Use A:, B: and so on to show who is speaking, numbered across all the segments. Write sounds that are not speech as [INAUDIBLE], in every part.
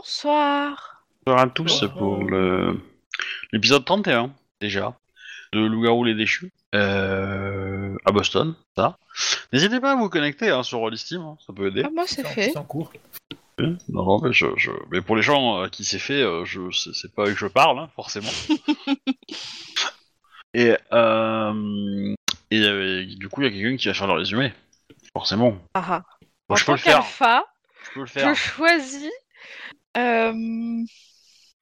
A: Bonsoir. euh,
B: Bonsoir.
A: À tous
C: Bonsoir.
A: pour le l'épisode 31 déjà de Loup-garou les déchus euh, à Boston. Ça. N'hésitez pas à vous connecter hein, sur Rollistim, hein, ça peut aider.
B: Ah, moi, c'est fait.
C: C'est en cours.
A: Non, non, mais, je, je- mais pour les gens euh, qui c'est fait, euh, je c'est c'est pas eux que je parle, hein, forcément. [LAUGHS] et euh, et euh, du coup, il y a quelqu'un qui va faire le résumé, forcément.
B: Ah, ah.
A: Bon, je peux le faire. Je peux le faire.
B: je choisis. Euh,
A: Non,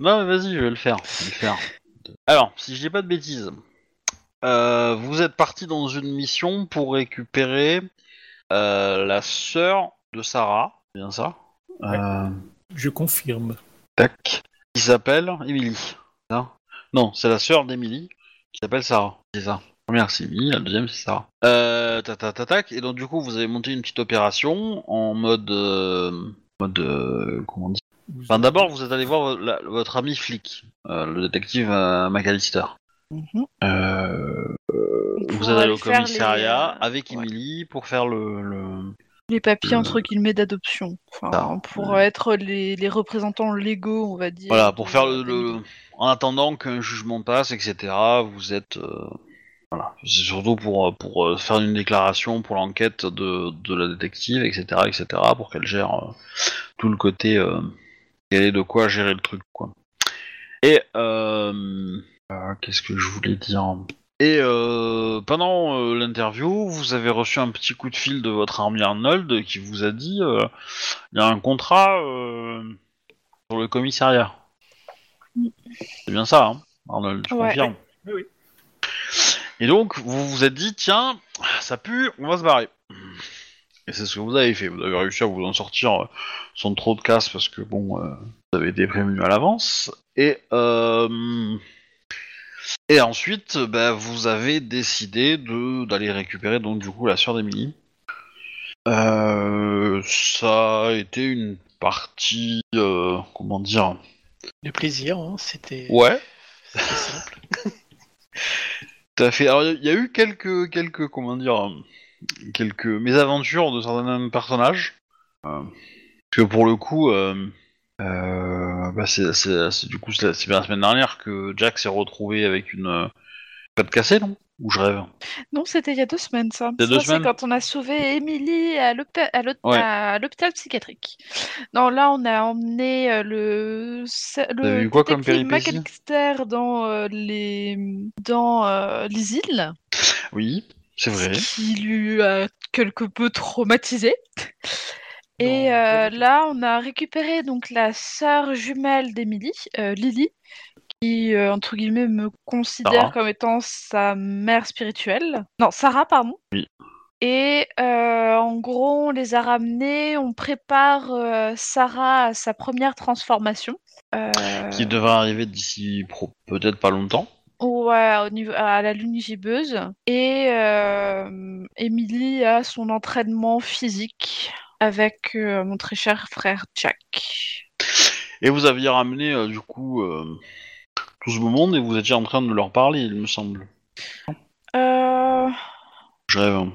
A: mais vas-y, je vais le faire. Je vais le faire. Alors, si je dis pas de bêtises, euh, vous êtes parti dans une mission pour récupérer euh, la sœur de Sarah, c'est bien ça?
C: Ouais.
A: Euh,
C: Je confirme.
A: Tac. Qui s'appelle Emily. Non, non c'est la sœur d'Emily qui s'appelle Sarah. C'est ça. La première c'est Emily, la deuxième c'est Sarah. Euh, tac, tac, tac, tac. Et donc du coup vous avez monté une petite opération en mode, euh, mode, euh, comment on dit?
C: Vous-
A: Enfin, d'abord, vous êtes allé voir la- votre ami flic, euh, le détective euh, McAllister.
B: mhm.
A: Euh, euh, vous êtes allé au
B: faire
A: commissariat
B: les, euh,
A: avec
B: ouais.
A: Emily pour faire le. le-
B: Les papiers entre guillemets d'adoption. Enfin,
A: ça,
B: pour
A: ouais.
B: être les, les représentants légaux, on va dire.
A: Voilà, pour
B: de-
A: faire le, En attendant qu'un jugement passe, etc., vous êtes. euh, Voilà. C'est surtout pour, pour euh, faire une déclaration pour l'enquête de, de la détective, etc., etc., pour qu'elle gère euh, tout le côté. Euh, qu'elle ait de quoi gérer le truc, quoi. Et. Euh, euh, Qu'est-ce que je voulais dire? Et euh, pendant euh, l'interview, vous avez reçu un petit coup de fil de votre ami Arnold qui vous a dit euh, il y a un contrat euh, sur le commissariat. C'est bien ça, hein, Arnold, tu
B: Ouais.
A: confirmes
C: Oui, oui.
A: Et donc, vous vous êtes dit, tiens, ça pue, on va se barrer. Et c'est ce que vous avez fait. Vous avez réussi à vous en sortir euh, sans trop de casse parce que, bon, euh, vous avez été prévenu à l'avance. Et, euh, et ensuite, bah, vous avez décidé de d'aller récupérer, donc, du coup, la sœur d'Emily. Euh, ça a été une partie, comment dire?
D: Le plaisir, hein, c'était
A: Ouais,
D: c'était simple. [LAUGHS]
A: Tout à fait. Alors, il y a eu quelques, quelques, comment dire, quelques mésaventures de certains personnages. Euh, que pour le coup, euh, euh, bah c'est, c'est- c'est- du coup, c'est c'est bien la semaine dernière que Jack s'est retrouvé avec une euh, patte cassée, non? Ou je rêve
B: Non, c'était il y a deux semaines, ça.
A: A deux
B: Ça, c'est
A: semaines
B: quand on a sauvé Émilie à l'hôpital à l'hôp-
A: Ouais.
B: à l'hôpital psychiatrique. Non, là, on a emmené euh, le, le
A: vu quoi comme
B: dans euh, les dans euh, les îles,
A: Oui, c'est vrai.
B: ce qui lui a quelque peu traumatisé. Et euh, là, on a récupéré donc la sœur jumelle d'Emily, euh, Lily, qui euh, entre guillemets me considère
A: Sarah.
B: comme étant sa mère spirituelle. Non, Sarah, pardon.
A: Oui.
B: Et en gros, on les a ramenés, on prépare Sarah à sa première transformation.
A: Qui devrait arriver d'ici peut-être pas longtemps.
B: Ouais, au niveau, à la lune gibbeuse. Et euh, Emily a son entraînement physique avec euh, mon très cher frère Jack.
A: Et vous aviez ramené, euh, du coup, euh, tout ce beau monde et vous étiez en train de leur parler, il me semble.
B: Euh...
A: Je rêve.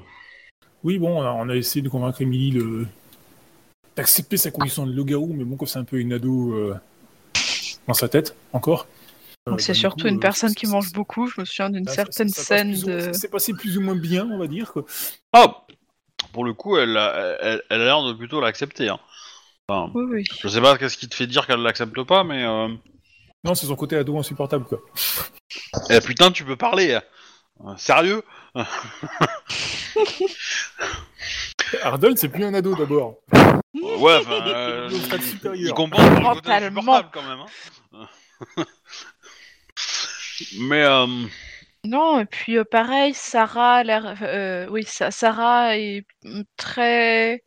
C: Oui, bon, on a, essayé de convaincre Emily de d'accepter sa condition de loup-garou, mais bon, comme c'est un peu une ado euh, dans sa tête, encore.
B: Donc c'est
C: bah,
B: surtout
C: coup,
B: une
C: euh,
B: personne qui mange beaucoup. Je me souviens d'une certaine
C: ça
B: scène
C: ou-
B: de.
C: ça s'est passé plus ou moins bien, on va dire. Quoi.
A: Ah Pour le coup, elle, a- elle, elle a l'air de plutôt l'accepter. Hein. Enfin,
B: Oui, oui.
A: je sais pas qu'est-ce qui te fait dire qu'elle l'accepte pas, mais. Euh...
C: Non, c'est son côté ado insupportable, quoi.
A: Eh putain, tu peux parler hein. Euh, Sérieux? [LAUGHS]
C: Arnold, c'est plus un ado d'abord.
A: Ouais, enfin. euh,
C: Il
A: il
C: supérieur.
A: comprend le côté insupportable quand même. Hein. [LAUGHS] mais. Euh...
B: Non, et puis euh, pareil, Sarah euh, oui, Sa- Sarah est très.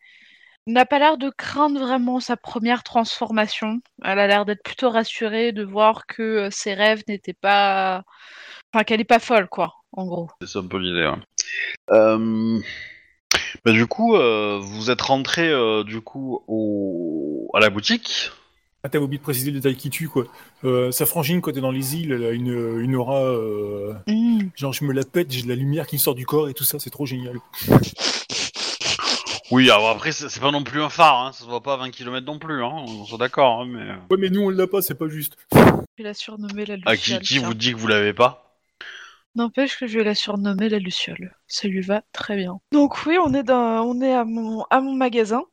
B: n'a pas l'air de craindre vraiment sa première transformation. Elle a l'air d'être plutôt rassurée de voir que ses rêves n'étaient pas. Enfin, qu'elle est pas folle, quoi, en gros.
A: C'est ça un peu l'idée. Euh, Bah, du coup, vous êtes rentré du coup au... à la boutique.
C: Ah, t'as oublié de préciser le détail qui tue, quoi. Euh, sa frangine, quand t'es dans les îles, elle a une, une aura. euh, genre, je me la pète, j'ai de la lumière qui me sort du corps et tout ça, c'est trop génial. [LAUGHS]
A: Oui, alors après, c'est c'est pas non plus un phare, hein, ça se voit pas à 20 km non plus, hein, on soit d'accord, hein, mais...
C: Ouais, mais nous, on l'a pas, c'est pas juste.
B: Je vais la surnommer la
A: Ah, qui,
B: Luciole.
A: qui
B: tiens.
A: vous dit que vous l'avez pas?
B: N'empêche que je vais la surnommer la Luciole. Ça lui va très bien. Donc oui, on est, dans, on est à, mon, à mon magasin.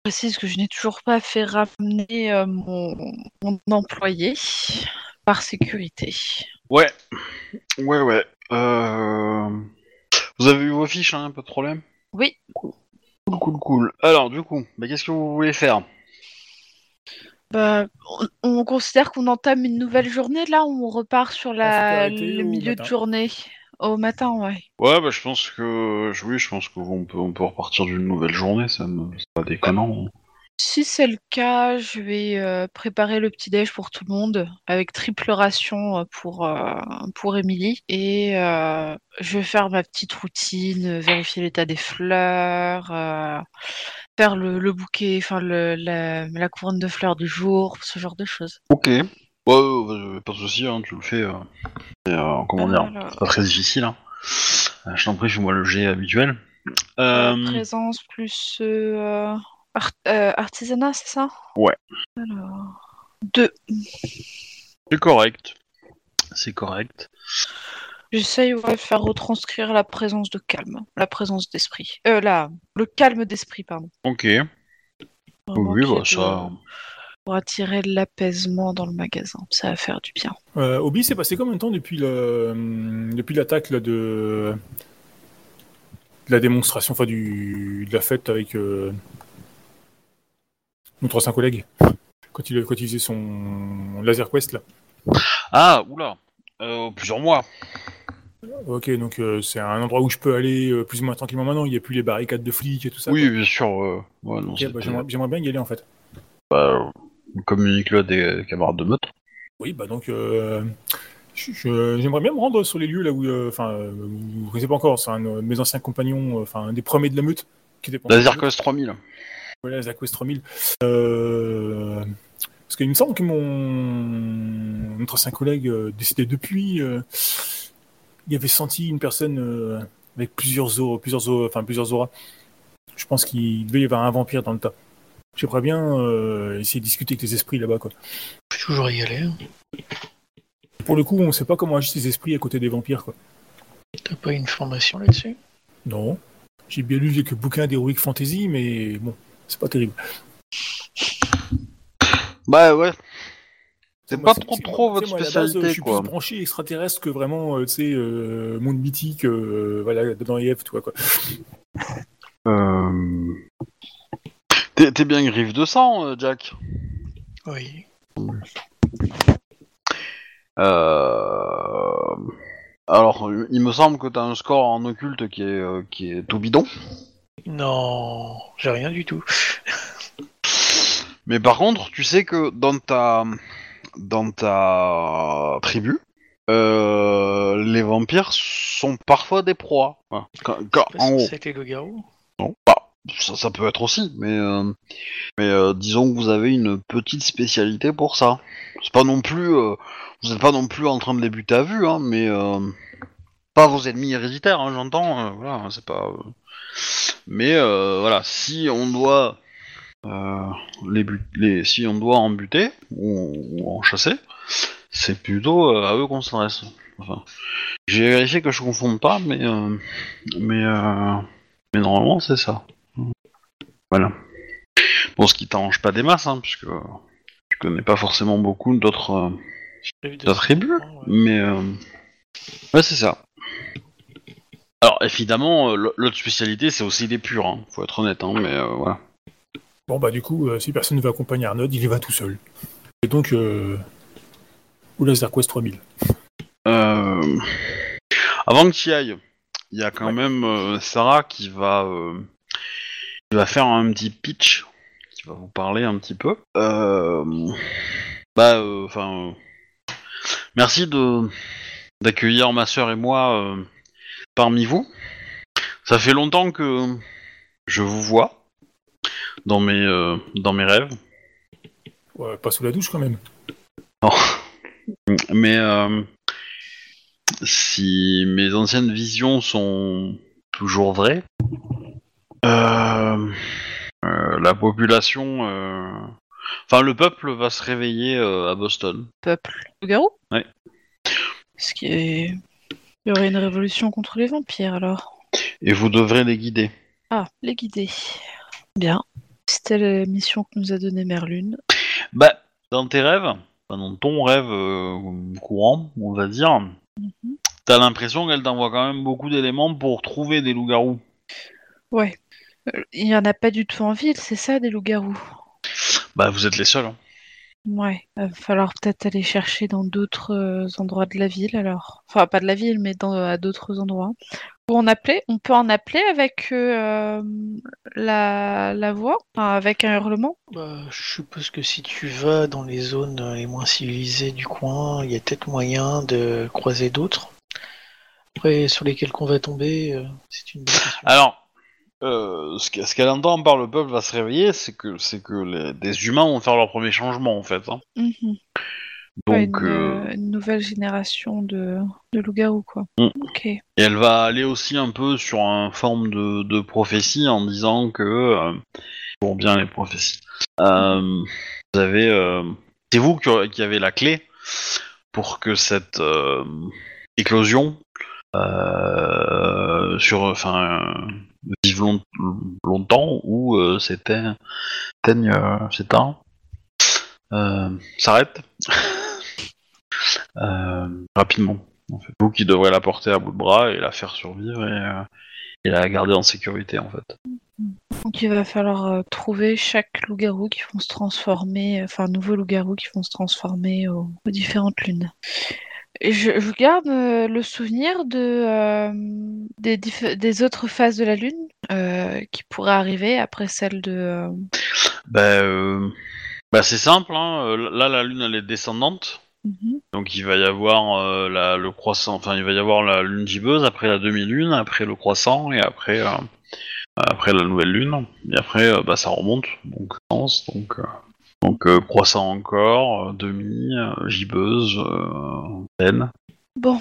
B: Je précise que je n'ai toujours pas fait ramener euh, mon, mon employé par sécurité.
A: Ouais, ouais, ouais. Euh... Vous avez eu vos fiches, hein, pas de problème?
B: Oui,
A: Cool, cool, cool. Alors, du coup, bah, qu'est-ce que vous voulez faire?
B: Bah, on, on considère qu'on entame une nouvelle journée là, ou on repart sur la, le milieu de journée. Au matin, ouais.
A: Ouais, bah je pense que... Oui, je pense qu'on peut, on peut repartir d'une nouvelle journée, ça me... c'est pas déconnant. hein.
B: Si c'est le cas, je vais euh, préparer le petit-déj pour tout le monde, avec triple ration euh, pour, euh, pour Émilie. Et euh, je vais faire ma petite routine, vérifier l'état des fleurs, euh, faire le, le bouquet, enfin le, la, la couronne de fleurs du jour, ce genre de choses.
A: Ok. Ouais, ouais, ouais, pas de soucis, hein, tu le fais. euh, c'est, euh, comment dire. C'est pas très difficile. Hein. Euh, Je t'en prie, fais-moi le jet habituel.
B: Euh, présence plus euh, art- euh, artisanat, c'est ça?
A: Ouais.
B: Alors. Deux.
A: C'est correct. C'est correct.
B: J'essaye ouais, de faire retranscrire la présence de calme, la présence d'esprit. Euh, là, le calme d'esprit, pardon.
A: Ok.
B: Vraiment
A: Oui,
B: qu'il y
A: bah
B: ait
A: ça.
B: Pour attirer l'apaisement dans le magasin, ça va faire du bien.
C: Euh, Obi, c'est passé combien de temps depuis le hum, depuis l'attaque là, de... de la démonstration, enfin du de la fête avec euh... notre ancien collègue quand il quand il faisait son laser quest là?
A: Ah, oula. Euh, plusieurs mois.
C: Ok, donc euh, c'est un endroit où je peux aller euh, plus ou moins tranquillement maintenant. Il n'y a plus les barricades de flics et tout ça.
A: oui,
C: quoi.
A: bien sûr. euh, ouais, non,
C: bah, j'aimerais j'aimerais bien y aller en fait.
A: bah, on communique là des camarades de meute.
C: Oui, bah donc euh, j'aimerais bien me rendre sur les lieux là où, euh, enfin, euh, vous ne connaissez pas encore, c'est un de mes anciens compagnons, enfin un des premiers de la meute qui était pendant
A: Laser Quest 3000.
C: Voilà, Zach West 3000. Euh, parce qu'il me semble que mon notre ancien collègue décédé depuis, euh, il avait senti une personne avec plusieurs auras, plusieurs enfin plusieurs auras. Je pense qu'il devait y avoir un vampire dans le tas. J'aimerais bien euh, essayer de discuter avec les esprits là-bas, quoi.
D: On peut toujours y aller. hein.
C: Pour le coup, on sait pas comment agissent les esprits à côté des vampires, quoi.
D: T'as pas une formation là-dessus?
C: Non. J'ai bien lu quelques bouquins d'Heroic Fantasy, mais bon, c'est pas terrible.
A: Bah ouais. C'est
C: Moi,
A: pas trop trop
C: c'est-
A: votre
C: moi, à la base,
A: spécialité
C: je suis
A: quoi.
C: plus branché extraterrestre que vraiment, euh, tu sais, euh, monde mythique, euh, voilà, dans les F, toi, quoi.
A: Euh... T'es t'es bien griffe de sang, euh, Jack.
D: Oui.
A: Euh... Alors, il me semble que t'as un score en occulte qui est, euh, qui est tout bidon.
D: Non, j'ai rien du tout.
A: Mais par contre, tu sais que dans ta dans ta tribu, euh, les vampires sont parfois des proies. Quand- quand-
D: pas
A: en gros,
D: été le garou.
A: non, bah, ça, peut être aussi, mais euh, mais euh, disons que vous avez une petite spécialité pour ça. C'est pas non plus, euh, vous n'êtes pas non plus en train de les buter à vue, hein, mais pas vos ennemis héréditaires, hein, j'entends. voilà, c'est pas. Mais voilà, si on doit les, but- les si on doit en buter ou, en chasser, c'est plutôt à eux qu'on s'adresse. Enfin, j'ai vérifié que je confonde pas, mais mais mais normalement c'est ça. Voilà. Bon, ce qui t'arrange pas des masses, hein, puisque tu connais pas forcément beaucoup d'autres euh,
D: des
A: tribus,
D: ouais.
A: mais euh, ouais c'est ça. Alors évidemment, euh, l'autre spécialité c'est aussi les purs, hein, faut être honnête, hein, mais euh, voilà.
C: Bon, bah, du coup, euh, si personne ne veut accompagner Arnold, il y va tout seul. Et donc, euh, ou Laser Quest 3000.
A: Euh, Avant que tu y ailles, il y a quand
C: Ouais.
A: même euh, Sarah qui va, euh, qui va faire un petit pitch, qui va vous parler un petit peu. Euh, bah, euh, enfin, euh, merci de d'accueillir ma sœur et moi euh, parmi vous. Ça fait longtemps que je vous vois dans mes euh, dans mes rêves.
C: Ouais, pas sous la douche, quand même. [LAUGHS]
A: Mais euh, si mes anciennes visions sont toujours vraies, la population, euh, enfin le peuple va se réveiller euh, à Boston.
B: Peuple. Loup-garou
A: Ouais.
B: Ce qui est... Il y aurait une révolution contre les vampires alors.
A: Et vous devrez les guider.
B: Ah, les guider. Bien. C'était la mission que nous a donnée Merlune.
A: Bah, dans tes rêves, enfin, dans ton rêve euh, courant, on va dire,
B: Mhm.
A: t'as l'impression qu'elle t'envoie quand même beaucoup d'éléments pour trouver des loups-garous.
B: Ouais. Il n'y en a pas du tout en ville, c'est ça, des loups-garous?
A: Bah, vous êtes les seuls. hein.
B: Ouais, il va falloir peut-être aller chercher dans d'autres euh, endroits de la ville alors. Enfin, pas de la ville, mais dans, à d'autres endroits. Ou en appeler On peut en appeler avec euh, la, la voix? Enfin, Avec un hurlement?
D: Bah, je suppose que si tu vas dans les zones euh, les moins civilisées du coin, il y a peut-être moyen de croiser d'autres. Après, sur lesquels qu'on va tomber, euh, c'est une bonne question.
A: Alors, euh, ce que- ce qu'elle entend par le peuple va se réveiller, c'est que c'est que les- des humains vont faire leur premier changement en fait. hein.
B: Mhm. Ouais,
A: Donc,
B: une,
A: euh,
B: euh, une nouvelle génération de, de loups-garous, quoi.
A: Mm.
B: Ok.
A: et elle va aller aussi un peu sur une forme de, de prophétie en disant que euh, pour bien les prophéties. vous avez, c'est vous qui, avez la clé pour que cette éclosion sur, enfin, vive long- longtemps ou euh, s'éteigne, s'éteigne, euh, euh, s'arrête [LAUGHS] euh, rapidement. Vous qui devrez la porter à bout de bras et la faire survivre et, la garder en sécurité en fait.
B: Donc il va falloir trouver chaque loup-garou qui vont se transformer, enfin nouveaux loups-garous qui vont se transformer aux différentes lunes. Et je, je garde euh, le souvenir de euh, des, autres phases de la lune euh, qui pourraient arriver après celle de.
A: Bah, euh, bah c'est simple, hein. là la lune elle est descendante,
B: mhm.
A: donc il va y avoir la, le croissant, enfin il va y avoir la lune gibbeuse, après la demi-lune, après le croissant et après après la nouvelle lune, et après bah ça remonte, donc sens, donc donc euh, croissant encore, euh, demi, euh, gibbeuse, euh, pleine.
B: Bon,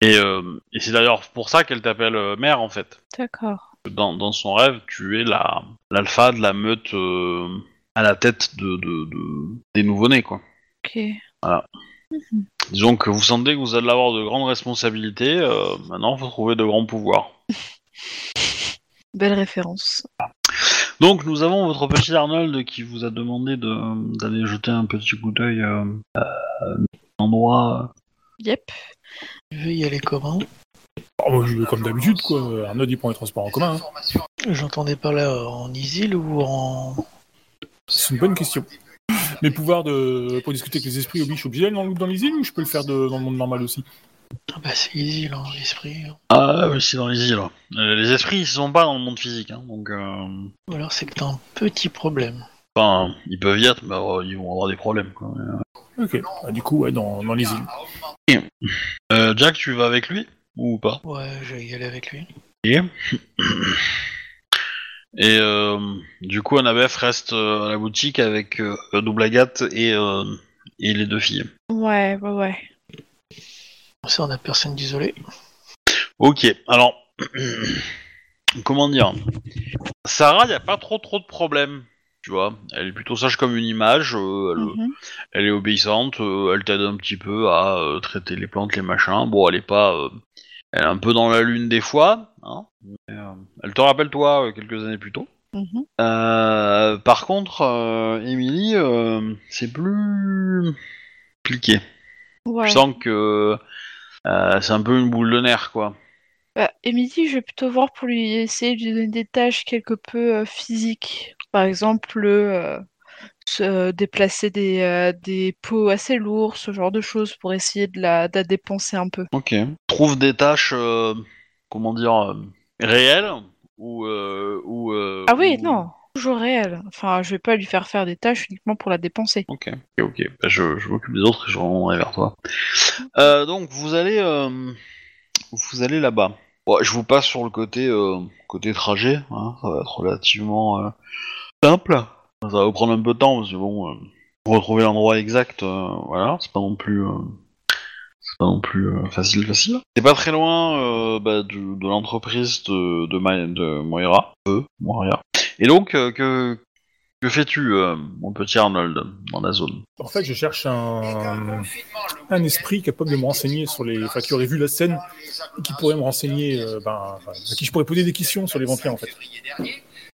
A: Et, euh, et c'est d'ailleurs pour ça qu'elle t'appelle euh, mère en fait.
B: d'accord.
A: Dans, dans son rêve, tu es la l'alpha de la meute euh, à la tête de, de, de- des nouveau-nés quoi.
B: Ok.
A: Disons que vous sentez que vous allez avoir de grandes responsabilités. euh, maintenant, faut trouver de grands pouvoirs. [LAUGHS]
B: Belle référence.
A: Donc, nous avons votre petit Arnold qui vous a demandé de- d'aller jeter un petit coup d'œil euh, à un endroit.
B: Yep.
D: Tu veux y aller comment?
C: Oh, moi, je vais comme d'habitude, quoi. Arnaud, il prend les transports en commun. hein.
D: J'entendais pas là en isil ou en.
C: C'est une bonne question. Mes pouvoirs de... pour discuter avec les esprits obligent, je suis obligé d'aller dans, dans les îles ou je peux le faire de- dans le monde normal aussi?
D: Ah bah c'est isil en l'esprit.
A: Ah oui, c'est dans les îles. Euh, les esprits, ils sont pas dans le monde physique, hein, donc. euh,
D: Ou alors c'est que t'as un petit problème.
A: Enfin, ils peuvent y être, mais euh, ils vont avoir des problèmes. Quoi.
C: Ok. Ah, du coup, ouais, dans, dans les îles.
A: Euh, Jack, tu vas avec lui ou pas?
D: Ouais, je vais y aller avec lui.
A: Et, [COUGHS] et euh, du coup, Annabeth reste euh, à la boutique avec euh, Double Agathe et, euh, et les deux filles.
B: Ouais, ouais, ouais.
D: Ça, on a personne d'isolé.
A: Ok, alors, [CLEARS THROAT] comment dire? Sarah, il n'y a pas trop trop de problèmes. Tu vois, elle est plutôt sage comme une image, euh, elle,
B: Mhm.
A: elle est obéissante, euh, elle t'aide un petit peu à euh, traiter les plantes, les machins. Bon, elle est pas. euh, elle est un peu dans la lune des fois. Hein, mais, euh, elle te rappelle toi euh, quelques années plus tôt.
B: Mhm.
A: Euh, par contre, euh, Emily, euh, c'est plus compliqué.
B: Ouais.
A: Je sens que euh, c'est un peu une boule de nerfs, quoi.
B: Bah, Émilie, je vais plutôt voir pour lui essayer de lui donner des tâches quelque peu euh, physiques. Par exemple, euh, se euh, déplacer des, euh, des pots assez lourds, ce genre de choses, pour essayer de la, de la dépenser un peu.
A: Ok. Trouve des tâches, euh, comment dire, euh, réelles ou euh, ou. euh,
B: Ah oui,
A: ou-
B: non, toujours réel. Enfin, je vais pas lui faire faire des tâches uniquement pour la dépenser.
A: Ok, ok. Bah, je, m'occupe des autres et je reviendrai vers toi. Euh, donc vous allez, euh, allez là-bas. Bon, je vous passe sur le côté, euh, côté trajet. Hein, ça va être relativement simple. Ça va vous prendre un peu de temps parce que bon, pour retrouver l'endroit exact, voilà, c'est pas non plus, c'est pas non plus facile, facile. C'est pas très loin bah, de l'entreprise de de Moira, euh, Moira. Et donc euh, que Que fais-tu, euh, mon petit Arnold, dans la zone?
C: En fait, je cherche un, un esprit capable de me renseigner sur les. Enfin, qui aurait vu la scène et qui pourrait me renseigner. euh, ben, enfin, à qui je pourrais poser des questions sur les vampires, en fait.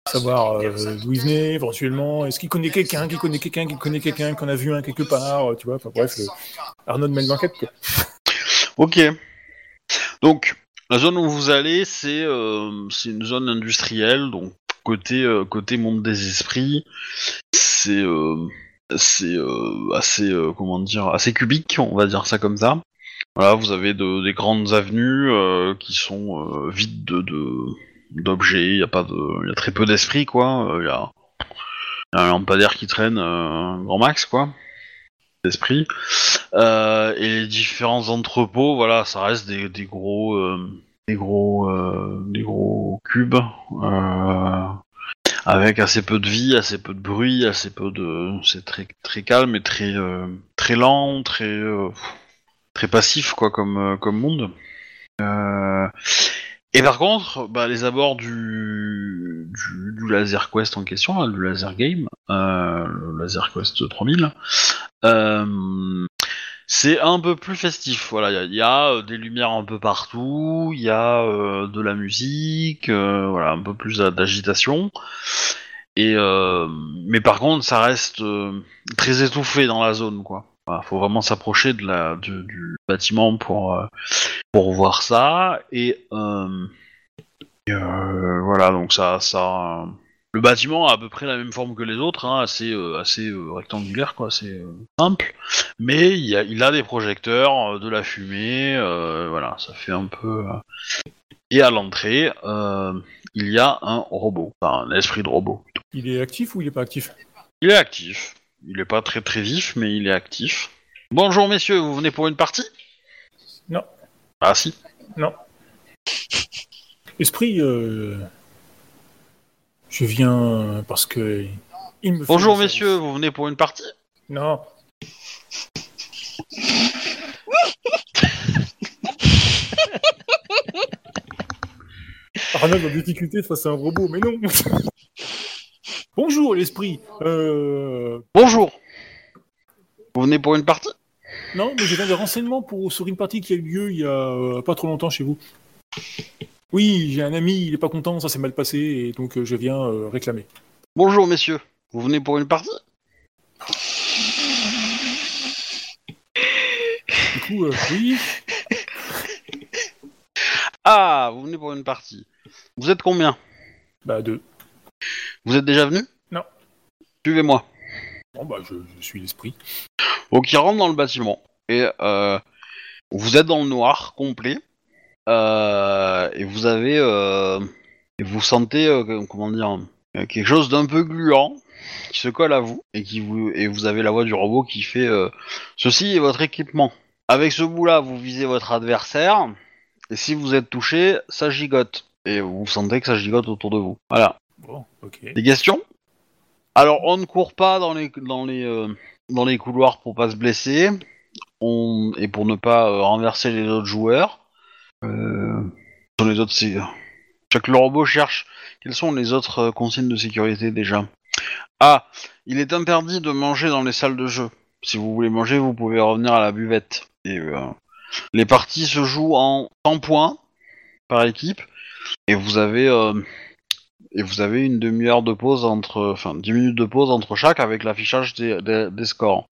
C: Savoir d'où ils venaient, éventuellement. Est-ce qu'il connaît quelqu'un qui connaît quelqu'un qui connaît quelqu'un qu'on a vu un quelque part, tu vois. Enfin, bref, le... Arnaud mène l'enquête, quoi.
A: Ok. Donc, la zone où vous allez, c'est euh, c'est une zone industrielle, donc côté euh, côté monde des esprits, c'est euh, c'est euh, assez comment dire assez cubique, on va dire ça comme ça. Voilà, vous avez de- des grandes avenues qui sont vides de d'objets. Il y a pas de, y a très peu d'esprits quoi. Il y a y a un lampadaire qui traîne grand max quoi d'esprit. Et les différents entrepôts, voilà, ça reste des, des gros, des gros, euh, des gros cubes euh, avec assez peu de vie, assez peu de bruit, assez peu de, c'est très très calme et très euh, très lent, très très passif quoi comme comme monde. Et par contre, bah, les abords du, du, Laser Quest en question, là, du Laser Game, le Laser Quest 3000, euh, c'est un peu plus festif. Voilà, il y a- euh, des lumières un peu partout, il y a euh, de la musique, euh, voilà, un peu plus d'a- d'agitation. Et euh, mais par contre, ça reste très étouffé dans la zone, quoi. Voilà, faut vraiment s'approcher de la du, bâtiment pour pour voir ça. Et, et, voilà, donc ça ça. Le bâtiment a à peu près la même forme que les autres, hein, assez euh, assez euh, rectangulaire, quoi. C'est euh, simple mais il, a, il a des projecteurs, de la fumée, voilà, ça fait un peu. Et à l'entrée, il y a un robot, enfin un esprit de robot.
C: Il est actif ou il est pas actif?
A: Il est actif. Il est pas très très vif, mais il est actif. Bonjour messieurs, vous venez pour une partie?
C: Non.
A: Ah si.
C: Non. Esprit, euh, je viens parce que il me.
A: Bonjour messieurs, vous venez pour une partie?
C: Non. [LAUGHS] Arnold en difficulté face à un robot, mais non. [LAUGHS] Bonjour l'esprit. Euh...
A: Bonjour. Vous venez pour une partie?
C: Non, mais j'ai des renseignements pour sur une partie qui a eu lieu il y a euh, pas trop longtemps chez vous. Oui, j'ai un ami, il est pas content, ça s'est mal passé, et donc euh, je viens euh, réclamer.
A: Bonjour messieurs, vous venez pour une partie?
C: Du coup, euh, oui, [LAUGHS]
A: Ah, vous venez pour une partie. Vous êtes combien?
C: Bah deux.
A: Vous êtes déjà venu?
C: Non.
A: Suivez-moi.
C: Bon, bah je, je suis l'esprit.
A: Donc il rentre dans le bâtiment et euh, vous êtes dans le noir complet et vous avez euh, et vous sentez euh, comment dire euh, quelque chose d'un peu gluant qui se colle à vous et qui vous et vous avez la voix du robot qui fait euh, ceci est votre équipement. Avec ce bout-là, vous visez votre adversaire et si vous êtes touché, ça gigote et vous sentez que ça gigote autour de vous. Voilà.
C: Bon, ok.
A: Des questions? Alors, on ne court pas dans les dans les euh, dans les couloirs pour pas se blesser, on et pour ne pas euh, renverser les autres joueurs. Euh, sur les autres, c'est chaque le robot cherche quelles sont les autres euh, consignes de sécurité déjà. Ah, il est interdit de manger dans les salles de jeu. Si vous voulez manger, vous pouvez revenir à la buvette. Et euh, les parties se jouent en 100 points par équipe, et vous avez une demi-heure de pause entre, enfin 10 minutes de pause entre chaque avec l'affichage des, scores.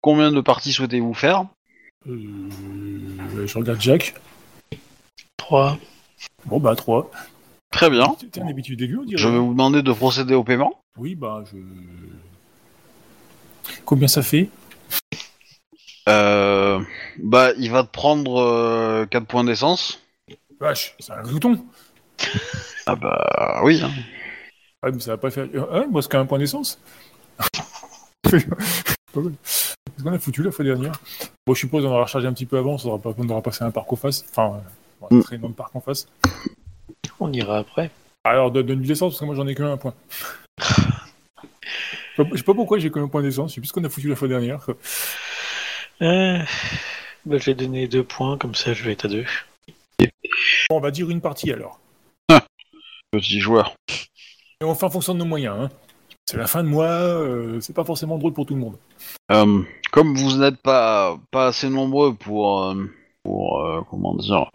A: Combien de parties souhaitez-vous faire?
C: Je regarde Jack.
D: 3.
C: Bon, bah trois.
A: Très bien.
C: T'es un habitué des lieux, on dirait.
A: Je vais vous demander de procéder au paiement.
C: Oui, bah je. Combien ça fait?
A: Euh, bah, il va te prendre 4 points d'essence.
C: Vache, c'est un glouton.
A: Ah bah oui. hein.
C: Ouais, mais ça va pas faire. Euh, Ah, moi, c'est qu'un point d'essence. [LAUGHS] Pas mal. Qu'est-ce qu'on a foutu la fois dernière? Bon, je suppose qu'on aura rechargé un petit peu avant, on aura, pas- on aura passé un parc en face. Enfin, euh, on va
A: Mm.
C: traîner dans le parc en face.
D: On ira après.
C: Alors, donne de l'essence, parce que moi, j'en ai que un point. Je sais pas- je sais pas pourquoi j'ai que un point d'essence, je sais plus ce qu'on a foutu la fois dernière. quoi.
D: Euh, bah, je vais donner 2 points, comme ça je vais être à 2.
C: Bon, on va dire une partie alors.
A: Petit joueur.
C: Et on fait en fonction de nos moyens. Hein. C'est la fin de mois, euh, c'est pas forcément drôle pour tout le monde.
A: Euh, comme vous n'êtes pas, pas assez nombreux pour, euh, pour euh, comment dire,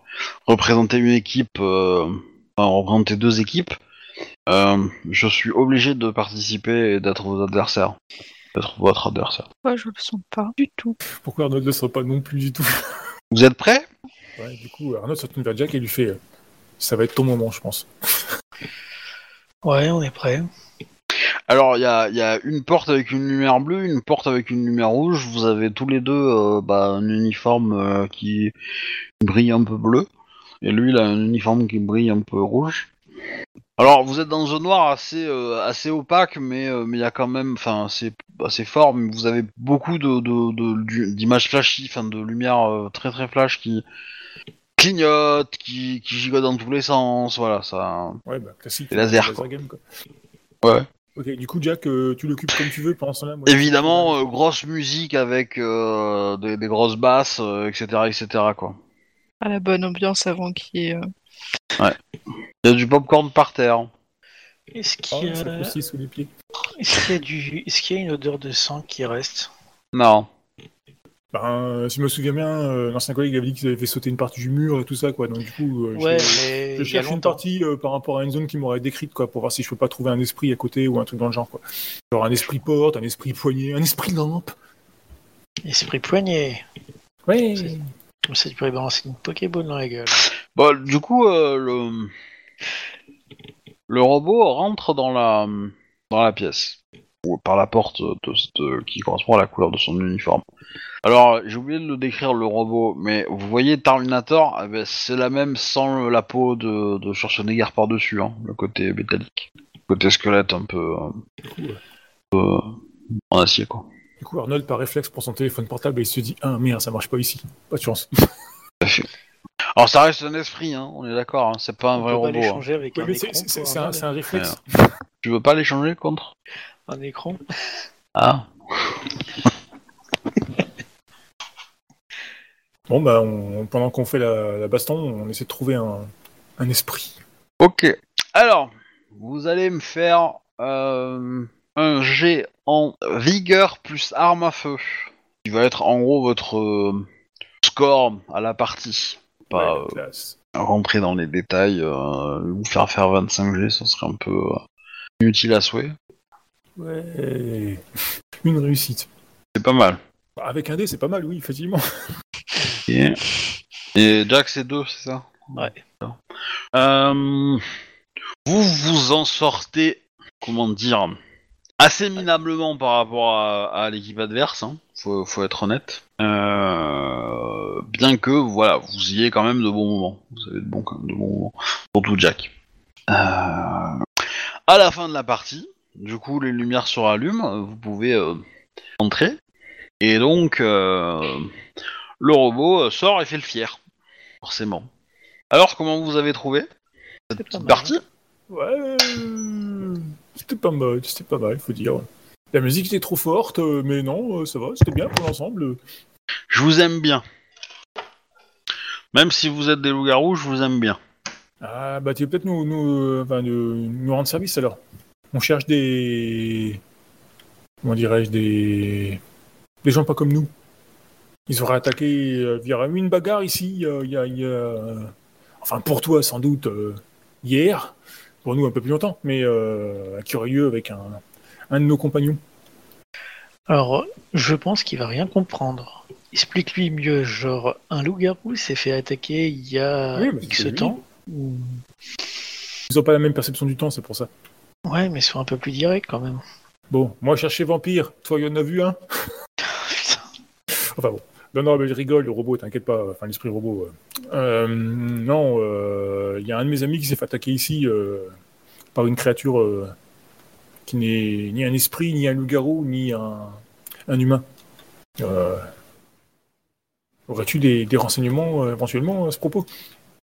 A: représenter une équipe, euh, enfin, représenter deux équipes, euh, je suis obligé de participer et d'être vos adversaires. D'être votre adversaire.
B: Moi, je le sens pas du tout.
C: Pourquoi Arnold ne serait pas non plus du tout?
A: Vous êtes prêts?
C: Ouais, du coup, Arnold se tourne vers Jack et lui fait euh, Ça va être ton moment, je pense.
D: Ouais, on est prêt.
A: Alors, il y a, il y a une porte avec une lumière bleue, une porte avec une lumière rouge. Vous avez tous les deux euh, bah, un uniforme euh, qui brille un peu bleu. Et lui, il a un uniforme qui brille un peu rouge. Alors, vous êtes dans un noir assez, euh, assez opaque, mais mais il y a quand même, enfin, c'est assez fort. Mais vous avez beaucoup de de- de- d'images flashy, enfin, de lumière très très flash qui clignote, qui, qui gigote dans tous les sens. Voilà, ça.
C: Ouais, bah, classique.
A: Quoi.
C: game, quoi.
A: Ouais.
C: Ok, du coup, Jack, euh, tu l'occupes comme tu veux pendant ce temps-là. moi,
A: Évidemment, euh, grosse musique avec euh, des, des grosses basses, euh, etc., etc. Quoi.
B: À la bonne ambiance avant qu'il y ait. euh,
A: Il y a du popcorn par terre.
D: Est-ce
C: Oh,
D: qu'il y,
C: ça
D: a...
C: croustille sous les pieds.
D: est-ce qu'il y a du... Est-ce qu'il y a une odeur de sang qui reste?
A: Non.
C: Ben, si je me souviens bien, euh, l'ancien collègue avait dit qu'ils avaient fait sauter une partie du mur et tout ça, quoi. Donc, du coup, euh, je-
D: Ouais,
C: je, cherche une partie euh, par rapport à une zone qui m'aurait décrite, quoi, pour voir si je peux pas trouver un esprit à côté ou un truc dans le genre, quoi. Genre un esprit porte, un esprit poignet, un esprit lampe.
D: Esprit poignet. C'est- Comme ça, tu pourrais balancer une Pokéball dans la gueule.
A: Bon, du coup, euh, le... le robot rentre dans la, dans la pièce. Ou par la porte de, de- qui correspond à la couleur de son uniforme. Alors, j'ai oublié de le décrire, le robot, mais vous voyez Terminator, eh ben, c'est la même sans la peau de, de Schwarzenegger par-dessus, hein, le côté métallique. Le côté squelette un peu, euh,
C: Ouais.
A: euh, en acier, quoi.
C: Du coup, Arnold, par réflexe pour son téléphone portable, il se dit Ah merde, ça marche pas ici. Pas de chance.
A: Alors ça reste un esprit, hein, on est d'accord, hein, c'est pas un
D: On
A: vrai
D: peut pas
A: robot. hein.
D: un,
C: c'est un réflexe.
A: Tu veux pas l'échanger contre?
D: Un écran
A: Ah [LAUGHS]
C: Bon, bah, on- pendant qu'on fait la, la baston, on essaie de trouver un, un esprit.
A: Ok. Alors, vous allez me faire euh, un jet en vigueur plus arme à feu. Qui va être en gros votre euh, score à la partie. Pas
C: Ouais,
A: euh, rentrer dans les détails, euh, vous faire faire 25 G, ça serait un peu euh, inutile à souhait.
C: Ouais. Une réussite.
A: C'est pas mal.
C: Avec un dé, c'est pas mal, oui, effectivement.
A: Et, et Jack, c'est deux, c'est ça?
D: Ouais.
A: Euh, vous vous en sortez, comment dire, assez minablement par rapport à, à l'équipe adverse, hein, faut, faut être honnête. Euh, bien que, voilà, vous y ayez quand même de bons moments. Vous avez de bons, quand même de bons moments. Surtout Jack. Euh, à la fin de la partie, du coup, les lumières se rallument, vous pouvez euh, entrer. Et donc, euh, le robot euh, sort et fait le fier. Forcément. Alors, comment vous avez trouvé cette petite partie?
C: Ouais. C'était pas mal, c'était pas mal, faut dire. La musique était trop forte, mais non, ça va, c'était bien pour l'ensemble.
A: Je vous aime bien. Même si vous êtes des loups-garous, je vous aime bien.
C: Ah, bah, tu veux peut-être nous, nous, euh, enfin, nous, nous rendre service alors. On cherche des. Comment dirais-je Des. Des gens pas comme nous. Ils auraient attaqué. euh, Il y aurait eu une bagarre ici, il y a. il y a, Enfin, pour toi, sans doute, euh, hier. Pour nous, un peu plus longtemps, mais euh, qui aurait lieu avec un, un de nos compagnons.
D: Alors, je pense qu'il va rien comprendre. Explique-lui mieux, genre, un loup-garou s'est fait attaquer il y a
C: Oui,
D: X temps. ou-
C: Ils ont pas la même perception du temps, c'est pour ça.
D: Ouais, mais sois un peu plus direct quand même.
C: Bon, moi, chercher vampire. Toi, il y en a vu un [LAUGHS]
D: Putain.
C: Enfin bon. Non, non, mais je rigole, le robot, t'inquiète pas, enfin l'esprit robot. euh. Euh, non, euh, il y a un de mes amis qui s'est fait attaquer ici euh, par une créature euh, qui n'est ni un esprit, ni un loup-garou, ni un, un humain. Euh, Aurais-tu des, des renseignements euh, éventuellement à ce propos?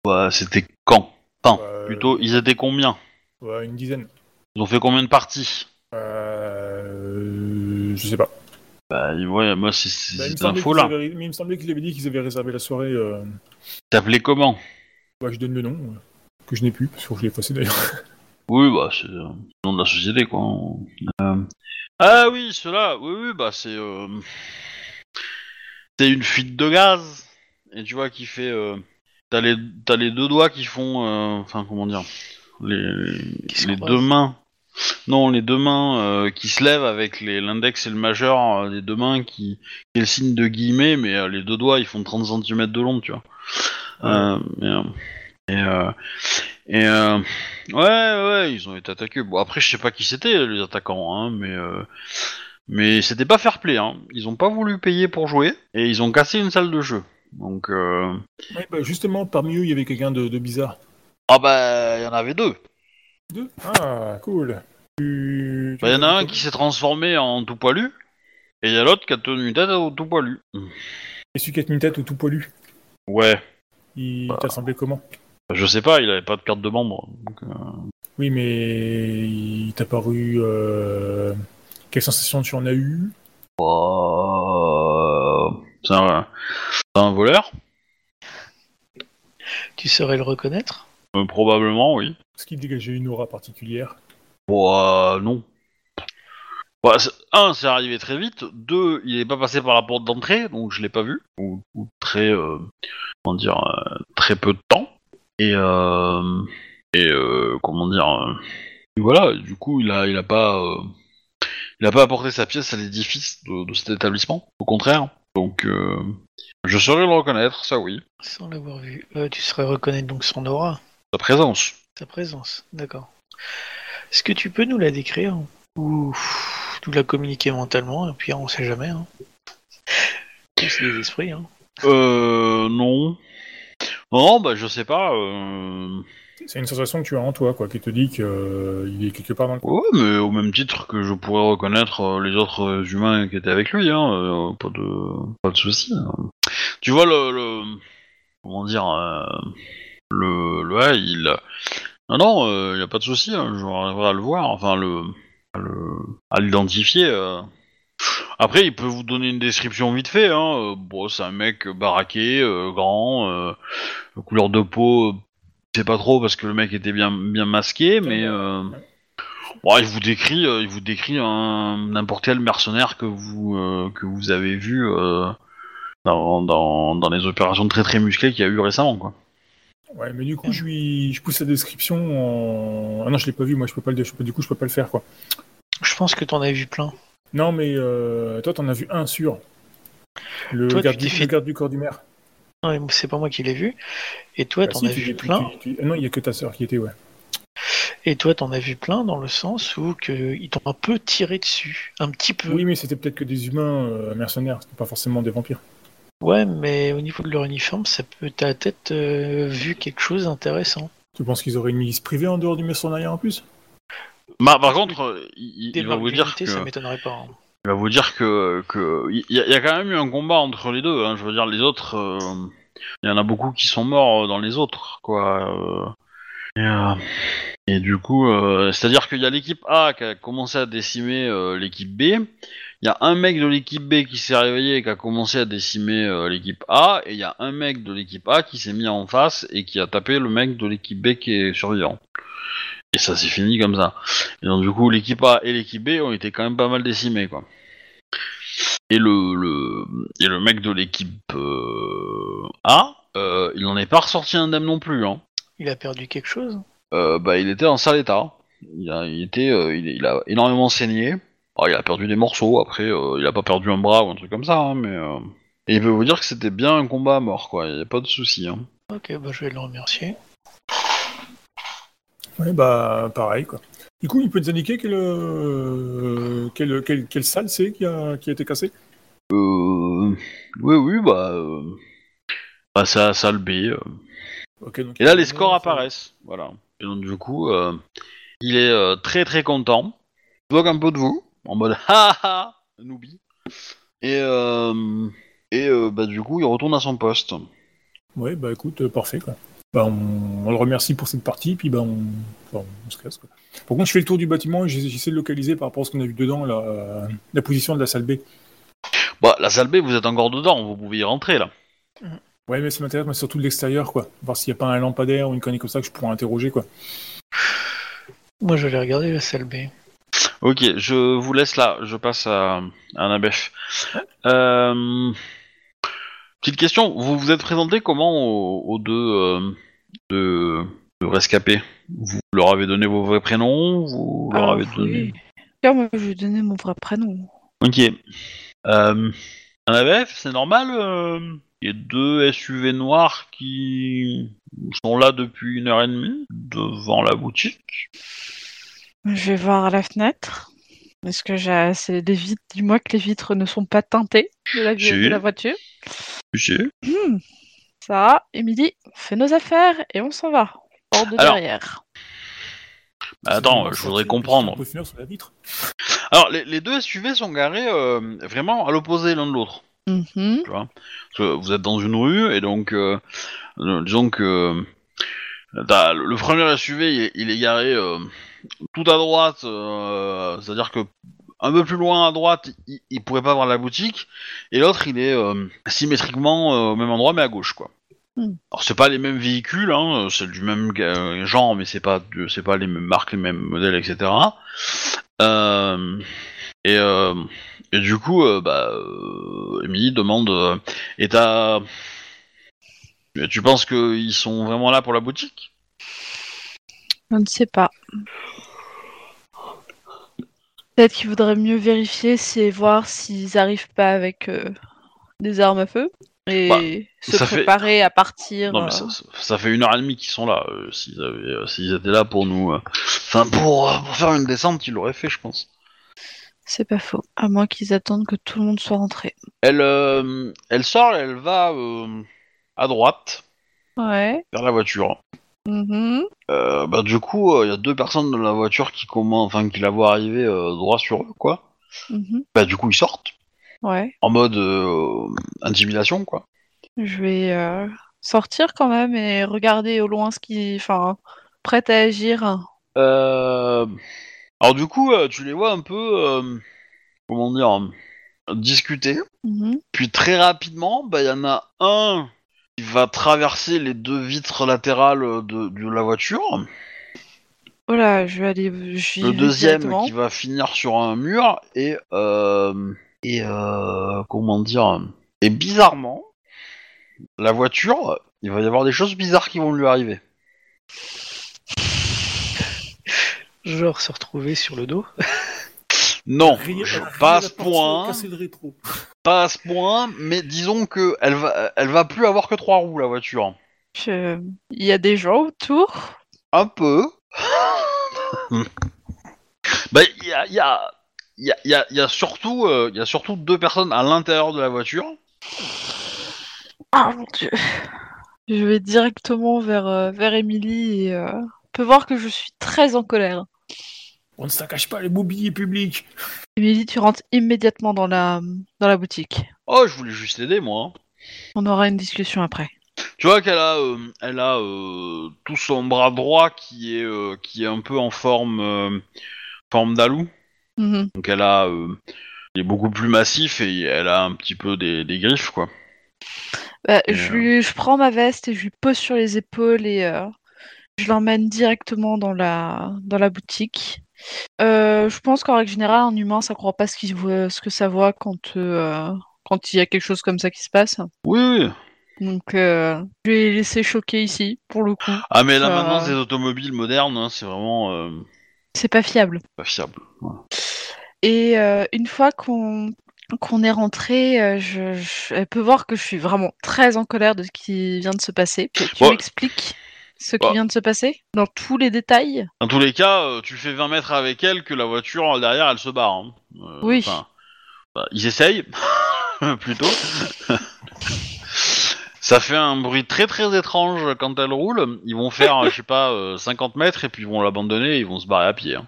A: Bah, c'était quand? Enfin,
C: Euh,
A: plutôt, ils étaient combien?
C: Ouais, Une dizaine.
A: Ils ont fait combien de parties
C: Euh, je sais pas.
A: Bah, ouais, moi, c'est
C: Bah, il me semblait qu'ils
A: là.
C: avaient- mais il me semblait qu'ils avaient dit qu'ils avaient réservé la soirée. Euh...
A: T'appelais comment
C: bah, je donne le nom, euh, que je n'ai plus, parce que je l'ai effacé d'ailleurs. [LAUGHS]
A: Oui, bah c'est euh, le nom de la société, quoi. Euh, Ah oui, cela, oui, oui, bah c'est... euh, C'est une fuite de gaz, et tu vois, qui fait... euh, T'as les, t'as les deux doigts qui font... euh, Enfin, comment dire Les,
D: Qui
A: les deux mains... Non, les deux mains euh, qui se lèvent avec les- l'index et le majeur, euh, les deux mains qui... qui est le signe de guillemets, mais euh, les deux doigts, ils font 30 cm de long, tu vois. Euh, mais, euh, et... euh, et euh, ouais, ouais, ils ont été attaqués. Bon, après, je sais pas qui c'était les attaquants, hein, mais euh, mais c'était pas fair play. Hein. Ils ont pas voulu payer pour jouer et ils ont cassé une salle de jeu. Donc, euh...
C: Ouais, bah, justement, parmi eux, il y avait quelqu'un de, de bizarre.
A: ah bah, il y en avait deux.
C: Deux Ah, cool. Tu- tu
A: Bah, Il y en a un qui s'est transformé en tout poilu et il y a l'autre qui a tenu tête au tout poilu.
C: Et celui qui a tenu une tête au tout poilu,
A: Ouais,
C: il
A: Bah.
C: t'a semblé comment?
A: Je sais pas, il avait pas de carte de membre. donc, euh,
C: Oui, mais il t'a paru. euh, Quelle sensation tu en as eu?
A: Bah, c'est un, c'est un voleur,
D: Tu saurais le reconnaître?
A: Euh, probablement, oui.
C: Est-ce qu'il dégageait une aura particulière?
A: Bon, euh, non. Bah, c'est- un, c'est arrivé très vite. Deux, il est pas passé par la porte d'entrée, donc je l'ai pas vu. Ou, ou très, euh, comment dire, euh, très peu de temps. Et, euh, et euh, comment dire, euh, et voilà. Du coup, il a, il a pas, euh, il a pas apporté sa pièce à l'édifice de, de cet établissement. Au contraire. Donc, euh, je saurais le reconnaître, ça oui.
D: Sans l'avoir vu. Euh, tu saurais reconnaître donc son aura,
A: Sa présence.
D: sa présence. D'accord. Est-ce que tu peux nous la décrire Ou nous la communiquer mentalement Et puis on sait jamais. Hein. C'est des esprits. Hein.
A: Euh, non. Non, bah je sais pas. Euh...
C: C'est une sensation que tu as en toi, quoi, qui te dit qu'il est quelque part dans le
A: Ouais, mais au même titre que je pourrais reconnaître euh, les autres euh, humains qui étaient avec lui, hein, euh, pas de pas de souci. hein. Tu vois le, le- comment dire euh, le il non non, euh, il y a pas de souci, hein, j'arriverai à le voir, enfin le à l'identifier. euh. Après, il peut vous donner une description vite fait. Hein. euh, Bon, c'est un mec baraqué, grand, couleur de peau, je sais pas trop parce que le mec était bien masqué, mais bon, il vous décrit, il vous décrit n'importe quel mercenaire que vous que vous avez vu dans, dans dans les opérations très très musclées qu'il y a eu récemment, quoi.
C: Ouais, mais du coup, je lui, je pousse la description en. Ah non, je l'ai pas vu, moi, je peux pas le, je peux- du coup, je peux pas le faire, quoi.
D: Je pense que t'en as vu plein.
C: Non, mais euh, toi, t'en as vu un sûr. Le,
D: Toi,
C: garde, du,
D: fait-
C: le garde du corps du maire.
D: Non, mais c'est pas moi qui l'ai vu. Et toi,
C: Bah,
D: t'en
C: si,
D: as
C: tu-
D: vu
C: tu-
D: plein.
C: tu- ah non, il y a que ta sœur qui était, ouais.
D: Et toi, t'en as vu plein dans le sens où que ils t'ont un peu tiré dessus, un petit peu.
C: Oui, mais c'était peut-être que des humains euh, mercenaires, c'était pas forcément des vampires.
D: Ouais, mais au niveau de leur uniforme, ça peut t'as peut-être euh, vu quelque chose d'intéressant.
C: Tu penses qu'ils auraient une milice privée en dehors du mercenariat en plus?
A: Bah, par contre, euh, il,
D: Des
A: il va vous dire que
D: ça m'étonnerait pas. hein.
A: Il va vous dire que que il y, a- il y a quand même eu un combat entre les deux. Hein. Je veux dire, les autres, euh, il y en a beaucoup qui sont morts euh, dans les autres, quoi. euh. Et, euh, et du coup, euh, c'est-à-dire qu'il y a l'équipe A qui a commencé à décimer euh, l'équipe B. Il y a un mec de l'équipe B qui s'est réveillé et qui a commencé à décimer euh, l'équipe A. Et il y a un mec de l'équipe A qui s'est mis en face et qui a tapé le mec de l'équipe B qui est survivant. Et ça s'est fini comme ça. Et donc du coup, l'équipe A et l'équipe B ont été quand même pas mal décimés, quoi. Et le, le, et le mec de l'équipe euh, A, euh, il n'en est pas ressorti indemne non plus. Hein.
D: Il a perdu quelque chose?
A: Euh, bah, il était en sale état. Il a, il était, euh, il, il a énormément saigné. Alors, il a perdu des morceaux. Après, euh, il a pas perdu un bras ou un truc comme ça. hein, mais euh, et il peut vous dire que c'était bien un combat à mort, quoi. Il y a pas de souci. Hein.
D: Ok, bah je vais le remercier.
C: Ouais, bah, pareil, quoi. Du coup, il peut nous indiquer quelle, euh, quelle, quelle, quelle salle c'est qui a, qui a été cassée
A: Euh, oui, oui, bah, euh, bah, c'est à la salle B. euh.
C: Ok, donc-
A: Et là, les scores apparaissent. Voilà. Et donc, du coup, euh, il est euh, très très content. Il se moque un peu de vous, en mode [LAUGHS] ha ha, noobie. Et, euh, et euh, bah, du coup, il retourne à son poste.
C: Ouais, bah écoute, euh, parfait, quoi. Bah, on, on le remercie pour cette partie, puis bah, on, enfin, on se casse, quoi. Par contre, je fais le tour du bâtiment et j'essa- j'essaie de localiser par rapport à ce qu'on a vu dedans, la, la position de la salle B.
A: Bah, la salle B, vous êtes encore dedans, vous pouvez y rentrer là.
C: Ouais, mais ça m'intéresse, mais surtout de l'extérieur, quoi. Voir s'il n'y a pas un lampadaire ou une connerie comme ça que je pourrais interroger, quoi.
D: Moi, je vais regarder la salle B.
A: Ok, je vous laisse là, je passe à, à Nabef. Euh, petite question, vous vous êtes présenté comment aux, aux deux, euh, deux, deux rescapés? Vous leur avez donné vos vrais prénoms Vous leur
B: Ah,
A: avez donné...
B: oui. Moi, je vais donner mon vrai prénom.
A: Ok. Euh, Nabef, c'est normal euh, Il y a deux SUV noirs qui sont là depuis une heure et demie devant la boutique.
B: Je vais voir à la fenêtre. Est-ce que j'ai c'est des vitres Dis-moi que les vitres ne sont pas teintées de la,
A: Si.
B: de la voiture.
A: Si.
B: Hmm. Ça, Émilie, on fait nos affaires et on s'en va. Hors de
A: Alors,
B: derrière.
A: Bah, Attends, je voudrais comprendre.
C: On peut finir sur la vitre.
A: Alors, les, les deux SUV sont garés euh, vraiment à l'opposé l'un de l'autre.
B: Mhm.
A: tu vois? Parce que vous êtes dans une rue et donc, euh, euh, disons que euh, t'as- le premier SUV il est, il est garé euh, tout à droite, euh, c'est-à-dire que un peu plus loin à droite, il, il pourrait pas voir la boutique, et l'autre il est euh, symétriquement euh, au même endroit mais à gauche quoi.
B: Hmm.
A: Alors c'est pas les mêmes véhicules, hein, c'est du même ga- genre, mais c'est pas de- c'est pas les mêmes marques, les mêmes modèles, etc. Euh, et, euh, et du coup, euh, bah, euh, Emily demande euh, Et t'as. Mais Tu penses qu'ils sont vraiment là pour la boutique?
B: Je ne sais pas. Peut-être qu'il vaudrait mieux vérifier c'est voir s'ils arrivent pas avec euh, des armes à feu et
A: Bah,
B: se
A: fait-
B: préparer à partir.
A: Non, mais
B: euh,
A: ça, fait une heure et demie qu'ils sont là. euh, s'ils, euh, étaient là pour nous. Enfin, pour, pour faire une descente, ils l'auraient fait, je pense.
B: C'est pas faux. À moins qu'ils attendent que tout le monde soit rentré.
A: Elle, elle sort, elle va à droite,
B: Ouais.
A: vers la voiture.
B: Mhm.
A: Euh, bah, du coup, il y a deux personnes dans la voiture qui, commencent, enfin, qui la voient arriver euh, droit sur eux, quoi.
B: Mhm.
A: Bah, du coup, ils sortent.
B: Ouais.
A: En mode euh, intimidation, quoi.
B: Je vais euh, sortir quand même et regarder au loin ce qui. Enfin, prête à agir.
A: Euh... Alors du coup, euh, tu les vois un peu, euh, comment dire, euh, discuter.
B: Mhm.
A: Puis très rapidement, bah il y en a un qui va traverser les deux vitres latérales de, de la voiture.
B: Voilà, je vais aller.
A: Le deuxième qui va finir sur un mur et euh, et euh, comment dire et bizarrement, la voiture, il va y avoir des choses bizarres qui vont lui arriver.
D: Genre se retrouver sur le dos. [LAUGHS]
A: Non, je- pas à ce point.
C: Le.
A: Pas à ce point, mais disons que elle va, elle va plus avoir que trois roues la voiture.
B: Je- Il y a des gens autour.
A: Un peu. bah, il y a, il y a, il y a, il y a- il y a surtout, euh, il y a surtout deux personnes à l'intérieur de la voiture.
B: Ah mon dieu. Je vais directement vers, euh, vers Emily et euh, on peut voir que je suis très en colère.
C: On ne s'accache pas les mobiliers publics.
B: Emily, tu rentres immédiatement dans la, dans la boutique.
A: Oh, je voulais juste l'aider moi.
B: On aura une discussion après.
A: Tu vois qu'elle a, euh, elle a euh, tout son bras droit qui est, euh, qui est un peu en forme, euh, forme d'alou.
B: Mhm.
A: Donc elle a, euh, il est beaucoup plus massif et elle a un petit peu des, des griffes quoi.
B: Bah, je,
A: euh,
B: lui- je prends ma veste et je lui pose sur les épaules et euh, je l'emmène directement dans la, dans la boutique. Euh, je pense qu'en règle générale, un humain, ça croit pas ce, qu'il voit, ce que ça voit quand, euh, quand il y a quelque chose comme ça qui se passe.
A: Oui, oui.
B: Donc, euh, je vais laisser choquer ici, pour le coup.
A: Ah mais là maintenant ces automobiles modernes, hein, c'est vraiment
B: C'est pas fiable.
A: pas fiable.
B: Et une fois qu'on qu'on est rentré, je, je- elle peut voir que je suis vraiment très en colère de ce qui vient de se passer. Tu,
A: Ouais.
B: m'expliques ce qui
A: Bah.
B: vient de se passer dans tous les détails
A: Dans tous les cas, euh, tu fais 20 mètres avec elle que la voiture derrière elle se barre. hein. Euh,
B: Oui.
A: enfin, bah, ils essayent [LAUGHS] plutôt. [LAUGHS] Ça fait un bruit très très étrange quand elle roule. Ils vont faire, je sais pas, euh, 50 mètres et puis ils vont l'abandonner et ils vont se barrer à pied. hein.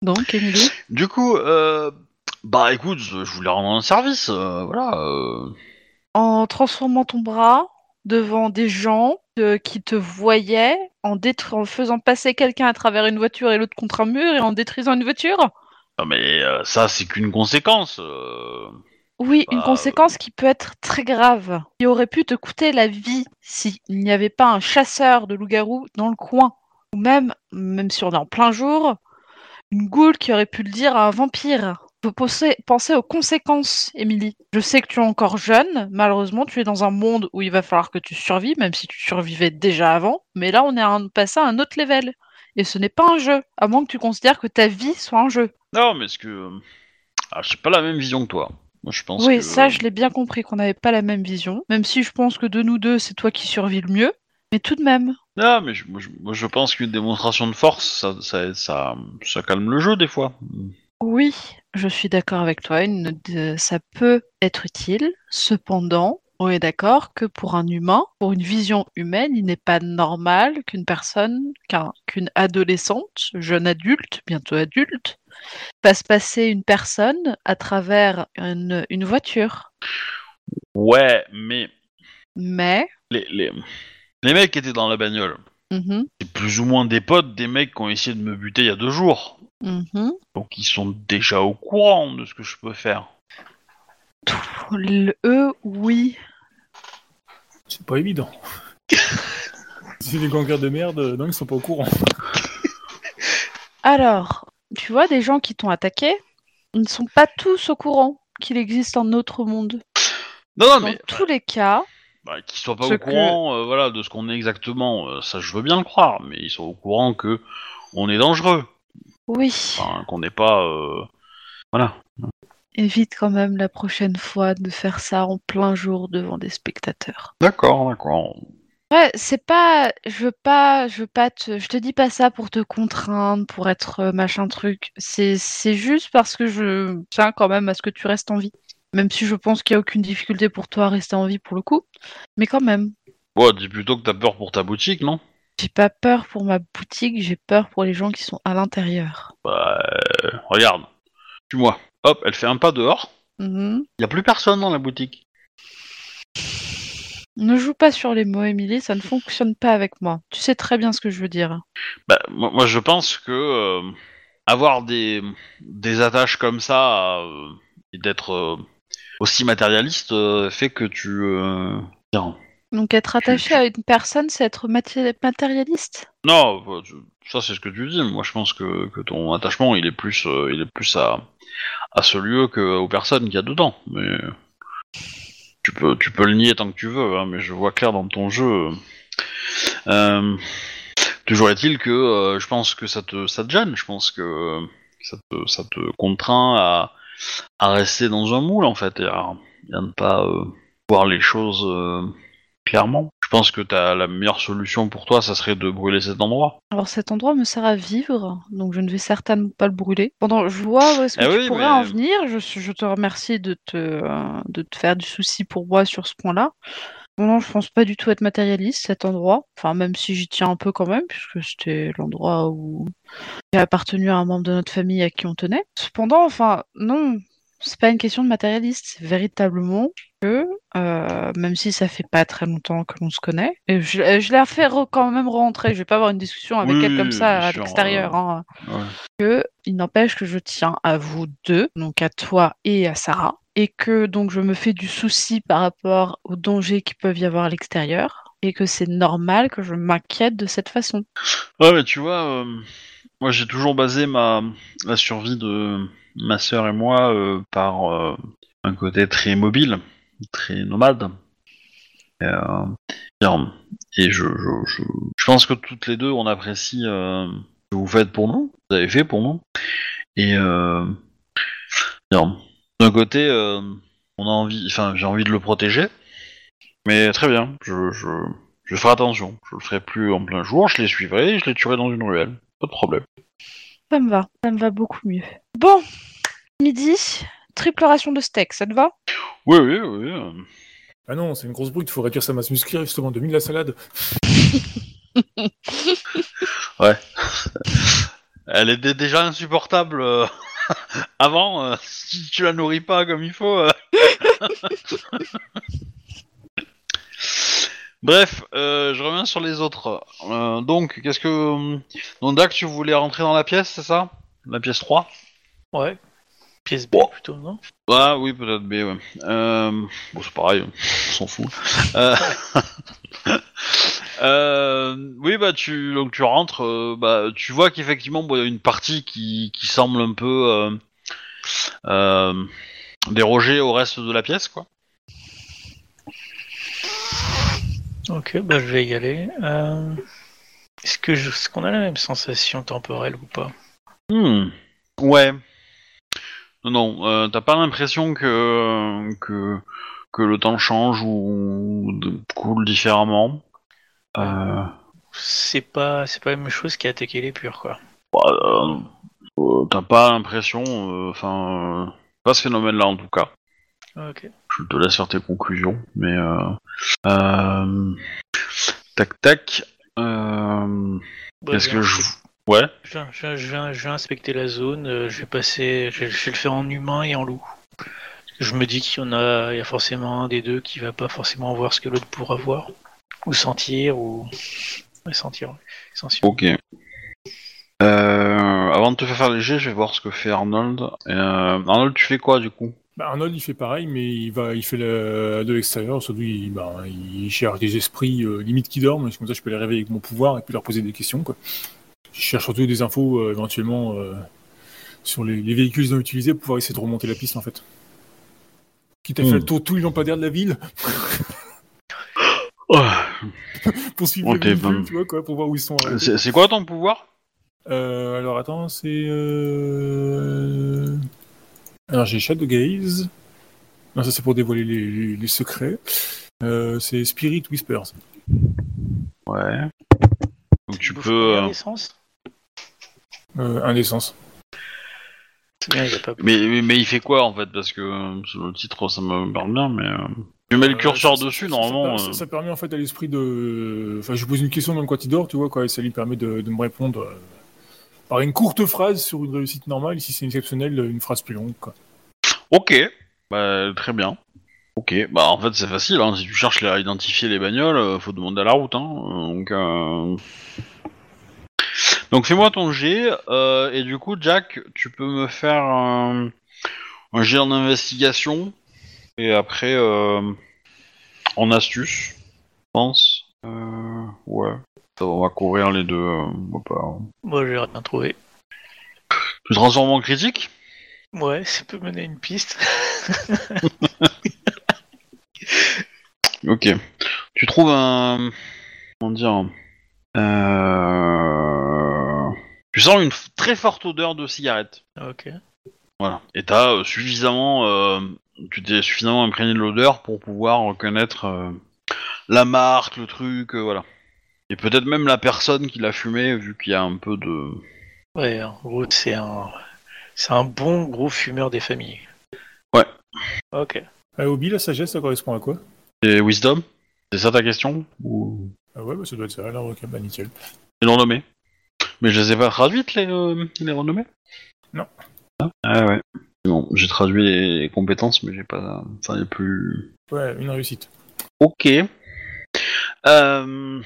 B: Donc, Émilie
A: Du coup, euh, bah écoute, je voulais rendre un service, euh, voilà. euh.
B: En transformant ton bras devant des gens euh, qui te voyaient, en, détru- en faisant passer quelqu'un à travers une voiture et l'autre contre un mur et en détruisant une voiture?
A: Non mais euh, ça c'est qu'une conséquence. euh.
B: Oui, une
A: Bah,
B: conséquence qui peut être très grave, qui aurait pu te coûter la vie s'il n'y avait pas un chasseur de loups-garous dans le coin. Ou même, même si on est en plein jour, une goule qui aurait pu le dire à un vampire. Penser, penser aux conséquences, Émilie. Je sais que tu es encore jeune, malheureusement, tu es dans un monde où il va falloir que tu survives, même si tu survivais déjà avant. Mais là, on est à passé à un autre level. Et ce n'est pas un jeu, à moins que tu considères que ta vie soit un jeu.
A: Non, mais est-ce que. euh, Ah, j'ai pas la même vision que toi. Moi, je pense
B: Oui,
A: que-
B: ça, je l'ai bien compris qu'on n'avait pas la même vision. Même si je pense que de nous deux, c'est toi qui survis le mieux. Mais tout de même.
A: Non, mais je, moi, je, moi, je pense qu'une démonstration de force, ça, ça, ça, ça calme le jeu des fois.
B: Oui, je suis d'accord avec toi. une- de- ça peut être utile. Cependant, on est d'accord que pour un humain, pour une vision humaine, il n'est pas normal qu'une personne, qu'un- qu'une adolescente, jeune adulte, bientôt adulte, fasse passer une personne à travers une, une voiture.
A: Ouais, mais
B: Mais,
A: les, les, les mecs qui étaient dans la bagnole,
B: mhm,
A: c'est plus ou moins des potes des mecs qui ont essayé de me buter il y a deux jours.
B: Mhm,
A: Donc ils sont déjà au courant de ce que je peux faire.
B: le- eux, oui.
C: C'est pas évident. [LAUGHS] si les gangers de merde, non, ils sont pas au courant.
B: Alors, tu vois, des gens qui t'ont attaqué, ils ne sont pas tous au courant qu'il existe un autre monde.
A: Non, non,
B: Dans
A: mais
B: tous les cas,
A: bah, qu'ils soient pas au
B: que-
A: courant euh, voilà, de ce qu'on est exactement, euh, ça je veux bien le croire, mais ils sont au courant que on est dangereux.
B: Oui.
A: Enfin, qu'on n'est pas. euh, Voilà.
B: Évite quand même la prochaine fois de faire ça en plein jour devant des spectateurs.
A: D'accord, d'accord.
B: Ouais, c'est pas, je veux pas, je veux pas te, je te dis pas ça pour te contraindre, pour être euh, machin truc. C'est, c'est juste parce que je tiens quand même à ce que tu restes en vie. Même si je pense qu'il y a aucune difficulté pour toi à rester en vie pour le coup, mais quand même.
A: Bon, dis plutôt que t'as peur pour ta boutique, non?
B: J'ai pas peur pour ma boutique, j'ai peur pour les gens qui sont à l'intérieur.
A: Bah, euh, regarde. Suis-moi. Hop, elle fait un pas dehors.
B: Mhm.
A: Il y a plus personne dans la boutique.
B: Ne joue pas sur les mots, Émilie, ça ne fonctionne pas avec moi. Tu sais très bien ce que je veux dire.
A: Bah, moi, moi, je pense que euh, avoir des, des attaches comme ça euh, et d'être euh, aussi matérialiste fait que tu. tiens.
B: Donc être attaché à une personne, c'est être maté- matérialiste?
A: Non, bah, ça c'est ce que tu dis. Moi, je pense que, ton attachement, il est plus, euh, il est plus à, à ce lieu qu'aux personnes qu'il y a dedans. Mais tu peux, tu peux le nier tant que tu veux. hein, mais je vois clair dans ton jeu. Euh, toujours est-il que euh, je pense que ça te, ça te gêne. Je pense que ça te, ça te contraint à, à rester dans un moule en fait et à, ne pas euh, voir les choses clairement. Je pense que t'as la meilleure solution pour toi, ça serait de brûler cet endroit.
B: Alors cet endroit me sert à vivre, donc je ne vais certainement pas le brûler. Pendant, je vois où est-ce que
A: Eh
B: tu
A: oui,
B: pourrais
A: mais-
B: en venir. Je, te remercie de te, euh, de te faire du souci pour moi sur ce point-là. Non, non, je pense pas du tout être matérialiste cet endroit. Enfin, même si j'y tiens un peu quand même, puisque c'était l'endroit où j'ai appartenu à un membre de notre famille à qui on tenait. Cependant, enfin, non, c'est pas une question de matérialiste. C'est véritablement que, euh, même si ça fait pas très longtemps que l'on se connaît, et je, je l'ai fait re- quand même rentrer. Je vais pas avoir une discussion avec
A: Oui,
B: elle comme ça à l'extérieur.
A: euh,
B: hein.
A: Ouais.
B: Que il n'empêche que je tiens à vous deux, donc à toi et à Sarah, et que donc je me fais du souci par rapport aux dangers qui peuvent y avoir à l'extérieur, et que c'est normal que je m'inquiète de cette façon.
A: Ouais, mais tu vois, euh, moi j'ai toujours basé ma la survie de ma sœur et moi euh, par euh, un côté très mobile, très nomade. Et, euh, je, pense que toutes les deux on apprécie ce que vous faites pour nous, vous avez fait pour nous. Et d'un côté, on a envie, enfin j'ai envie de le protéger, mais très bien, je, je, ferai attention. Je le ferai plus en plein jour, je les suivrai je les tuerai dans une ruelle. Pas de problème.
B: Ça me va, ça me va beaucoup mieux. Bon, midi, triple ration de steak, ça te va?
A: Oui, oui, oui. euh.
C: Ah non, c'est une grosse brute, il faut réduire sa masse musculaire justement, de de la salade. [LAUGHS]
A: Elle était déjà insupportable euh, [LAUGHS] avant. euh, si tu la nourris pas comme il faut. euh. [LAUGHS] Bref, euh, je reviens sur les autres. Euh, donc, qu'est-ce que. Donc, Dax, tu voulais rentrer dans la pièce, c'est ça? La pièce 3
D: Ouais. Pièce B plutôt, non?
A: Ah oui, peut-être B, ouais. Euh, bon, c'est pareil, [LAUGHS] on s'en fout. Euh, [LAUGHS] Euh, oui, bah tu donc tu rentres, euh, bah tu vois qu'effectivement bon, il y a une partie qui, qui semble un peu euh, euh, déroger au reste de la pièce, quoi.
D: Ok, bah je vais y aller. Euh, Est-ce que je... est-ce qu'on a la même sensation temporelle ou pas?
A: Hmm. Ouais. Non, non, euh, t'as pas l'impression que, que que le temps change ou de- coule différemment. Euh,
D: C'est pas, c'est pas la même chose qui a attaqué les purs, quoi.
A: bah, euh, euh, t'as pas l'impression, enfin, pas ce phénomène-là en tout cas.
D: Ok.
A: Je te laisse faire tes conclusions, mais euh, euh, tac tac. Euh,
D: Bah, je
A: que je, ouais.
D: Je viens, je, viens, je, viens, je viens inspecter la zone, je vais passer, je, vais le faire en humain et en loup. Je me dis qu'il y en a, il y a forcément un des deux qui va pas forcément voir ce que l'autre pourra voir, ou sentir, ou ouais, sentir.
A: Ok. Euh, avant de te faire jets, je vais voir ce que fait Arnold. Euh, Arnold, tu fais quoi du coup?
C: Bah, Arnold, il fait pareil, mais il va, il fait le- de l'extérieur. Surtout, il, bah, il cherche des esprits euh, limite qui dorment. Comme ça, je peux les réveiller avec mon pouvoir et puis leur poser des questions. Quoi. Je cherche surtout des infos euh, éventuellement euh, sur les, les véhicules qu'ils ont utilisés pour pouvoir essayer de remonter la piste en fait. Quitte à
A: Hmm.
C: faire le tour tous les lampadaires de la ville [LAUGHS] pour suivre les véhicules,
A: ben.
C: tu vois, quoi, pour voir où ils sont.
A: C'est quoi ton pouvoir?
C: Euh, alors attends, c'est. Alors j'ai Shadow Gaze. Non, ça c'est pour dévoiler les, les- les secrets. Euh, c'est Spirit Whispers.
A: Ouais. Donc tu peux.
D: combien
A: euh,
D: d'essence
C: Euh, indécence.
D: C'est bien, il pas.
A: Mais, mais, mais il fait quoi en fait? Parce que euh, le titre ça me parle bien, mais. Tu mets le curseur
C: ça-
A: dessus
C: ça-
A: normalement.
C: Ça, ça- ça permet en fait à l'esprit de. Enfin, je lui pose une question même quand il dort, tu vois, quoi, et ça lui permet de, de me répondre euh, par une courte phrase sur une réussite normale. Si c'est exceptionnel, une phrase plus longue.
A: Ok, bah, très bien. Ok, bah en fait c'est facile, hein. si tu cherches à identifier les bagnoles, euh, faut demander à la route. Hein. Donc, euh... Donc fais-moi ton G, euh, et du coup Jack, tu peux me faire un, un G en investigation, et après euh, en astuce, je pense. Ouais, on va courir les deux. euh, on va pas-
D: Moi, j'ai rien trouvé.
A: Tu transformes en critique?
D: Ouais, ça peut mener à une piste.
A: Ok. Tu trouves un. Comment dire euh... Tu sens une f- très forte odeur de cigarette.
D: ok.
A: Voilà. Et t'as euh, suffisamment. euh, Tu t'es suffisamment imprégné de l'odeur pour pouvoir reconnaître euh, la marque, le truc, euh, voilà. Et peut-être même la personne qui l'a fumé, vu qu'il y a un peu de.
D: Ouais, en gros, c'est un, c'est un bon gros fumeur des familles.
A: Ouais.
D: Ok.
C: Euh, Obi, la sagesse, ça correspond à quoi?
A: Et Wisdom? C'est ça ta question? Ou.
C: Ah ouais, bah, ça doit être ça. Alors, ok, bah nickel.
A: Mais je les ai pas traduites, les, euh, les renommés
C: Non.
A: Ah, ah ouais. Bon, j'ai traduit les compétences, mais j'ai pas. Enfin, les plus.
C: Ouais, une réussite.
A: Ok. Euh...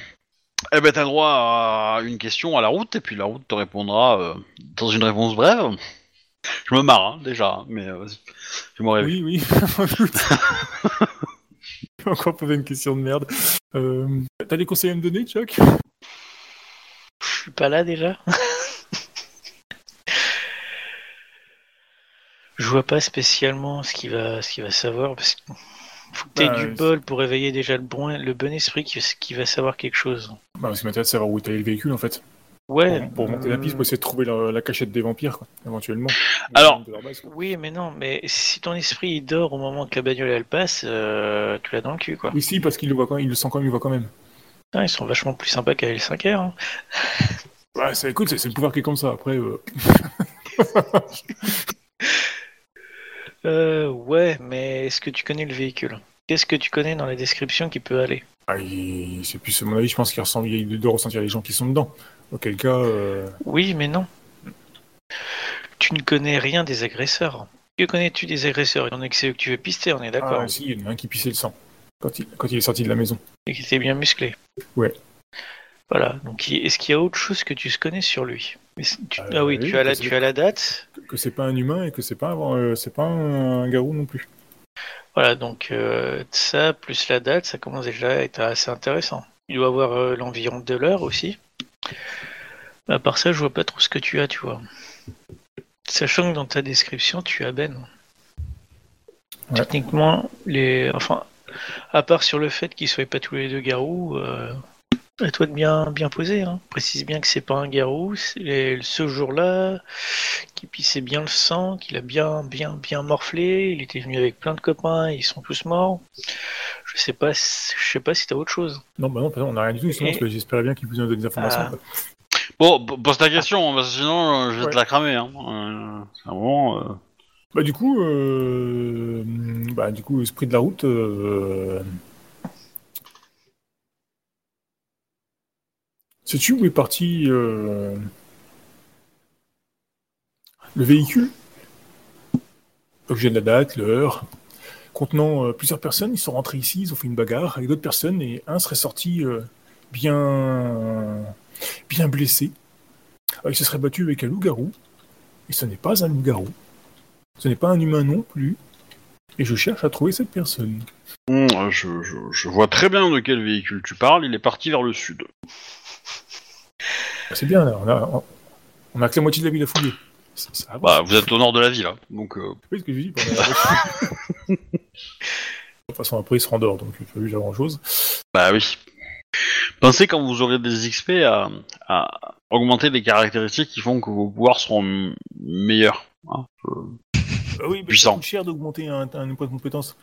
A: Eh ben, t'as le droit à une question à la route, et puis la route te répondra euh, dans une réponse brève. Je me marre, hein, déjà, mais euh. Fais-moi rêver.
C: Oui, oui. [LAUGHS] [LAUGHS] Encore posé une question de merde. Euh, T'as des conseils à me donner, Chuck?
D: Je suis pas là déjà. Je vois pas spécialement ce qu'il va, ce qu'il va savoir parce que t'aies
C: Bah,
D: du
C: c'est-
D: bol pour réveiller déjà le bon, le bon esprit qui, qui va savoir quelque chose.
C: bah, Ce qui m'intéresse, c'est savoir où est allé le véhicule, en fait.
D: Ouais.
C: Pour, pour monter la piste,
D: euh,
C: pour essayer de trouver la, la cachette des vampires, quoi, éventuellement.
A: Alors-
C: base, quoi.
D: Oui, mais non, mais si ton esprit il dort au moment que la bagnole elle passe, euh, tu l'as dans le cul quoi.
C: Oui, si, parce qu'il le voit quand il le sent quand même, il le voit quand même.
D: Putain, ils sont vachement plus sympas qu'à L5R. Hein.
C: Ouais, c'est, écoute, c'est, c'est le pouvoir qui est comme ça. Après, euh, [LAUGHS]
D: Euh, ouais, mais est-ce que tu connais le véhicule? Qu'est-ce que tu connais dans la description qui peut aller?
C: Ah, il- c'est plus, à mon avis, je pense qu'il ressemble, il doit ressentir les gens qui sont dedans. Auquel cas, euh,
D: Oui, mais non. Tu ne connais rien des agresseurs. Que connais-tu des agresseurs? Étant donné que c'est que tu veux pister, on est d'accord.
C: ah, si, il y en a un qui pissait le sang quand il, quand il est sorti de la maison.
D: Et qui était bien musclé.
C: Ouais.
D: Voilà, donc il- est-ce qu'il y a autre chose que tu connais sur lui? Mais c'est- tu-
C: Euh,
D: Ah oui, tu, as la, tu as la date.
C: Que, c'est pas un humain et que c'est pas, un- euh, c'est pas un, un garou non plus.
D: Voilà, donc euh, ça plus la date, ça commence déjà à être assez intéressant. Il doit avoir euh, l'environ de l'heure aussi. À part ça, je vois pas trop ce que tu as, tu vois. Sachant que dans ta description, tu as Ben.
C: Ouais.
D: Techniquement, les. Enfin, à part sur le fait qu'ils soient pas tous les deux garous, euh, à toi de bien, bien poser. Hein. Précise bien que c'est pas un garou, c'est ce jour-là, qu'il pissait bien le sang, qu'il a bien, bien, bien morflé. Il était venu avec plein de copains, ils sont tous morts. Je sais pas, si- je sais pas si t'as autre chose.
C: Non, bah non, on n'a rien du tout, sinon
D: Et-
C: parce que j'espérais bien qu'il vous donne des informations.
D: Ah.
A: Bon, pose ta question, parce que sinon euh, je vais
C: Ouais.
A: te la cramer. Hein. Euh, c'est un moment. euh,
C: Bah du coup, euh, bah du coup, esprit de la route. Sais-tu où est parti euh, le véhicule? Objet de la date, l'heure, contenant euh, plusieurs personnes. Ils sont rentrés ici, ils ont fait une bagarre avec d'autres personnes et un serait sorti euh, bien, bien blessé. Ah, il se serait battu avec un loup-garou. Et ce n'est pas un loup-garou. Ce n'est pas un humain non plus. Et je cherche à trouver cette personne.
A: je, je vois très bien de quel véhicule tu parles. Il est parti vers le sud.
C: C'est bien, là. On a, on a que la moitié de la ville à fouiller. Ça, ça avance.
A: Bah, vous êtes au nord de la ville, hein, donc. euh,
C: Oui, ce que je dis. [LAUGHS] de toute façon, après, il se rendort, donc il ne faut plus dire grand-chose.
A: Bah oui. Pensez quand vous aurez des XP à, à augmenter les caractéristiques qui font que vos pouvoirs seront meilleurs. hein. Euh,
C: oui, mais
A: Puissant.
C: ça coûte cher d'augmenter un, un point de compétence.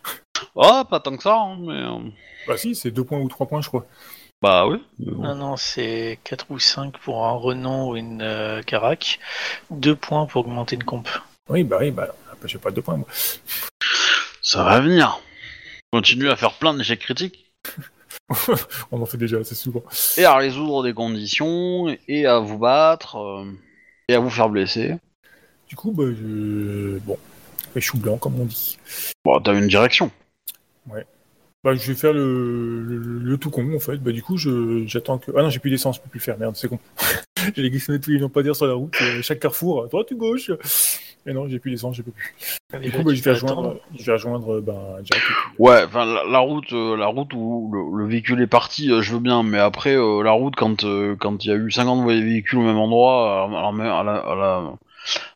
A: Oh, pas tant que ça, hein, mais. euh,
C: Bah si, c'est 2 points ou 3 points, je crois.
A: Bah oui. mais bon.
D: Non, non, c'est 4 ou 5 pour un renom ou une euh, carac. 2 points pour augmenter une comp.
C: Oui, bah oui, bah après, j'ai pas 2 points, moi.
A: Ça va venir. Continuez à faire plein d'échecs critiques [LAUGHS]
C: On en fait déjà assez souvent.
A: et à résoudre des conditions et à vous battre euh, et à vous faire blesser.
C: Du coup, bah je... Bon, je blanc, comme on dit.
A: Bon, t'as une direction.
C: Bah, je vais faire le, le, le tout con en fait. Bah, du coup, je, j'attends que. Ah non, j'ai plus d'essence, je peux plus le faire. Merde, c'est con. [LAUGHS] j'ai les glissonnés tous les lampadaires sur la route, euh, chaque carrefour, à droite ou gauche. Et non, j'ai plus d'essence, je peux plus. Du
D: Déjà,
C: coup, bah,
D: tu
C: je vais rejoindre, je vais rejoindre ben, puis-
A: Ouais, enfin la, la route, euh, la route où le, le véhicule est parti, euh, je veux bien, mais après euh, la route quand euh, quand il y a eu 50 véhicules au même endroit, à, la- à la, à la,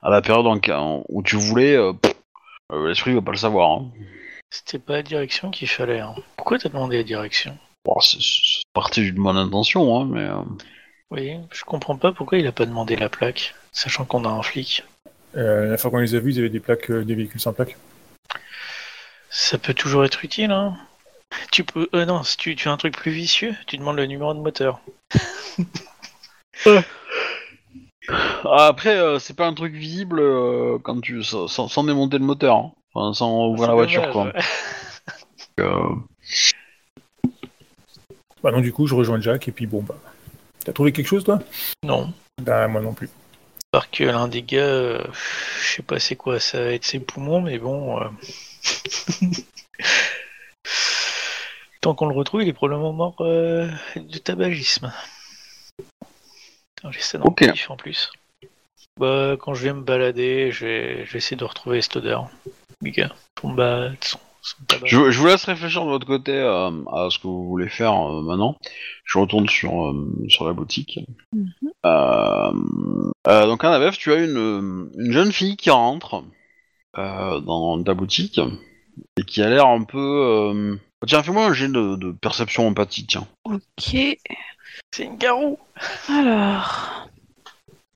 A: à la période en, où tu voulais, euh, euh, l'esprit va pas le savoir. Hein.
D: C'était pas la direction qu'il fallait. hein. Pourquoi t'as demandé la direction?
A: Bon, c'est c'est parti d'une bonne intention, hein, mais euh,
D: Oui, je comprends pas pourquoi il a pas demandé la plaque, sachant qu'on a un flic.
C: Euh, la fois qu'on les a vus, ils avaient des plaques, euh, des véhicules sans plaques.
D: Ça peut toujours être utile, hein. Tu peux. Euh, non, si tu, tu as un truc plus vicieux, tu demandes le numéro de moteur. [LAUGHS]
A: Ah, après euh, c'est pas un truc visible euh, quand tu sans, sans- sans démonter le moteur, hein. Enfin sans ouvrir la voiture quoi. Euh,
C: Bah non, du coup, je rejoins Jack et puis bon, bah. T'as trouvé quelque chose, toi?
D: Non.
C: Bah, moi non plus.
D: Parce que l'un des gars, euh, je sais pas c'est quoi, ça va être ses poumons, mais bon. euh, [LAUGHS] Tant qu'on le retrouve, il est probablement mort euh, de tabagisme. J'ai ça dans
A: Ok.
D: le pif, en plus. Bah, quand je viens me balader, je vais, je vais essayer de retrouver cette odeur. Les gars, son bat, son, son tabac.
A: Je, je vous laisse réfléchir de votre côté euh, à ce que vous voulez faire euh, maintenant. Je retourne sur, euh, sur la boutique. Euh, euh, donc, Annabeth, tu as une, une jeune fille qui rentre euh, dans ta boutique et qui a l'air un peu. euh, Tiens, fais-moi un jet de, de perception empathie, tiens.
B: Ok.
D: C'est une garou
B: Alors.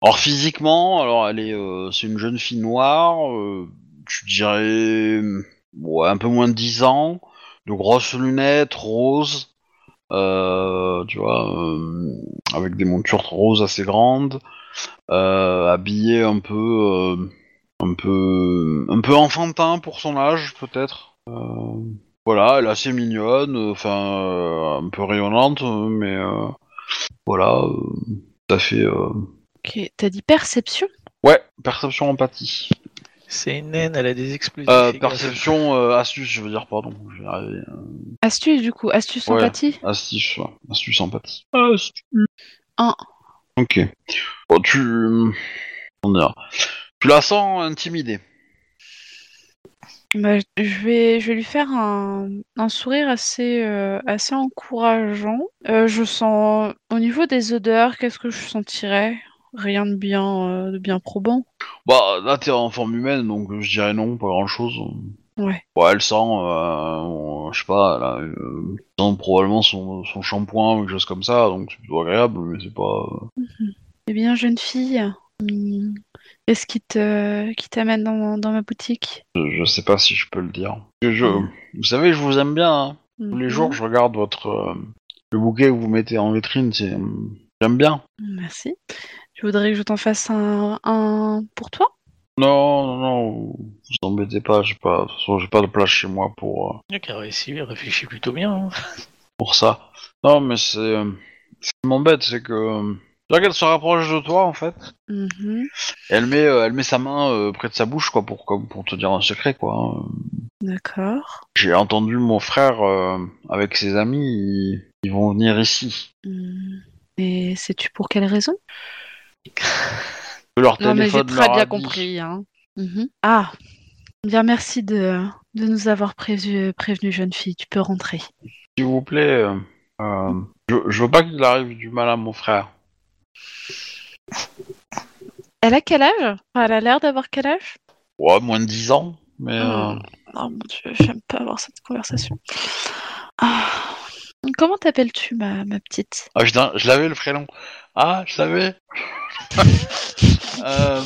A: Alors, physiquement, alors elle est, euh, c'est une jeune fille noire, euh, tu dirais. Ouais, un peu moins de 10 ans, de grosses lunettes roses, euh, tu vois, euh, avec des montures roses assez grandes, euh, habillée un peu, euh, un peu, un peu enfantin pour son âge peut-être. Voilà, elle est assez mignonne, enfin un peu rayonnante, mais voilà, ça fait,
B: Ok. T'as dit perception?
A: Ouais, perception empathie.
D: C'est une naine, elle a des explosifs.
A: Euh, perception euh, astuce, je veux dire, pardon, je vais y arriver.
B: Astuce du coup. Astuce
A: Ouais.
B: empathie
A: Astuce, ouais. Astuce empathie.
B: Un.
A: Ok. Bon, tu. comment dire Tu la sens intimidée.
B: Bah, je vais, je vais lui faire un, un sourire assez, euh, assez encourageant. Euh, je sens, au niveau des odeurs, qu'est-ce que je sentirais? Rien de bien, euh, de bien probant.
A: Bah, là, t'es en forme humaine, donc je dirais non, pas grand-chose.
B: Ouais.
A: Bon, elle sent, euh, je sais pas, elle, euh, elle sent probablement son, son shampoing ou quelque chose comme ça, donc c'est plutôt agréable, mais c'est pas... euh,
B: Eh bien, jeune fille, hum, qu'est-ce qui te, qui t'amène dans, dans ma boutique?
A: Je, je sais pas si je peux le dire. Je,
B: Mm.
A: vous savez, je vous aime bien. hein. Tous les
B: Mhm.
A: jours, je regarde votre euh, le bouquet que vous mettez en vitrine. C'est euh, j'aime bien.
B: Merci. Tu voudrais que je t'en fasse un, un pour toi?
A: Non, non, non. Vous embêtez pas. J'ai pas. De toute façon, j'ai pas de place chez moi pour euh,
D: Il a qu'à réussir, il réfléchit plutôt bien. hein.
A: pour ça. Non, mais c'est euh, ce qui m'embête, c'est que euh, là qu'elle se rapproche de toi en fait.
B: Mhm.
A: Elle met euh, elle met sa main euh, près de sa bouche quoi pour comme pour te dire un secret quoi. hein.
B: D'accord.
A: J'ai entendu mon frère euh, avec ses amis. Ils, ils vont venir ici.
B: Hum. Et sais-tu pour quelle raison? [LAUGHS]
A: Leur
B: Non, mais j'ai très bien compris. Hein. Mhm. Ah, bien merci de, de nous avoir prévu, prévenu, jeune fille. Tu peux rentrer.
A: S'il vous plaît, euh, euh, je, je veux pas qu'il arrive du mal à mon frère.
B: Elle a quel âge? Enfin, Elle a l'air d'avoir quel âge?
A: Ouais, moins de 10 ans, mais... euh,
B: Hmm. Oh mon dieu, j'aime pas avoir cette conversation. Ah. Comment t'appelles-tu, ma, ma petite?
A: Ah putain, je l'avais le prénom. Ah, je savais. [LAUGHS] euh...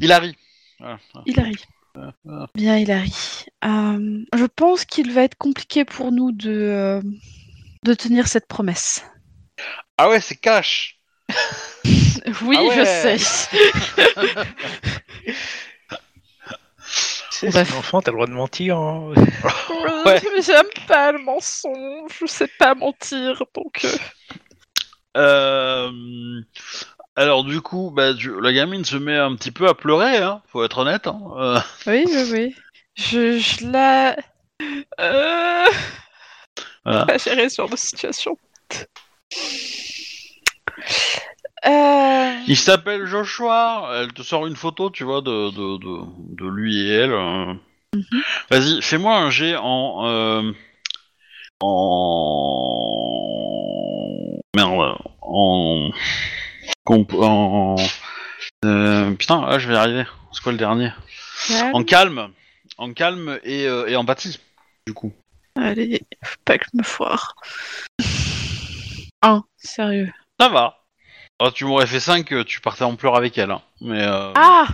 A: Hilary. Voilà.
B: Hilary.
A: ah.
B: Bien, Hilary. Euh, je pense qu'il va être compliqué pour nous de, euh, de tenir cette promesse.
A: Ah ouais, c'est cash. [LAUGHS]
B: Oui,
A: Ah ouais.
B: je sais. [LAUGHS]
D: C'est
B: Bref.
D: c'est un enfant, t'as le droit de mentir. hein.
A: Ouais.
B: Mais J'aime pas le mensonge. Je sais pas mentir, donc. euh,
A: Euh... Alors du coup, bah, tu- la gamine se met un petit peu à pleurer, hein, faut être honnête. Hein. Euh,
B: Oui, oui, oui. Je, je la. Euh...
A: Voilà.
B: Pas gérer ce genre de situation. Euh...
A: Il s'appelle Joshua. Elle te sort une photo, tu vois, de, de, de, de lui et elle. Euh. Vas-y, fais-moi un jet en. euh, en. Merde. En. comp- en. euh, putain, là je vais y arriver. C'est quoi le dernier? En calme. En calme et, euh, et empathie, du coup.
B: Allez, faut pas que je me foire. Un, sérieux.
A: Ça va. Oh, tu m'aurais fait 5, tu partais en pleurs avec elle. hein. Mais. euh,
B: Ah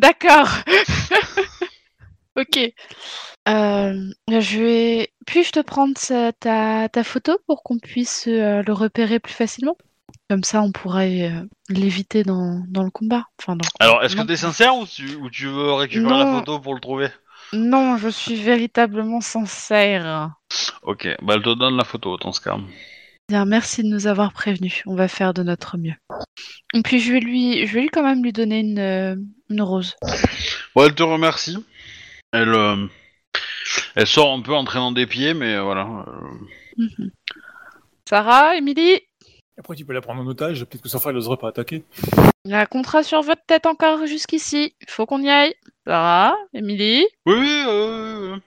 B: D'accord. [LAUGHS] ok. Euh, je vais. Puis-je te prendre sa- ta, ta photo pour qu'on puisse euh, le repérer plus facilement? Comme ça, on pourrait euh, l'éviter dans, dans le combat. Enfin, dans.
A: Alors, est-ce que
B: Non.
A: t'es sincère ou tu, ou tu veux récupérer la
B: Non.
A: photo pour le trouver?
B: Non, je suis véritablement sincère.
A: Ok, bah elle te donne la photo dans ce cas.
B: Bien, merci de nous avoir prévenus. On va faire de notre mieux. Et puis je vais lui, je vais lui quand même lui donner une, euh, une rose.
A: Bon, elle te remercie. Elle, euh, elle sort un peu en traînant des pieds, mais euh, voilà. euh,
B: Mhm. Sarah, Émilie,
C: Après, tu peux la prendre en otage, peut-être que son frère n'oserait pas attaquer.
B: il y a un contrat sur votre tête encore jusqu'ici. Il faut qu'on y aille. Sarah, Émilie.
A: Oui, oui, euh, oui, oui.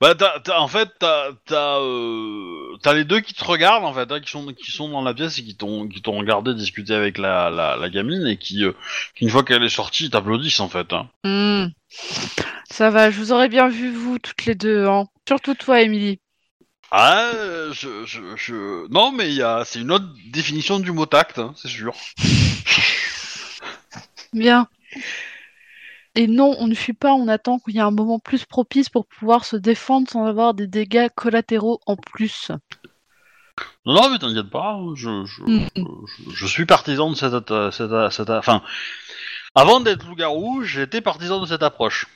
A: Bah, t'as, t'as- en fait, t'as, t'as, euh, t'as les deux qui te regardent, en fait, hein, qui sont, qui sont dans la pièce et qui t'ont, qui t'ont regardé discuter avec la, la, la gamine et qui, euh, qui, une fois qu'elle est sortie, t'applaudissent, en fait. Hein.
B: Hmm. Ça va, je vous aurais bien vu vous toutes les deux. Hein. Surtout toi, Émilie.
A: Ah, euh, je, je, je... Non, mais il y a... c'est une autre définition du mot tact, hein, c'est sûr.
B: Bien. Et non, on ne fuit pas, on attend qu'il y ait un moment plus propice pour pouvoir se défendre sans avoir des dégâts collatéraux en plus.
A: Non, non, mais t'inquiète pas, hein, je, je, je, je suis partisan de cette, atta- cette, a- cette a- Enfin, avant d'être loup-garou, j'étais partisan de cette approche.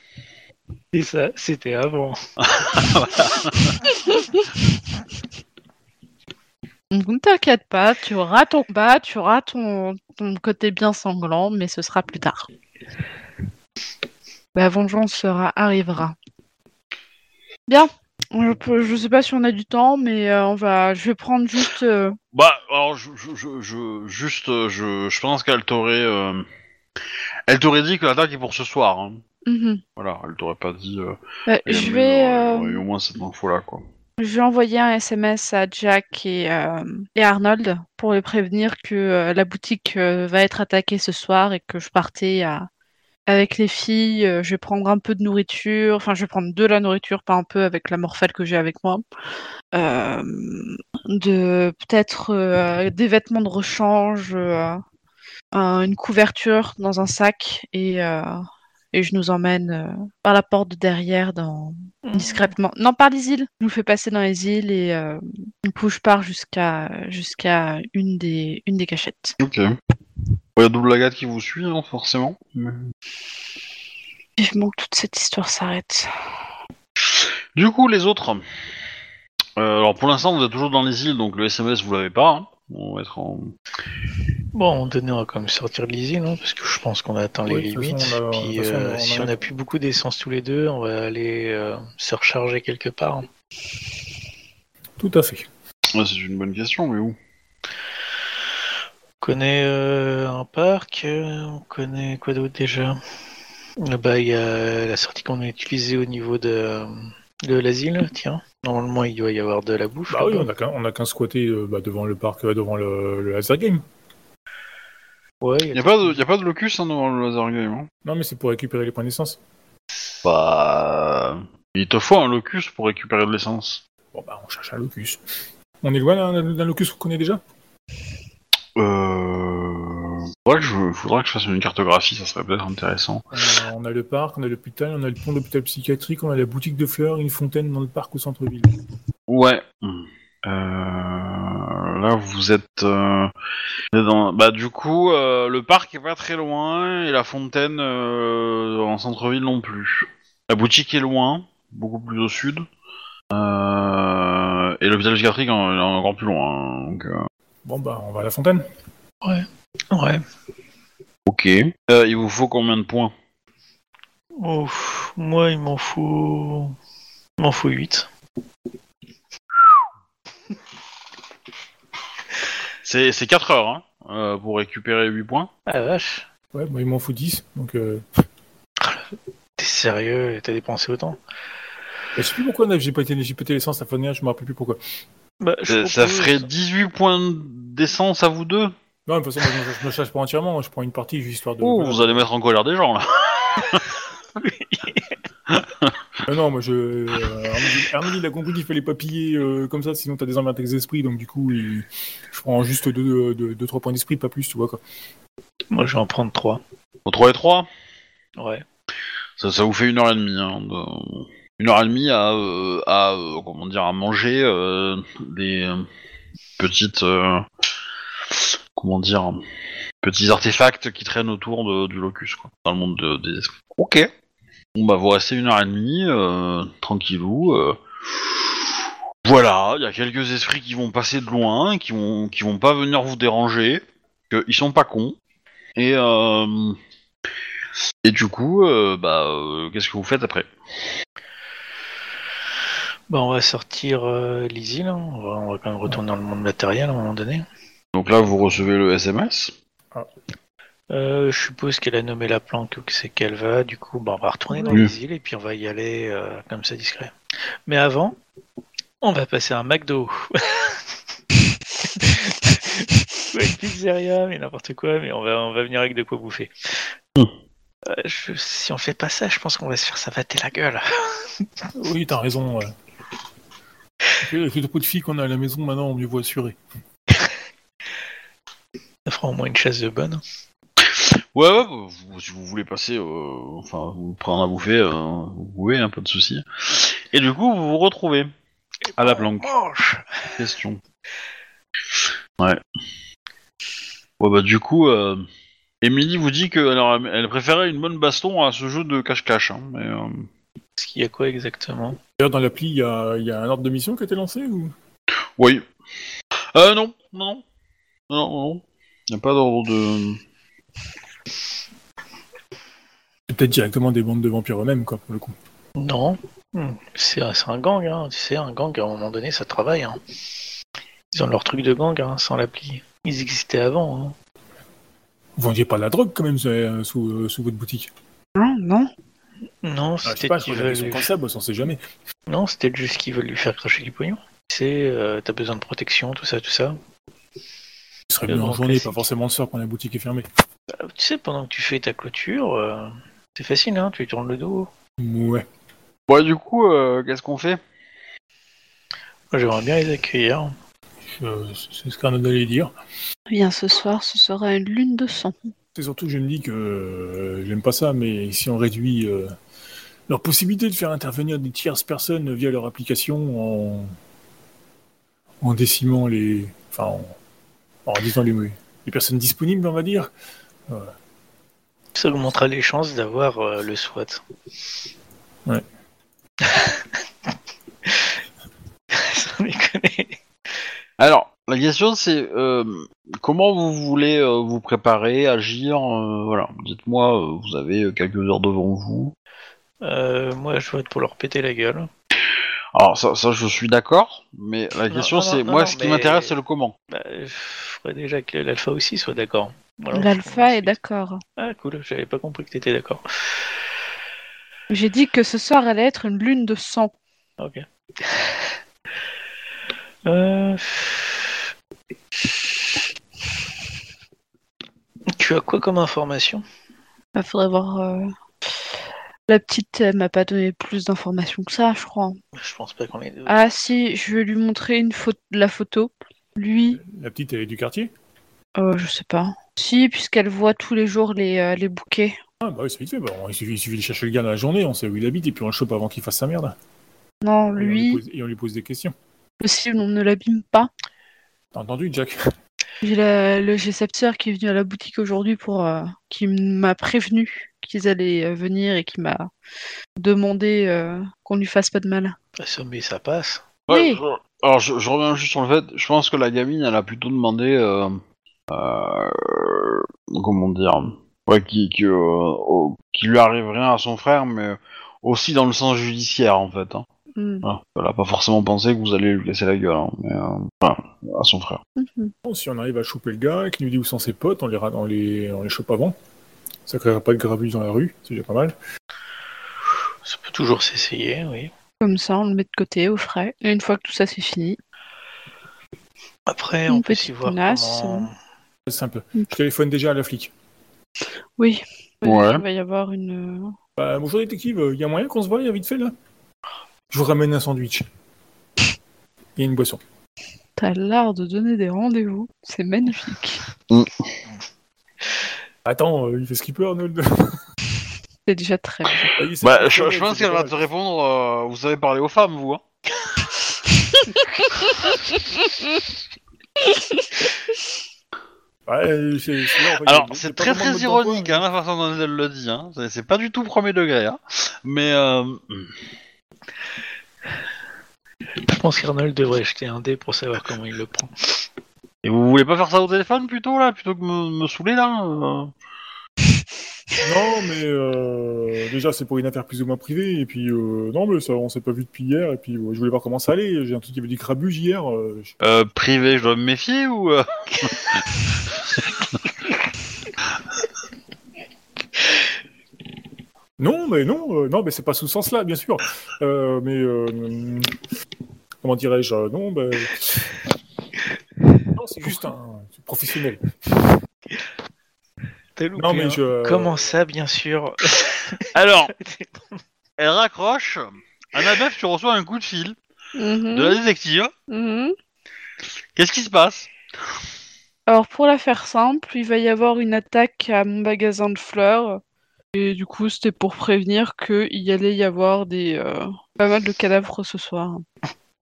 D: C'est ça, c'était avant. [LAUGHS] [LAUGHS]
B: Donc ne t'inquiète pas, tu auras ton bas, tu auras ton, ton côté bien sanglant, mais ce sera plus tard. La vengeance sera, arrivera. Bien. Je, peux- je sais pas si on a du temps, mais euh, on va. Je vais prendre juste. euh,
A: Bah, alors, je, je, je, je- juste, euh, je, je pense qu'elle t'aurait... euh, Elle t'aurait dit que l'attaque est pour ce soir. hein.
B: Mhm.
A: Voilà, elle t'aurait pas dit. euh,
B: Bah,
A: et
B: je vais, euh,
A: aurait eu au moins cette info-là, quoi.
B: je vais envoyer un SMS à Jack et, euh, et Arnold pour les prévenir que euh, la boutique euh, va être attaquée ce soir et que je partais à- avec les filles. euh, je vais prendre un peu de nourriture, enfin je vais prendre de la nourriture, pas un peu avec la morphale que j'ai avec moi. Euh, de peut-être euh, des vêtements de rechange, euh, un- une couverture dans un sac et, euh, et je nous emmène euh, par la porte de derrière dans, discrètement. Non, par les îles. Je nous fais passer dans les îles et euh, du coup je pars jusqu'à jusqu'à une des une des cachettes.
A: Ok. Il y a double agate qui vous suit, hein, forcément. mais-
B: Vivement que toute cette histoire s'arrête.
A: Du coup, les autres. Euh, alors pour l'instant, vous êtes toujours dans les îles, donc le SMS vous l'avez pas. hein. On va être en.
D: Bon, on va quand même sortir de l'easy, non Parce que je pense qu'on a atteint les
C: Oui, de toute
D: limites.
C: façon, on a- de
D: Puis
C: toute façon,
D: euh,
C: on a-
D: si
C: on a-
D: on a plus beaucoup d'essence tous les deux, on va aller euh, se recharger quelque part.
C: Tout à fait.
A: Ouais, c'est une bonne question, mais où?
D: Connaît euh, un parc, euh, on connaît quoi d'autre déjà? Là-bas, il y a la sortie qu'on a utilisée au niveau de, de l'asile, tiens. Normalement, il doit y avoir de la bouffe.
C: Bah oui, on a qu'un on a qu'un squatté euh, bah, devant le parc, euh, devant le, le laser game.
D: Ouais, il y
A: Y a pas de, y a pas de locus hein, devant le laser game. Hein.
C: Non, mais c'est pour récupérer les points d'essence.
A: Bah. Il te faut un locus pour récupérer de l'essence.
C: Bon, bah, on cherche un locus. On est loin d'un d'un locus qu'on connaît déjà?
A: Euh. Faudrait que, je, faudrait que je fasse une cartographie, ça serait peut-être intéressant.
C: on a, on a le parc, on a l'hôpital, on a le pont de l'hôpital psychiatrique, on a la boutique de fleurs, une fontaine dans le parc au centre-ville.
A: Ouais. Euh, là, vous êtes, euh, vous êtes dans... Bah, du coup, euh, le parc est pas très loin et la fontaine euh, en centre-ville non plus. La boutique est loin, beaucoup plus au sud. Euh, et l'hôpital psychiatrique est encore plus loin. hein, donc, euh,
C: Bon, bah, on va à la fontaine.
D: Ouais.
A: ok. Euh, il vous faut combien de points?
D: Ouf, moi, il m'en faut. Il m'en faut 8.
A: C'est c'est 4 heures hein, euh, pour récupérer 8 points.
D: Ah la vache,
C: Ouais, moi, il m'en faut 10. Donc, euh...
D: t'es sérieux T'as dépensé autant?
C: Je sais plus pourquoi j'ai pété, j'ai pété l'essence à Fournière, je me rappelle plus pourquoi.
D: Bah, je
A: Ça, ça ferait 18 points d'essence à vous deux
C: Non, de toute façon, moi, je, je me charge pas entièrement, je prends une partie juste histoire de.
A: Ouh,
C: voilà.
A: vous allez mettre en colère des gens là. [LAUGHS]
C: Euh, non, moi je. Euh, Arnaud, il a compris qu'il fallait pas piller euh, comme ça, sinon t'as des emmerdes d'esprit, donc du coup, il- je prends juste 2-3 deux, deux, deux, trois points d'esprit, pas plus, tu vois quoi.
D: Moi, je vais en prendre 3.
A: Au 3 et 3
D: Ouais.
A: Ça, ça vous fait une heure et demie. Hein, de- Une heure et demie à, euh, à euh, comment dire, à manger euh, des petites, comment dire, petits artefacts qui traînent autour de- du locus, quoi, dans le monde de- des esprits. Ok. Bon bah vous restez une heure et demie, tranquillou. Voilà, il y a quelques esprits qui vont passer de loin, qui vont, qui vont pas venir vous déranger, que ils sont pas cons. Et et du coup, bah, qu'est-ce que vous faites après?
D: Bah, on va sortir euh, l'easy, là. On va, on va quand même retourner dans le monde matériel à un moment donné.
A: Donc là, vous recevez le SMS.
D: Euh, je suppose qu'elle a nommé la planque où c'est qu'elle va. Du coup, bah, on va retourner dans
A: Oui.
D: les îles et puis on va y aller euh, comme ça discret. Mais avant, on va passer à un McDo. [LAUGHS] ouais, pizzeria, mais n'importe quoi, mais on va, on va venir avec de quoi bouffer.
A: Hmm.
D: Euh, je- si on fait pas ça, je pense qu'on va se faire savater la gueule. [LAUGHS]
C: Oui, t'as raison. Ouais. Avec le de filles qu'on a à la maison, maintenant, on mieux vaut assurer.
D: Ça fera au moins une chasse de bonne.
A: Ouais, ouais, vous- si vous voulez passer, euh, enfin, vous prendre à bouffer, euh, vous pouvez, un peu de souci. Et du coup, vous vous retrouvez à la planque. Question. Ouais. Ouais, bah, du coup, euh, Emily vous dit qu'elle elle préférait une bonne baston à ce jeu de cache-cache. Hein, mais, euh,
D: Est-ce qu'il y a quoi exactement?
C: D'ailleurs, dans l'appli, il y a, il y a un ordre de mission qui a été lancé ou?
A: Oui. Euh, non, non, non, non, non. Il n'y a pas d'ordre de.
C: C'est peut-être directement des bandes de vampires eux-mêmes, quoi, pour le coup.
D: Non. Hmm. C'est c'est un gang, hein. tu sais, un gang, à un moment donné, ça travaille. Hein. Ils ont leur truc de gang hein, sans l'appli. Ils existaient avant. Hein.
C: Vous vendiez pas de la drogue, quand même, euh, sous, euh, sous votre boutique?
B: Non, non.
D: Non,
C: Ah, je sais
D: c'était
C: pas, comme ça, bah, on sait jamais.
D: Non, c'était juste qu'ils veulent lui faire cracher du pognon. C'est, euh, t'as besoin de protection, tout ça, tout ça.
C: Ce serait mieux en journée, pas forcément le soir quand la boutique est fermée.
D: Euh, Tu sais, pendant que tu fais ta clôture, euh, c'est facile, hein, tu lui tournes le dos.
C: Ouais.
A: Bon, du coup, euh, qu'est-ce qu'on fait?
D: Moi, j'aimerais bien les accueillir.
C: C'est ce qu'on allait dire.
B: Bien, ce soir, ce sera une lune de sang.
C: C'est surtout que je me dis que euh, j'aime pas ça, mais si on réduit euh, leur possibilité de faire intervenir des tierces personnes via leur application en, en décimant les. Enfin, en, en réduisant les, les personnes disponibles, on va dire.
D: Ça augmentera les chances d'avoir euh, le SWAT.
C: Ouais. [LAUGHS]
D: Sans déconner.
A: Alors, la question c'est euh, comment vous voulez euh, vous préparer, agir euh, Voilà, dites-moi, euh, vous avez quelques heures devant vous.
D: Euh, moi, je vote pour leur péter la gueule.
A: Alors, ça, ça je suis d'accord, mais la
D: Non,
A: question
D: non,
A: c'est,
D: non,
A: moi,
D: non,
A: ce qui
D: mais-
A: m'intéresse, c'est le comment.
D: Bah, je ferais déjà que l'alpha aussi soit d'accord.
B: L'alpha est d'accord.
D: Ah, cool, j'avais pas compris que t'étais d'accord.
B: J'ai dit que ce soir allait être une lune de sang.
D: Ok. Euh... Tu as quoi comme information
B: Il faudrait voir. euh, La petite, elle m'a pas donné plus d'informations que ça, je crois.
D: Je pense pas qu'on ait.
B: Ah si, je vais lui montrer une photo, la photo. Lui,
C: La petite, elle est du quartier
B: euh, je sais pas. Si, puisqu'elle voit tous les jours les, euh, les bouquets.
C: Ah, bah oui, c'est vite fait. Bah, il, suffit, il suffit de chercher le gars dans la journée, on sait où il habite, et puis on le chope avant qu'il fasse sa merde.
B: Non,
C: Et on lui
B: lui,
C: pose- et on lui pose des questions.
B: possible, on ne l'abîme pas.
C: T'as entendu, Jack
B: J'ai la- le G-Scepter qui est venu à la boutique aujourd'hui pour euh, qui m'a prévenu qu'ils allaient euh, venir et qui m'a demandé euh, qu'on lui fasse pas de mal.
D: Ça, mais ça passe.
B: Oui.
A: je- alors, je, je reviens juste sur le fait, je pense que la gamine, elle a plutôt demandé, euh, euh, comment dire, ouais, qui, euh, qui lui arrive rien à son frère, mais aussi dans le sens judiciaire, en fait. Hein.
B: Hmm.
A: Voilà. Elle a pas forcément pensé que vous allez lui laisser la gueule, hein, mais euh, voilà, à son frère.
B: Mhm.
C: Bon, Si on arrive à choper le gars, qu'il nous dit où sont ses potes, on les, on les, on les chope avant. Ça créera pas de gravus dans la rue, c'est déjà pas mal.
D: Ça peut toujours s'essayer, oui.
B: Comme ça, on le met de côté au frais. Et une fois que tout ça c'est fini,
D: Après,
B: Une
D: on peut s'y voir comment...
C: C'est simple.
B: Mm.
C: Je téléphone déjà à la flic.
B: oui,
A: Ouais.
B: il va y avoir une. euh,
C: Bah, bonjour détective, il y a moyen qu'on se voie vite fait là? Je vous ramène un sandwich. Et une boisson.
B: T'as l'art de donner des rendez-vous, c'est magnifique.
C: Attends, euh, il fait ce qu'il peut Arnold.
B: C'est déjà très bien.
C: Ah,
A: Bah, je, pense qu'elle va te répondre, euh, vous savez parler aux femmes, vous, hein.
C: Ouais, on va-
A: Alors, c'est très très ironique, hein, la façon dont elle le dit, hein. C'est- C'est pas du tout premier degré, hein. Mais, euh...
D: Je pense qu'Arnold devrait jeter un dé pour savoir comment il le prend.
A: Et vous voulez pas faire ça au téléphone, plutôt, là, plutôt que me, me saouler, là euh
C: Non, mais euh, déjà, c'est pour une affaire plus ou moins privée. Et puis, euh, non, mais ça, on s'est pas vu depuis hier. Et puis, euh, je voulais voir comment ça allait. J'ai un truc qui avait dit crabuge hier. euh, je-
A: Euh, privé, je dois me méfier, ou... [LAUGHS]
C: Non, mais non, euh, non, mais c'est pas sous ce sens-là, bien sûr. Euh, mais euh, comment dirais-je Non, ben non, c'est juste un c'est professionnel.
D: T'as loupé,
C: Non, mais
D: hein.
C: je.
D: Comment ça, bien sûr [LAUGHS]
A: Alors, elle raccroche. Annabeth, tu reçois un coup de fil
B: Mhm,
A: de la détective.
B: mhm.
A: Qu'est-ce qui se passe?
B: Alors pour la faire simple, il va y avoir une attaque à mon magasin de fleurs. Et du coup, c'était pour prévenir qu'il y allait y avoir des euh, pas mal de cadavres ce soir.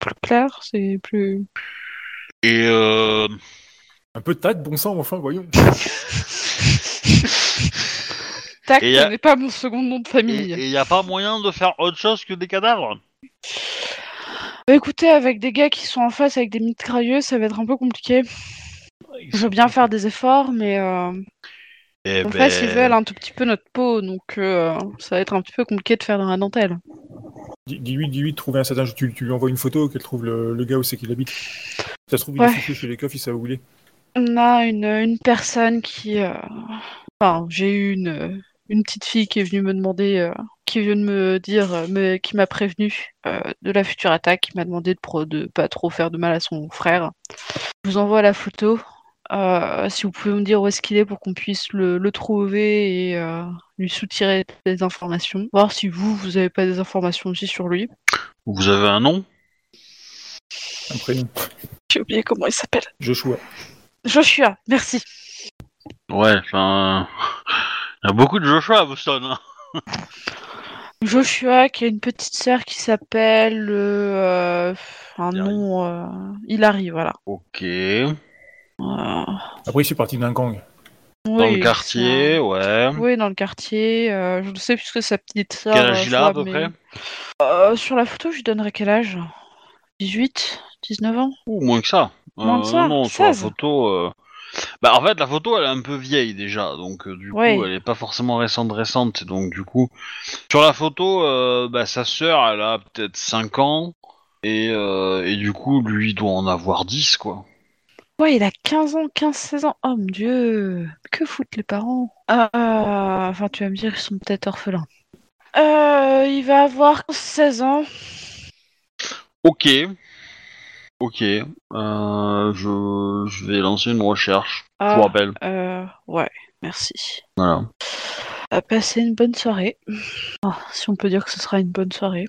B: Plus clair, c'est plus.
A: Et euh...
C: Un peu de tact, bon sang, enfin, voyons. [LAUGHS]
B: Tac,
A: Et y a-
B: ce n'est pas mon second nom de famille.
A: il y a pas moyen de faire autre chose que des cadavres?
B: Bah écoutez, avec des gars qui sont en face avec des mitrailleuses, ça va être un peu compliqué. Je veux bien faire des efforts, mais euh,
A: Eh
B: en
A: ben,
B: face, ils veulent un tout petit peu notre peau, donc euh, ça va être un petit peu compliqué de faire dans la dentelle.
C: Dis- Dis-lui, dis-lui trouver un certain. Tu, tu lui envoies une photo, qu'elle trouve le, le gars où c'est qu'il habite. Ça se trouve, il
B: Ouais.
C: est chez les coffres, il sait où il est.
B: On a une, une personne qui... euh, Enfin, j'ai eu une, une petite fille qui est venue me demander euh, qui vient de me dire, euh, me- qui m'a prévenu euh, de la future attaque, qui m'a demandé de, pro- de pas trop faire de mal à son frère. Je vous envoie la photo. Euh, si vous pouvez me dire où est-ce qu'il est pour qu'on puisse le, le trouver et euh, lui soutirer des informations. Voir si vous, vous avez pas des informations aussi sur lui.
A: Vous avez un nom?
C: Un prénom.
B: J'ai oublié comment il s'appelle.
C: Joshua.
B: Joshua, merci.
A: Ouais, enfin. Il y a beaucoup de Joshua à Boston. Hein.
B: Joshua qui a une petite sœur qui s'appelle euh, un
A: Hilary.
B: nom euh, Hilary, voilà.
A: Ok.
B: Euh,
C: Après, il fait partie d'un gang.
A: Dans
B: oui,
A: le quartier, ouais.
B: Oui, dans le quartier. euh, je ne sais plus que sa petite sœur.
A: Quel
B: euh,
A: âge il a à peu
B: mais-
A: près
B: Euh, Sur la photo, je lui donnerais quel âge? 18 19 ans?
A: Ou moins que ça.
B: Moins que ça,
A: Non, sur la
B: 16.
A: photo. euh, Bah, en fait, la photo, elle est un peu vieille déjà, donc euh, du
B: Ouais.
A: coup, elle est pas forcément récente, récente. Donc, du coup, sur la photo, euh, bah, sa sœur, elle a peut-être 5 ans, et, euh, et du coup, lui, il doit en avoir 10, quoi.
B: Ouais, il a 15 ans, 15-16 ans. Oh mon dieu Que foutent les parents? Ah, Enfin, tu vas me dire, ils sont peut-être orphelins. Euh, il va avoir 16 ans.
A: Ok. Ok. Euh, je, je vais lancer une recherche. Je
B: Ah,
A: vous rappelle.
B: euh, ouais, merci.
A: Voilà.
B: À passer une bonne soirée. Oh, si on peut dire que ce sera une bonne soirée.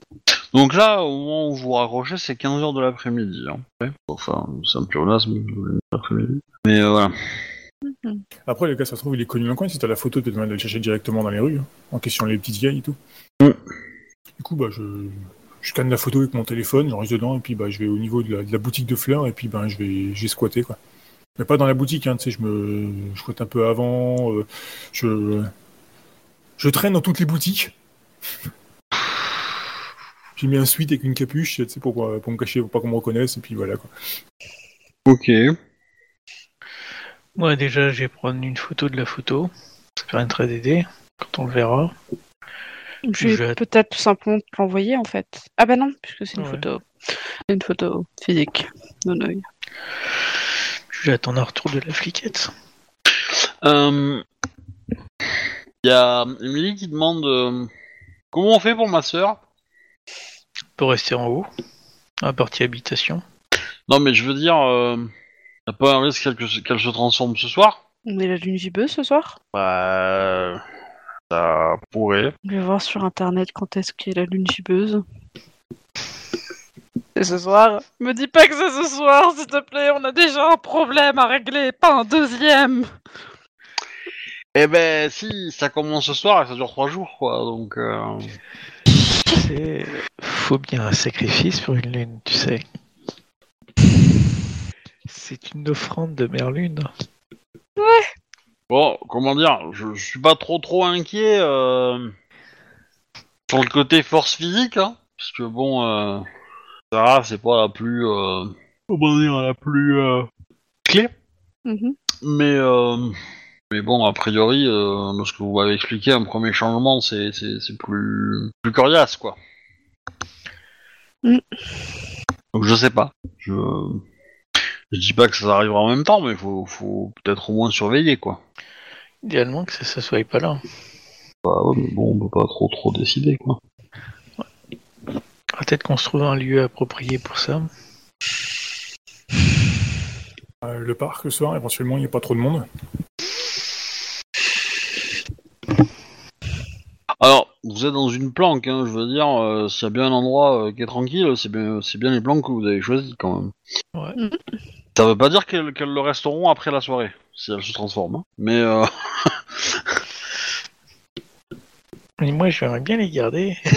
A: Donc là, au moment où vous raccrochez, c'est 15h de l'après-midi. Hein. Ouais. Enfin, c'est un pléonasme, de l'après-midi. Mais euh, voilà.
C: Après, le gars, ça se trouve, il est connu dans le coin. Si t'as la photo, tu te de le chercher directement dans les rues, hein, en question les petites vieilles et tout.
A: Mm.
C: Du coup, bah, je, je scanne la photo avec mon téléphone, j'enregistre dedans, et puis bah, je vais au niveau de la, de la boutique de fleurs, et puis bah, je vais, je vais squatter, quoi. Mais pas dans la boutique, hein, tu sais, je me, je squatte un peu avant, euh, je, je traîne dans toutes les boutiques. [LAUGHS] J'ai mis un suite avec une capuche, tu sais, pour, pour me cacher, pour pas qu'on me reconnaisse, et puis voilà, quoi.
A: Ok.
D: Moi, déjà, je vais prendre une photo de la photo. Ça permettra d'aider quand on le verra.
B: Je vais
D: Je-
B: peut-être tout simplement te l'envoyer en fait. Ah bah non, puisque c'est une
D: Ouais.
B: photo. Une photo physique d'un œil.
D: J'attends un retour de la fliquette.
A: Il y a Emily qui demande euh, comment on fait pour ma sœur?
D: Peut rester en haut, à la partie habitation.
A: Non, mais je veux dire, euh, a pas un risque qu'elle qu'elle se transforme ce soir?
B: On est la lune gibbeuse ce soir?
A: Bah, ça pourrait.
B: Je vais voir sur internet quand est-ce qu'est la lune gibbeuse. C'est ce soir Me dis pas que c'est ce soir, s'il te plaît, on a déjà un problème à régler, pas un deuxième
A: Eh ben, si, ça commence ce soir et ça dure trois jours, quoi. Donc, euh,
D: C'est... Faut bien un sacrifice pour une lune, tu sais. C'est une offrande de Mère Lune.
A: bon, comment dire, je, je suis pas trop trop inquiet euh, sur le côté force physique, hein, parce que bon, euh, Sarah, c'est pas la plus, euh, comment dire, la plus euh, clé.
B: Mhm.
A: Mais, euh, mais bon, a priori, euh, ce que vous m'avez expliqué, un premier changement, c'est, c'est, c'est plus, plus coriace, quoi.
B: Mm.
A: Donc je sais pas. Je, je dis pas que ça arrivera en même temps, mais faut, faut peut-être au moins surveiller, quoi.
D: Idéalement que ça, ça soit pas là.
A: Bah ouais, mais bon, on peut pas trop trop décider, quoi.
D: Peut-être qu'on se trouve un lieu approprié pour ça.
C: Euh, le parc, le soir, éventuellement, il n'y a pas trop de monde.
A: Alors, vous êtes dans une planque, hein, je veux dire, euh, s'il y a bien un endroit euh, qui est tranquille, c'est bien, c'est bien les planques que vous avez choisis, quand même.
D: Ouais.
B: Mhm.
A: Ça veut pas dire qu'elles qu'elles le resteront après la soirée, si elles se transforment, hein. mais... Euh... [LAUGHS]
D: Et moi, j'aimerais bien les garder. [LAUGHS]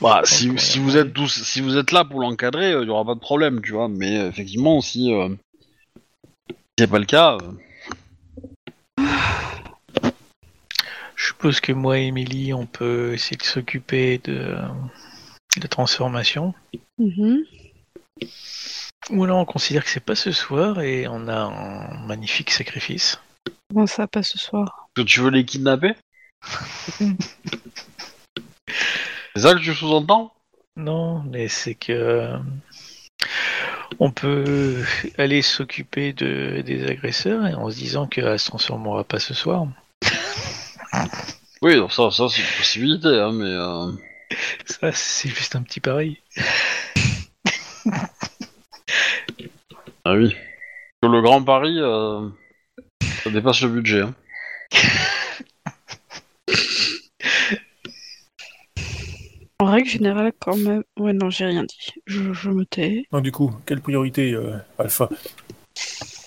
A: Bah, si, si vous êtes tous, si vous êtes là pour l'encadrer, il y aura pas de problème, tu vois. Mais euh, effectivement, si euh, si c'est pas le cas, euh,
D: Je suppose que moi et Emily, on peut essayer de s'occuper de la transformation.
B: Mhm.
D: Ou là, on considère que c'est pas ce soir et on a un magnifique sacrifice.
B: Comment ça passe ce soir?
A: Que tu veux les kidnapper? [LAUGHS] C'est ça que tu sous-entends?
D: Non, mais c'est que on peut aller s'occuper de, des agresseurs et en se disant qu'elle se transformera pas ce soir.
A: Oui, donc ça, ça c'est une possibilité, hein, mais... euh,
D: Ça, c'est juste un petit pari. [LAUGHS]
A: Ah oui. Que Le grand pari, euh, ça dépasse le budget. Hein. [LAUGHS]
B: En règle générale, quand même. Ouais, non, j'ai rien dit. Je, je me tais.
C: Donc, du coup, quelle priorité, euh, Alpha?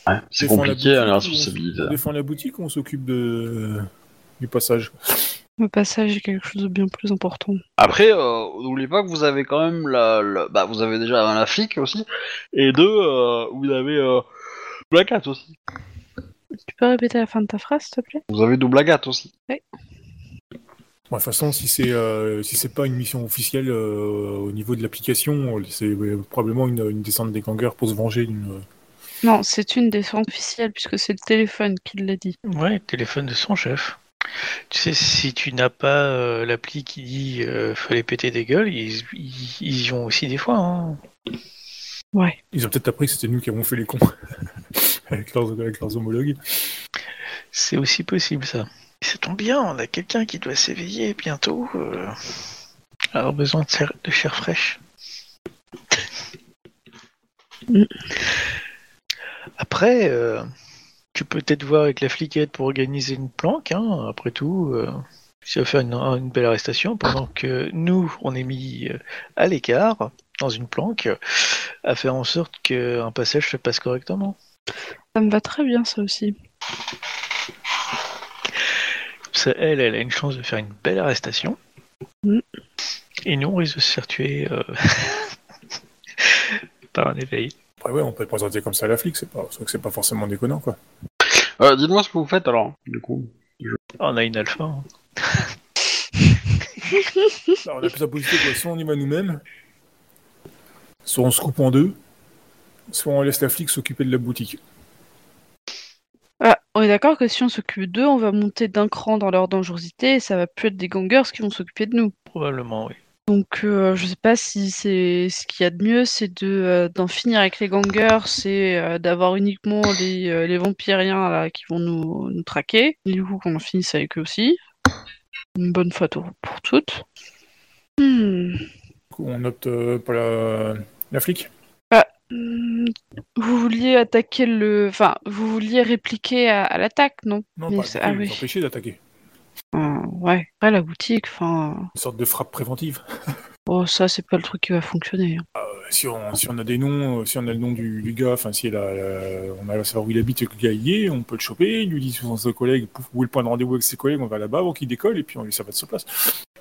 A: Ouais, c'est
C: la
A: compliqué, hein, la
C: boutique ou on-
A: responsabilité.
C: On défend la boutique ou on s'occupe de... du passage
B: Le passage est quelque chose de bien plus important.
A: Après, euh, n'oubliez pas que vous avez quand même la, la- bah vous avez déjà la flic aussi, et deux, euh, vous avez euh, Black Hat aussi.
B: Tu peux répéter la fin de ta phrase, s'il te plaît?
A: Vous avez Double Hat aussi.
C: Bon, de toute façon, si c'est euh, si c'est pas une mission officielle euh, au niveau de l'application, c'est euh, probablement une, une descente des gangers pour se venger d'une.
B: Non, c'est une descente officielle, puisque c'est le téléphone qui l'a dit.
D: Ouais, téléphone de son chef. Tu sais, si tu n'as pas euh, l'appli qui dit euh, fallait péter des gueules, ils, ils, ils y vont aussi des fois. Hein.
B: Ouais.
C: Ils ont peut-être appris que c'était nous qui avons fait les cons [LAUGHS] avec, leurs, avec leurs homologues.
D: C'est aussi possible ça. Ça tombe bien, on a quelqu'un qui doit s'éveiller bientôt. Euh... Alors besoin de, chair- de chair fraîche.
B: Mm.
D: Après, euh, tu peux peut-être voir avec la fliquette pour organiser une planque. Hein. Après tout, euh, ça va faire une, une belle arrestation pendant que nous, on est mis euh, à l'écart dans une planque à faire en sorte qu'un passage se passe correctement.
B: Ça me va très bien, ça aussi.
D: Ça, elle, elle a une chance de faire une belle arrestation.
B: Mm.
D: Et nous, on risque de se faire tuer euh, [LAUGHS] par un éveil.
C: Après, ouais, on peut le présenter comme ça à la flic, c'est pas, c'est vrai que c'est pas forcément déconnant, quoi.
A: Euh, Dites-moi ce que vous faites alors, du coup.
D: Ah, on a une alpha. hein. [LAUGHS]
C: Alors, on a plusieurs possibilités, quoi. Soit on y va nous-mêmes, soit on se coupe en deux, soit on laisse la flic s'occuper de la boutique.
B: Ah, on est d'accord que si on s'occupe d'eux, on va monter d'un cran dans leur dangerosité et ça va plus être des gangers qui vont s'occuper de nous.
D: Probablement, oui.
B: Donc, euh, je sais pas si c'est ce qu'il y a de mieux, c'est de euh, d'en finir avec les gangers, c'est euh, d'avoir uniquement les, euh, les vampiriens là qui vont nous, nous traquer. Et du coup, qu'on en finisse avec eux aussi. Une bonne fois pour pour toutes. Hmm.
C: Du coup, on opte pour la, la flic.
B: Hmm, Vous vouliez attaquer le. Enfin, vous vouliez répliquer à, à l'attaque, non?
C: Non,
B: Mais
C: pas
B: c'est-
C: attaquer,
B: ah oui.
C: d'attaquer.
B: Ouais. Après, la boutique, enfin.
C: Une sorte de frappe préventive. [LAUGHS]
B: Oh, ça, c'est pas le truc qui va fonctionner.
C: Euh, si, on, si on a des noms, euh, si on a le nom du, du gars, enfin si elle a, la- on a à savoir où il habite et que le gars y est, on peut le choper, il lui dit sur ses collègues, pouf, où est le point de rendez-vous avec ses collègues, on va là-bas avant qu'il décolle et puis on lui serve de sa place.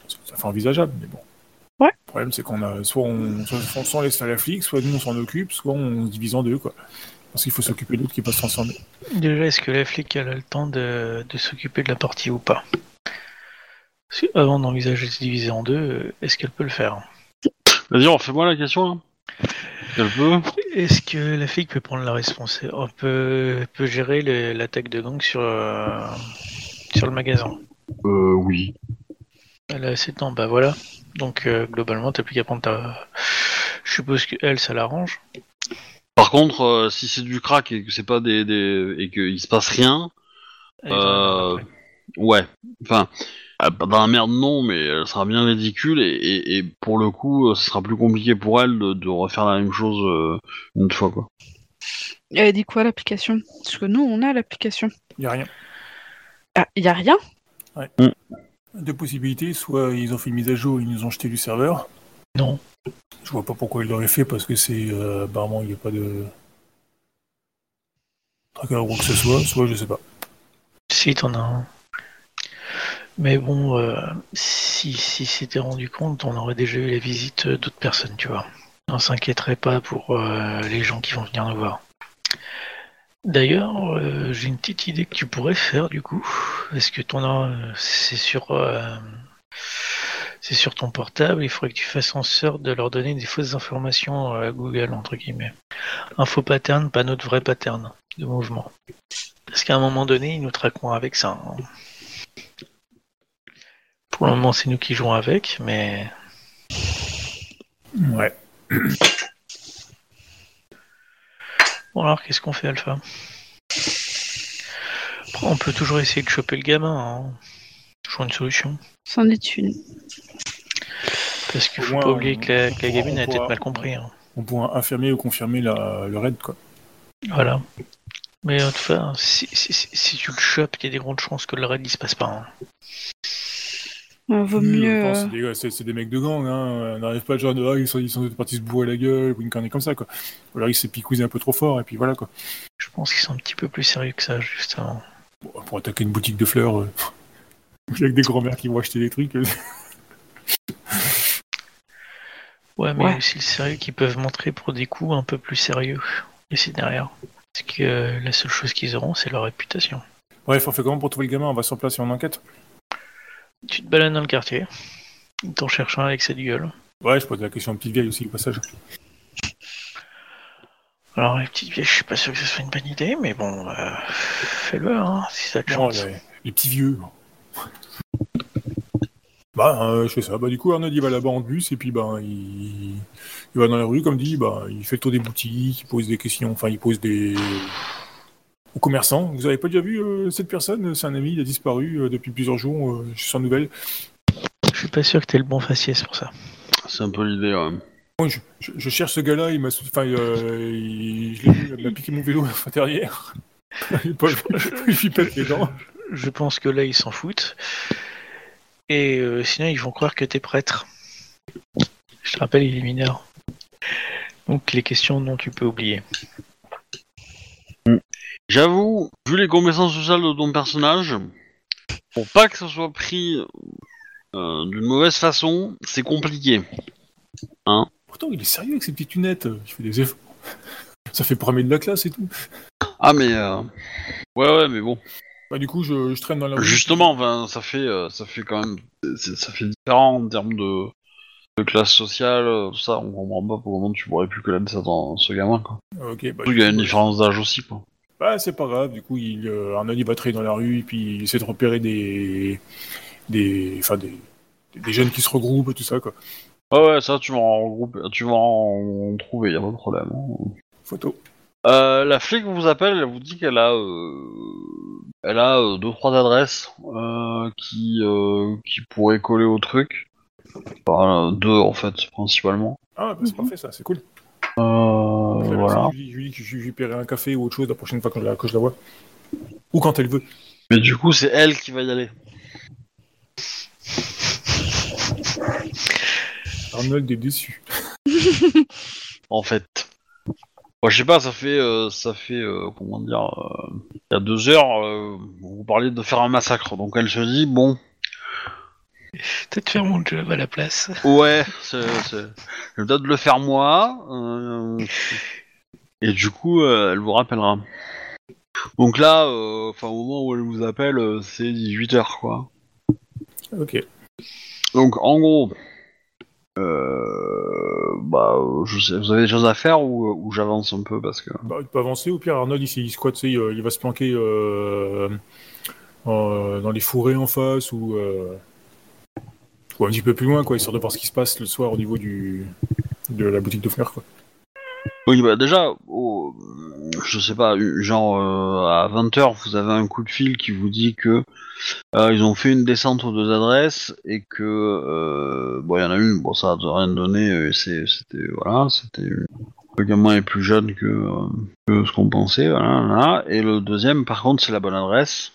C: Ça, ça fait envisageable, mais bon.
B: Ouais.
C: Le problème c'est qu'on a soit on, soit, soit on laisse faire la flic, soit nous on s'en occupe, soit on se divise en deux quoi. Parce qu'il faut s'occuper de l'autre qui va se transformer.
D: Déjà, est-ce que la flic elle a le temps de, de s'occuper de la partie ou pas? Parce Avant d'envisager de se diviser en deux, est-ce qu'elle peut le faire?
A: Vas-y, refais-moi la question là. Elle peut
D: Est-ce que la flic peut prendre la responsabilité On peut, peut gérer le- l'attaque de gang sur, euh, sur le magasin?
A: Euh, oui.
D: Elle a assez de temps, bah voilà. Donc euh, globalement, t'as plus qu'à prendre ta. Je suppose que elle, ça l'arrange.
A: Par contre, euh, si c'est du crack et que c'est pas des, des et qu'il se passe rien, Euh, ouais. Enfin, euh, pas dans la merde non, mais elle sera bien ridicule et, et, et pour le coup, euh, ce sera plus compliqué pour elle de, de refaire la même chose euh, une autre fois quoi.
B: Elle a dit quoi l'application? Parce que nous, on a l'application.
C: Il y a rien.
B: Ah, y a rien?
C: Deux possibilités, soit ils ont fait une mise à jour, ils nous ont jeté du serveur.
D: Non.
C: Je vois pas pourquoi ils l'auraient fait parce que c'est euh, apparemment il n'y a pas de tracker ou quoi que ce soit, soit je sais pas.
D: Si, t'en as un. Mais bon, euh, si, si s'était rendu compte, on aurait déjà eu la visite d'autres personnes, tu vois. On s'inquiéterait pas pour euh, les gens qui vont venir nous voir. D'ailleurs, euh, j'ai une petite idée que tu pourrais faire du coup. Est-ce que ton c'est sur c'est sur ton portable, il faudrait que tu fasses en sorte de leur donner des fausses informations à Google entre guillemets. Un faux pattern, pas notre vrai pattern de mouvement. Parce qu'à un moment donné, ils nous traqueront avec ça. hein. Pour le moment, c'est nous qui jouons avec, mais
C: Ouais. [COUGHS]
D: bon alors qu'est-ce qu'on fait, Alpha? Après, On peut toujours essayer de choper le gamin. hein. toujours une solution.
B: C'en est une.
D: Parce qu'il
C: Au
D: faut pas oublier que la, que la
C: on
D: gamine
C: pourra-
D: a peut-être mal compris. hein.
C: On pourra infirmer ou confirmer la, le raid, quoi.
D: Voilà. Mais en tout cas, si, si, si- si tu le chopes, il y a des grandes chances que le raid il se passe pas. hein.
B: Euh, vaut
C: Oui,
B: mieux. euh,
C: c'est des, mecs de gang, hein. On n'arrive pas genre de, ah, ils sont, ils sont partis se bourrer la gueule, ou une connerie comme ça, quoi. Ou alors il s'est picousé un peu trop fort, et puis voilà, quoi.
D: Je pense qu'ils sont un petit peu plus sérieux que ça, justement.
C: Bon, pour attaquer une boutique de fleurs, euh, il y a que des grands-mères qui vont acheter des trucs. euh.
D: Ouais, mais
B: Ouais.
D: aussi le sérieux qu'ils peuvent montrer pour des coups un peu plus sérieux. Et c'est derrière. Parce que euh, la seule chose qu'ils auront, c'est leur réputation.
C: Bref, on fait comment pour trouver le gamin? On va sur place et on enquête
D: Tu te balades dans le quartier, t'en cherches un avec cette gueule.
C: Ouais, je pose la question à petite vieille aussi, au passage.
D: Alors, les petites vieilles, je suis pas sûr que ce soit une bonne idée, mais bon, euh, fais-le, hein, si ça te
C: les, les petits vieux. Bah, euh, je fais ça. Bah, du coup, Arnaud, il va là-bas en bus, et puis, bah, il... il va dans la rue, comme dit, bah, il fait le tour des boutiques, il pose des questions, enfin, il pose des. aux commerçants. Vous avez pas déjà vu euh, cette personne? C'est un ami, il a disparu euh, depuis plusieurs jours, euh, je suis sans nouvelles.
D: Je suis pas sûr que t'aies le bon faciès pour ça.
A: C'est un peu l'idée. ouais.
C: Moi, je, je- je cherche ce gars-là, il m'a. Enfin, euh, il... je l'ai vu, il m'a piqué mon vélo derrière. [LAUGHS] Il pas- il lui pète les dents.
D: Je pense que là, ils s'en foutent. Et euh, sinon, ils vont croire que t'es prêtre. Je te rappelle, il est mineur. Donc, les questions, non, tu peux oublier.
A: J'avoue, vu les connaissances sociales de ton personnage, pour pas que ça soit pris euh, d'une mauvaise façon, c'est compliqué.
C: Pourtant, il est sérieux avec ses petites lunettes. Il fait des efforts. Ça fait premier de la classe et tout.
A: Ah mais euh... ouais ouais mais bon.
C: Bah, du coup, je, je traîne dans la rue.
A: Justement, enfin, ça fait euh, ça fait quand même ça fait différent en termes de, de classe sociale, euh, tout ça. On comprend pas pour le moment tu pourrais plus connaître ça dans ce gamin quoi.
C: Ok, bah,
A: qu'il y a une différence d'âge aussi quoi.
C: Bah, c'est pas grave. Du coup, il, euh, Arnold, il va traîner dans la rue et puis il essaie de repérer des. des. Enfin, des. des jeunes qui se regroupent et tout ça, quoi.
A: Ouais ouais ça tu vas en regrouper, tu vas en trouver, y a pas de problème. hein.
C: Photo.
A: Euh, la flic vous appelle, elle vous dit qu'elle a, euh, elle a euh, deux trois adresses euh, qui euh, qui pourraient coller au truc. Enfin, euh, deux en fait principalement.
C: Ah, bah, c'est parfait, ça, c'est cool.
A: Euh,
C: Je
A: voilà.
C: Je lui je lui dis que je lui paierai un café ou autre chose la prochaine fois que je la, que je la vois. Ou quand elle veut.
A: Mais du coup c'est elle qui va y aller.
C: Arnold est déçu.
A: En fait. Moi je sais pas, ça fait euh, ça fait euh, comment dire, euh, il y a deux heures euh, vous parliez de faire un massacre, donc elle se dit bon
D: Peut-être faire mon job à la place.
A: Ouais, c'est, c'est... je vais peut-être le faire moi. euh, Et du coup, euh, elle vous rappellera. Donc là, euh, enfin au moment où elle vous appelle, c'est 18h quoi.
C: Ok.
A: Donc en gros, euh, bah, euh, je sais, vous avez des choses à faire ou, j'avance un peu parce que.
C: Bah, il peut avancer. Au pire, Arnold, il, il il, va se planquer euh, en- dans les fourrés en face ou, euh, ou un petit peu plus loin, quoi, histoire de voir ce qui se passe le soir au niveau de la boutique de quoi.
A: Oui, bah déjà, au- je sais pas, genre euh, à 20h, vous avez un coup de fil qui vous dit que euh, ils ont fait une descente aux deux adresses et que euh, bon, il y en a une, bon, ça a rien donné, c'était voilà, c'était le gamin est plus jeune que, que ce qu'on pensait, voilà. Et le deuxième, par contre, c'est la bonne adresse.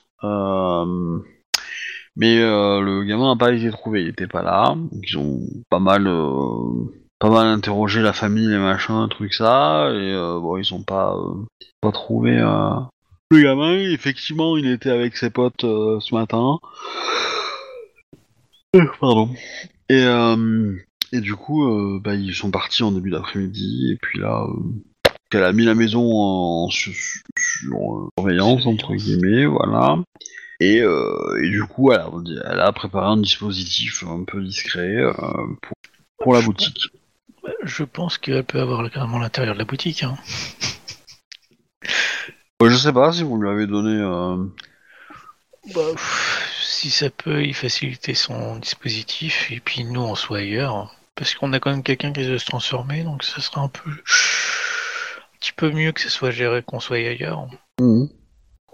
A: Mais le gamin n'a pas été trouvé, il était pas là. Donc ils ont pas mal, pas mal interrogé la famille, les machins, trucs ça, et euh, bon, ils ont pas, euh, pas trouvé euh, le gamin. Effectivement, il était avec ses potes ce matin. Pardon. Et, et du coup, bah, ils sont partis en début d'après-midi, et puis là, euh, elle a mis la maison en sur, sur, surveillance, entre guillemets, voilà. Et, du coup, elle a, préparé un dispositif un peu discret pour, pour la boutique.
D: Je pense qu'elle peut avoir carrément l'intérieur de la boutique. Hein.
A: Ouais, je sais pas si vous lui avez donné. euh,
D: Bah, pff, si ça peut y faciliter son dispositif, et puis nous on soit ailleurs. Parce qu'on a quand même quelqu'un qui veut se transformer, donc ça sera un peu. Un petit peu mieux que ce soit géré qu'on soit ailleurs.
A: Mhm.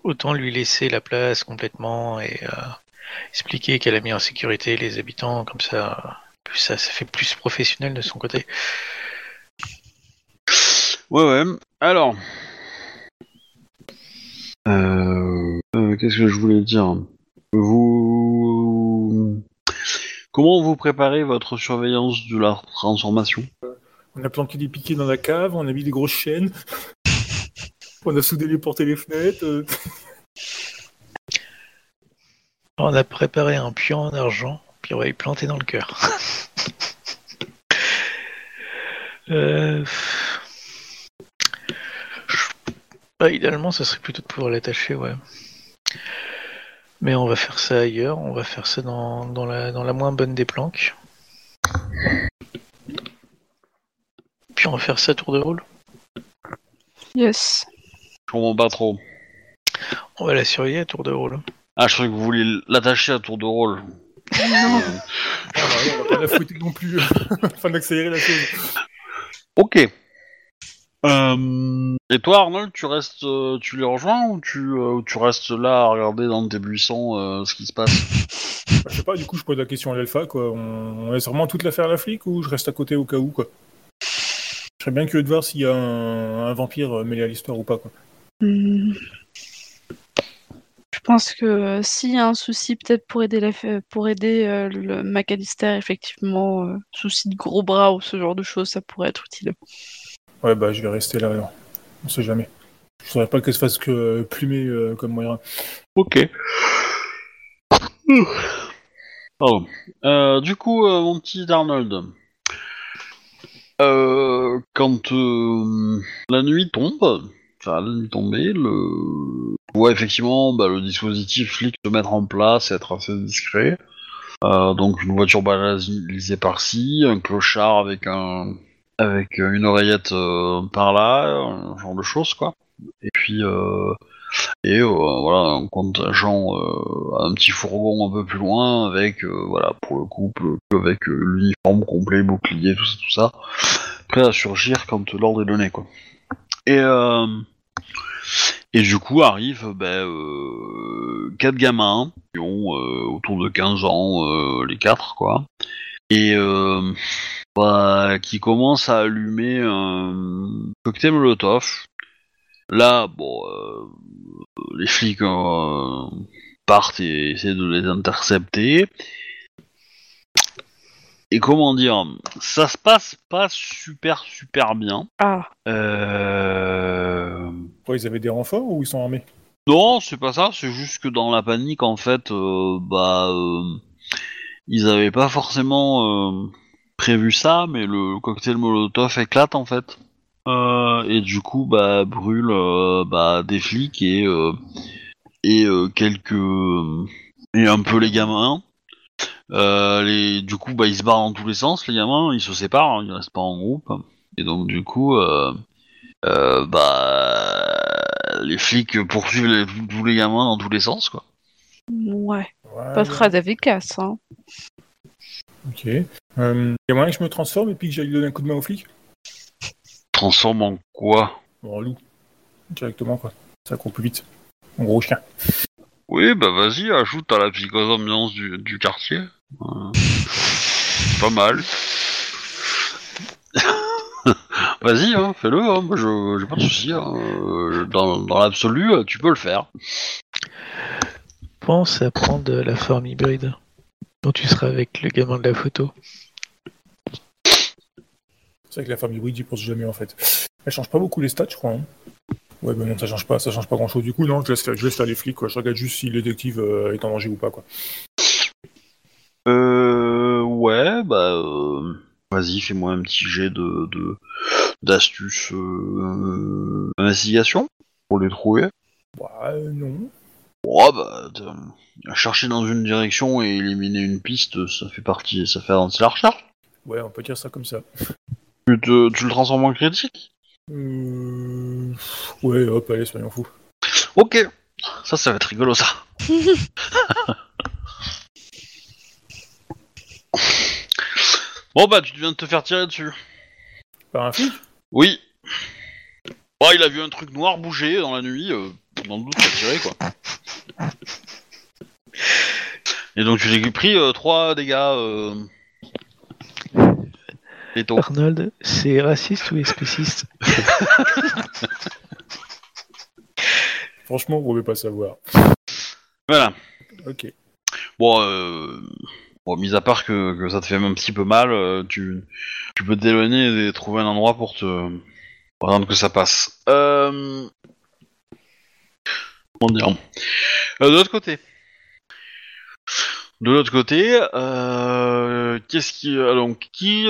D: Autant lui laisser la place complètement et, euh, expliquer qu'elle a mis en sécurité les habitants, comme ça, plus ça, ça fait plus professionnel de son côté.
A: Ouais, ouais. Alors. Euh, euh, Qu'est-ce que je voulais dire? Vous. Comment vous préparez votre surveillance de la transformation?
C: On a planqué des piquets dans la cave, on a mis des grosses chaînes. [LAUGHS] on a soudé les portes et les fenêtres. euh.
D: On a préparé un puits en argent, puis on va y planter dans le cœur. [LAUGHS] Euh, je- bah, idéalement, ça serait plutôt de pouvoir l'attacher, ouais. Mais on va faire ça ailleurs, on va faire ça dans, dans la, dans la moins bonne des planques. Puis on va faire ça à tour de rôle.
B: Yes.
A: Je comprends pas trop.
D: On va la surveiller à tour de rôle.
A: Ah, je croyais que vous vouliez l'attacher à tour de rôle.
B: Non.
C: Ah, bah, on va pas la fouetter non plus, [LAUGHS] afin d'accélérer la chose.
A: Ok. Euh, Et toi, Arnold, tu restes, euh, tu les rejoins ou tu, euh, ou tu restes là à regarder dans tes buissons euh, ce qui se passe [LAUGHS]
C: Bah, je sais pas, du coup, je pose la question à l'alpha, quoi. On, on laisse vraiment toute l'affaire à la flic ou je reste à côté au cas où, quoi? Je serais bien curieux de voir s'il y a un, un vampire mêlé à l'histoire ou pas, quoi.
B: Hmm. Je pense que euh, s'il y a un souci, peut-être pour aider, la, pour aider euh, le McAllister, effectivement, euh, souci de gros bras ou ce genre de choses, ça pourrait être utile.
C: Ouais, bah, je vais rester là, alors. On sait jamais. Je voudrais pas que se fasse que euh, plumer euh, comme Moira.
A: Ok. Pardon. Euh, du coup, euh, mon petit Arnold, euh, quand euh, la nuit tombe, la nuit tombée, le... tu vois effectivement bah, le dispositif flic se mettre en place, être assez discret. Euh, donc une voiture banalisée par-ci, un clochard avec un avec une oreillette euh, par là, un genre de choses quoi. Et puis euh, et euh, voilà un contingent, un petit fourgon un peu plus loin avec voilà pour le couple avec l'uniforme complet, bouclier, tout ça, tout ça, prêt à surgir quand l'ordre est donné quoi. Et et du coup arrivent ben, euh, quatre gamins qui ont euh, autour de 15 ans euh, les quatre quoi et bah, qui commencent à allumer un cocktail molotov. Là bon les flics partent et essaient de les intercepter. Et comment dire, ça se passe pas super super bien.
B: Ah,
A: Euh...
C: Pourquoi ils avaient des renforts ou ils sont armés?
A: Non, c'est pas ça, c'est juste que dans la panique, en fait, euh, bah, euh, ils avaient pas forcément euh, prévu ça, mais le cocktail Molotov éclate, en fait. Euh, et du coup, bah, brûle euh, bah, des flics et, euh, et euh, quelques... et un peu les gamins. Euh, les, du coup, bah, ils se barrent dans tous les sens, les gamins, ils se séparent, hein, ils restent pas en groupe. Et donc, du coup... Euh, euh, bah les flics poursuivent les- tous les gamins dans tous les sens quoi.
B: ouais. Pas très efficace, hein.
C: Ok. Euh, y a moyen que je me transforme et puis que j'aille donner un coup de main aux flics?
A: Transforme en quoi?
C: En loup. Directement, quoi. Ça court plus vite. En gros chien.
A: Oui bah vas-y ajoute à la psychose ambiance du, du quartier. Pas mal. [LAUGHS] vas-y hein, fais-le, hein, moi, je j'ai pas de soucis. hein. Euh, Dans, dans l'absolu euh, tu peux le faire.
D: Pense à prendre la forme hybride dont tu seras avec le gamin de la photo.
C: C'est vrai que la femme hybride, j'y pense jamais, en fait. Elle change pas beaucoup les stats, je crois. hein. Ouais, ben non, ça change pas, ça change pas grand chose. Du coup, non, je laisse, faire- je laisse faire les flics, quoi. Je regarde juste si le détective euh, est en danger ou pas, quoi.
A: Euh ouais bah euh, vas-y fais-moi un petit jet de de- d'astuce euh, investigation pour les trouver.
C: Ouais, euh, non.
A: Oh bah, chercher dans une direction et éliminer une piste, ça fait partie, ça fait avancer la recherche.
C: Ouais, on peut dire ça comme ça.
A: Tu, te- tu le transformes en critique?
C: Euh... Ouais, hop, allez, soyons fous.
A: Ok, ça, ça va être rigolo ça. [LAUGHS] bon bah, tu viens de te faire tirer dessus.
C: Par un flic
A: Oui. Oh, il a vu un truc noir bouger dans la nuit, euh, dans le doute, il a tiré quoi. Et donc tu t'es pris 3 dégâts. Euh... létaux.
D: Arnold, c'est raciste ou spéciste
C: Franchement, on ne veut pas savoir.
A: Voilà.
C: Ok.
A: Bon, euh... bon, mis à part que, que ça te fait un petit peu mal, euh, tu, tu peux t'éloigner et trouver un endroit pour te pour attendre que ça passe. Euh... Comment dire Euh, De l'autre côté. De l'autre côté, euh, qu'est-ce qui donc qui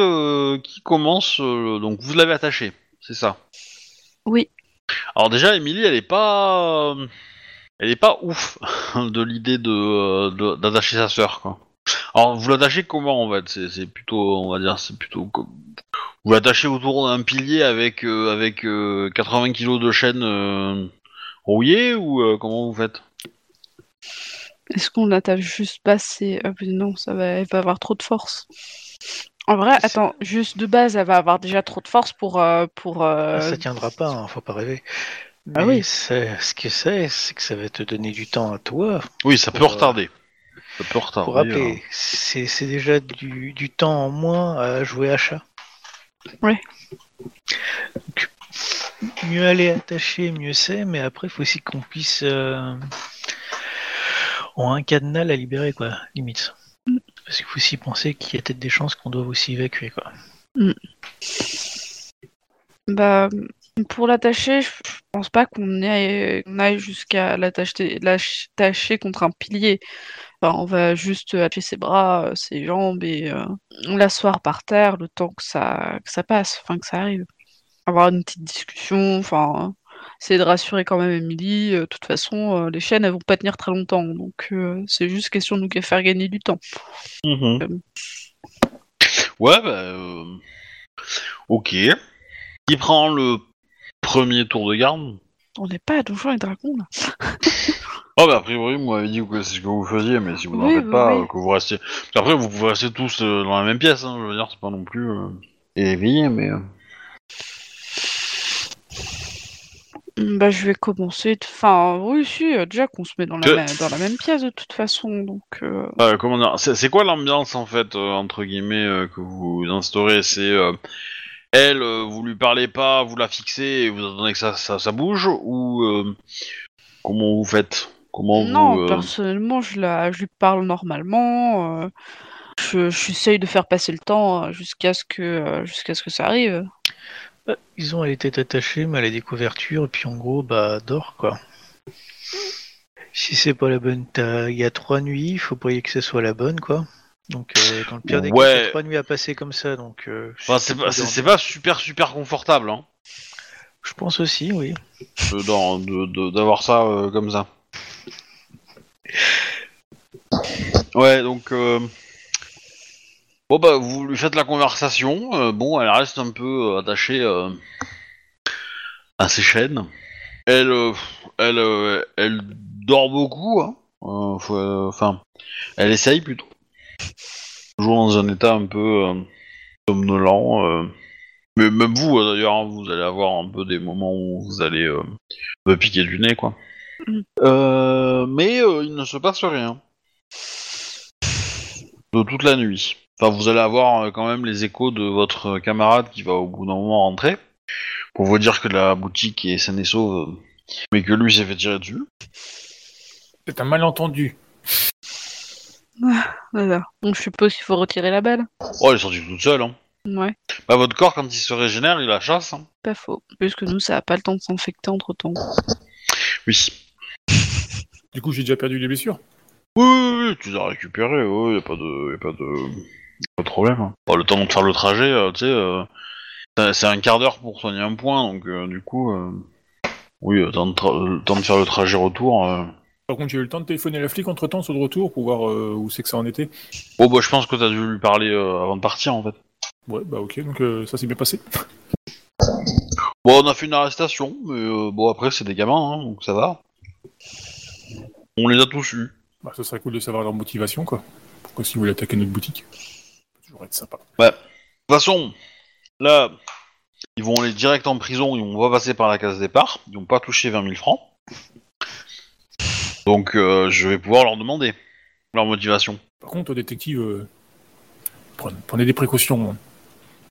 A: qui commence donc vous l'avez attaché, c'est ça?
B: Oui.
A: Alors déjà, Émilie, elle est pas, elle est pas ouf [LAUGHS] de l'idée de- d'attacher sa sœur quoi. Alors vous l'attachez comment en fait? C'est plutôt, on va dire, c'est plutôt comme vous l'attachez autour d'un pilier avec euh, avec euh, 80 kilos de chaîne euh, rouillée ou euh, comment vous faites?
B: Est-ce qu'on l'attache juste passer Ah non, ça va, elle va avoir trop de force. En vrai, attends, juste de base, elle va avoir déjà trop de force pour euh, pour. euh,
D: Ah, Ça tiendra pas, hein, faut pas rêver.
B: Ah oui.
D: Ce que c'est, c'est que ça va te donner du temps à toi
A: Oui, ça peut
D: Pour, euh,
A: retarder. Ça peut retarder.
D: pour rappeler. C'est c'est déjà du, du temps en moins à jouer à chat.
B: Ouais.
D: Donc, mieux aller attacher, mieux c'est, mais après, il faut aussi qu'on puisse. euh, En un cadenas la libérer, quoi, limite. Parce qu'il faut aussi penser qu'il y a peut-être des chances qu'on doive aussi évacuer, quoi.
B: Bah, pour l'attacher, je pense pas qu'on aille, aille jusqu'à l'attacher contre un pilier. On va juste attacher ses bras, euh, ses jambes et euh, l'asseoir par terre le temps que ça, que ça passe, enfin que ça arrive. Avoir une petite discussion, enfin, essayer de rassurer quand même Emily. euh, De toute façon, euh, les chaînes, elles vont pas tenir très longtemps, donc euh, c'est juste question de nous faire gagner du temps.
A: Mhm.
B: Euh.
A: Ouais, bah. Ok. Qui prend le premier tour de garde?
B: On n'est pas à Donjons et Dragons, là. [LAUGHS]
A: Oh, bah, a priori, vous m'avez dit que c'est ce que vous faisiez, mais si vous n'en
B: Oui,
A: faites
B: oui,
A: pas,
B: oui.
A: euh, que vous restez. Après, vous pouvez rester tous euh, dans la même pièce, hein, je veux dire, c'est pas non plus. euh, éveillé, mais. euh,
B: Bah, je vais commencer. de- Enfin, oui, si, euh, déjà qu'on se met dans la,
A: Que-
B: même- dans la même pièce de toute façon, donc. euh,
A: euh, comment dire C'est c'est quoi l'ambiance, en fait, euh, entre guillemets, euh, que vous instaurez? C'est. euh, elle, euh, vous lui parlez pas, vous la fixez et vous attendez que ça, ça, ça bouge Ou. euh, comment vous faites? Comment
B: Non,
A: vous. euh,
B: personnellement, je, la... je lui parle normalement. euh, Je, j'essaye de faire passer le temps euh, jusqu'à ce que jusqu'à ce que ça arrive.
D: Bah, disons, elle était attachée, mais elle a des couvertures, et puis en gros, bah, dort, quoi. Si c'est pas la bonne, il y a trois nuits, il faut prier que ce soit la bonne, quoi. Donc, euh, dans le pire des cas,
A: Ouais.
D: t'as trois nuits à passer comme ça, donc. euh,
A: Enfin, c'est pas, c'est- c'est pas super super confortable, hein,
D: Je pense aussi, oui.
A: de- dans- de- de- d'avoir ça euh, comme ça. Ouais, donc euh, bon bah vous lui faites la conversation. euh, bon, elle reste un peu euh, attachée à ses chaînes. Elle, elle, elle dort beaucoup. Hein. Enfin, elle essaye plutôt. Toujours dans un état un peu somnolent. Mais même vous, euh, d'ailleurs, hein, vous allez avoir un peu des moments où vous allez euh, piquer du nez, quoi. Euh, mais euh, il ne se passe rien. De toute la nuit. Enfin, vous allez avoir euh, quand même les échos de votre camarade qui va au bout d'un moment rentrer. Pour vous dire que la boutique est saine et sauve, mais que lui s'est fait tirer dessus.
C: C'est un malentendu.
B: Voilà. Donc je suppose qu'il faut retirer la balle.
A: Oh, elle est sortie toute seule, hein.
B: Ouais,
A: Bah, votre corps, quand il se régénère, il la chasse, hein.
B: pas faux. Puisque nous, ça a pas le temps de s'infecter entre temps.
A: Oui.
C: Du coup, j'ai déjà perdu les blessures.
A: Oui, oui, oui, tu les as récupérés, oui, y a pas de, y a pas de, pas de problème. hein. Bon, le temps de faire le trajet, euh, tu sais, euh, c'est- un quart d'heure pour soigner un point, donc euh, du coup, oui, temps de, tra- le temps de faire le trajet retour.
C: Par contre, j'ai eu le temps de téléphoner à la flic entre temps sur le retour pour voir où c'est que ça en était.
A: Bon, bah, je pense que t'as dû lui parler avant de partir, en fait.
C: Ouais, bah ok, donc ça s'est bien passé.
A: Bon, on a fait une arrestation, mais euh, bon, après, c'est des gamins, hein, donc ça va. On les a tous eus.
C: Bah, ce serait cool de savoir leur motivation, quoi. Pourquoi si vous voulez attaquer notre boutique? Ça peut toujours être sympa.
A: De toute façon, là, ils vont aller direct en prison, ils vont pas passer par la case départ, ils vont pas toucher 20 000 francs. Donc, euh, je vais pouvoir leur demander. leur motivation.
C: Par contre, détective, euh, prenez, prenez des précautions. hein.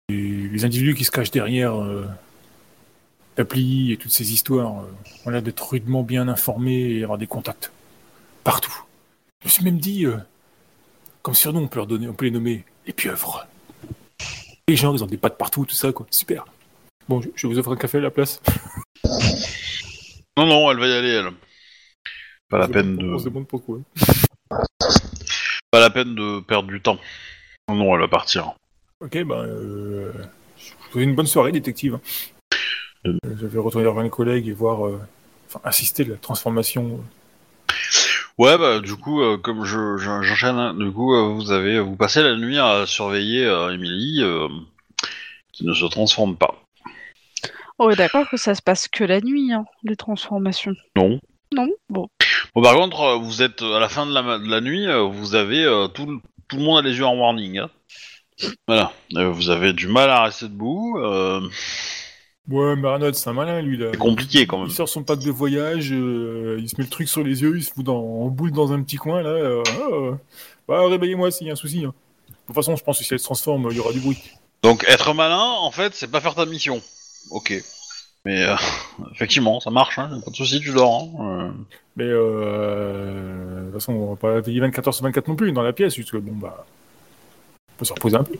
C: Et les individus qui se cachent derrière euh, l'appli et toutes ces histoires euh, ont l'air d'être rudement bien informés et avoir des contacts partout. Je me suis même dit, euh, comme surnom, on peut, leur donner, on peut les nommer les pieuvres. Les gens, ils ont des pattes partout, tout ça, quoi. Super. Bon, je, je vous offre un café à la place.
A: Non, non, elle va y aller, elle. Pas la peine
C: demande- On se
A: de,
C: demande pourquoi.
A: pas la peine de perdre du temps. Non, non, elle va partir.
C: Ok, ben, euh, je vous souhaite une bonne soirée, détective.
A: Euh.
C: Euh, Je vais retourner vers mes collègues et voir, euh, enfin, assister à la transformation.
A: Ouais, bah du coup, euh, comme je je- j'enchaîne, hein, du coup, euh, vous avez vous passez la nuit à surveiller euh, Emily, euh, qui ne se transforme pas.
B: On est d'accord que ça se passe que la nuit, hein, les transformations.
A: Non.
B: Non Bon.
A: Bon, par contre, euh, vous êtes euh, à la fin de la, ma- de la nuit, euh, vous avez euh, tout, le- tout le monde a les yeux en warning. hein. Voilà, Euh, vous avez du mal à rester debout. euh,
C: Ouais, mais Arnold, c'est un malin, lui, là.
A: c'est compliqué quand même.
C: Il sort son pack de voyage, euh, il se met le truc sur les yeux, il se fout dans, en boule dans un petit coin, là. euh, ah, bah, réveillez-moi s'il y a un souci. hein. De toute façon, je pense que si elle se transforme, il y aura du bruit.
A: Donc être malin, en fait, c'est pas faire ta mission. Ok. Mais euh, [LAUGHS] effectivement, ça marche, hein, pas de soucis, tu dors. hein, euh.
C: Mais, euh, de toute façon, on va pas veiller 24 heures sur 24 non plus dans la pièce, puisque, bon, bah, on peut se reposer un peu.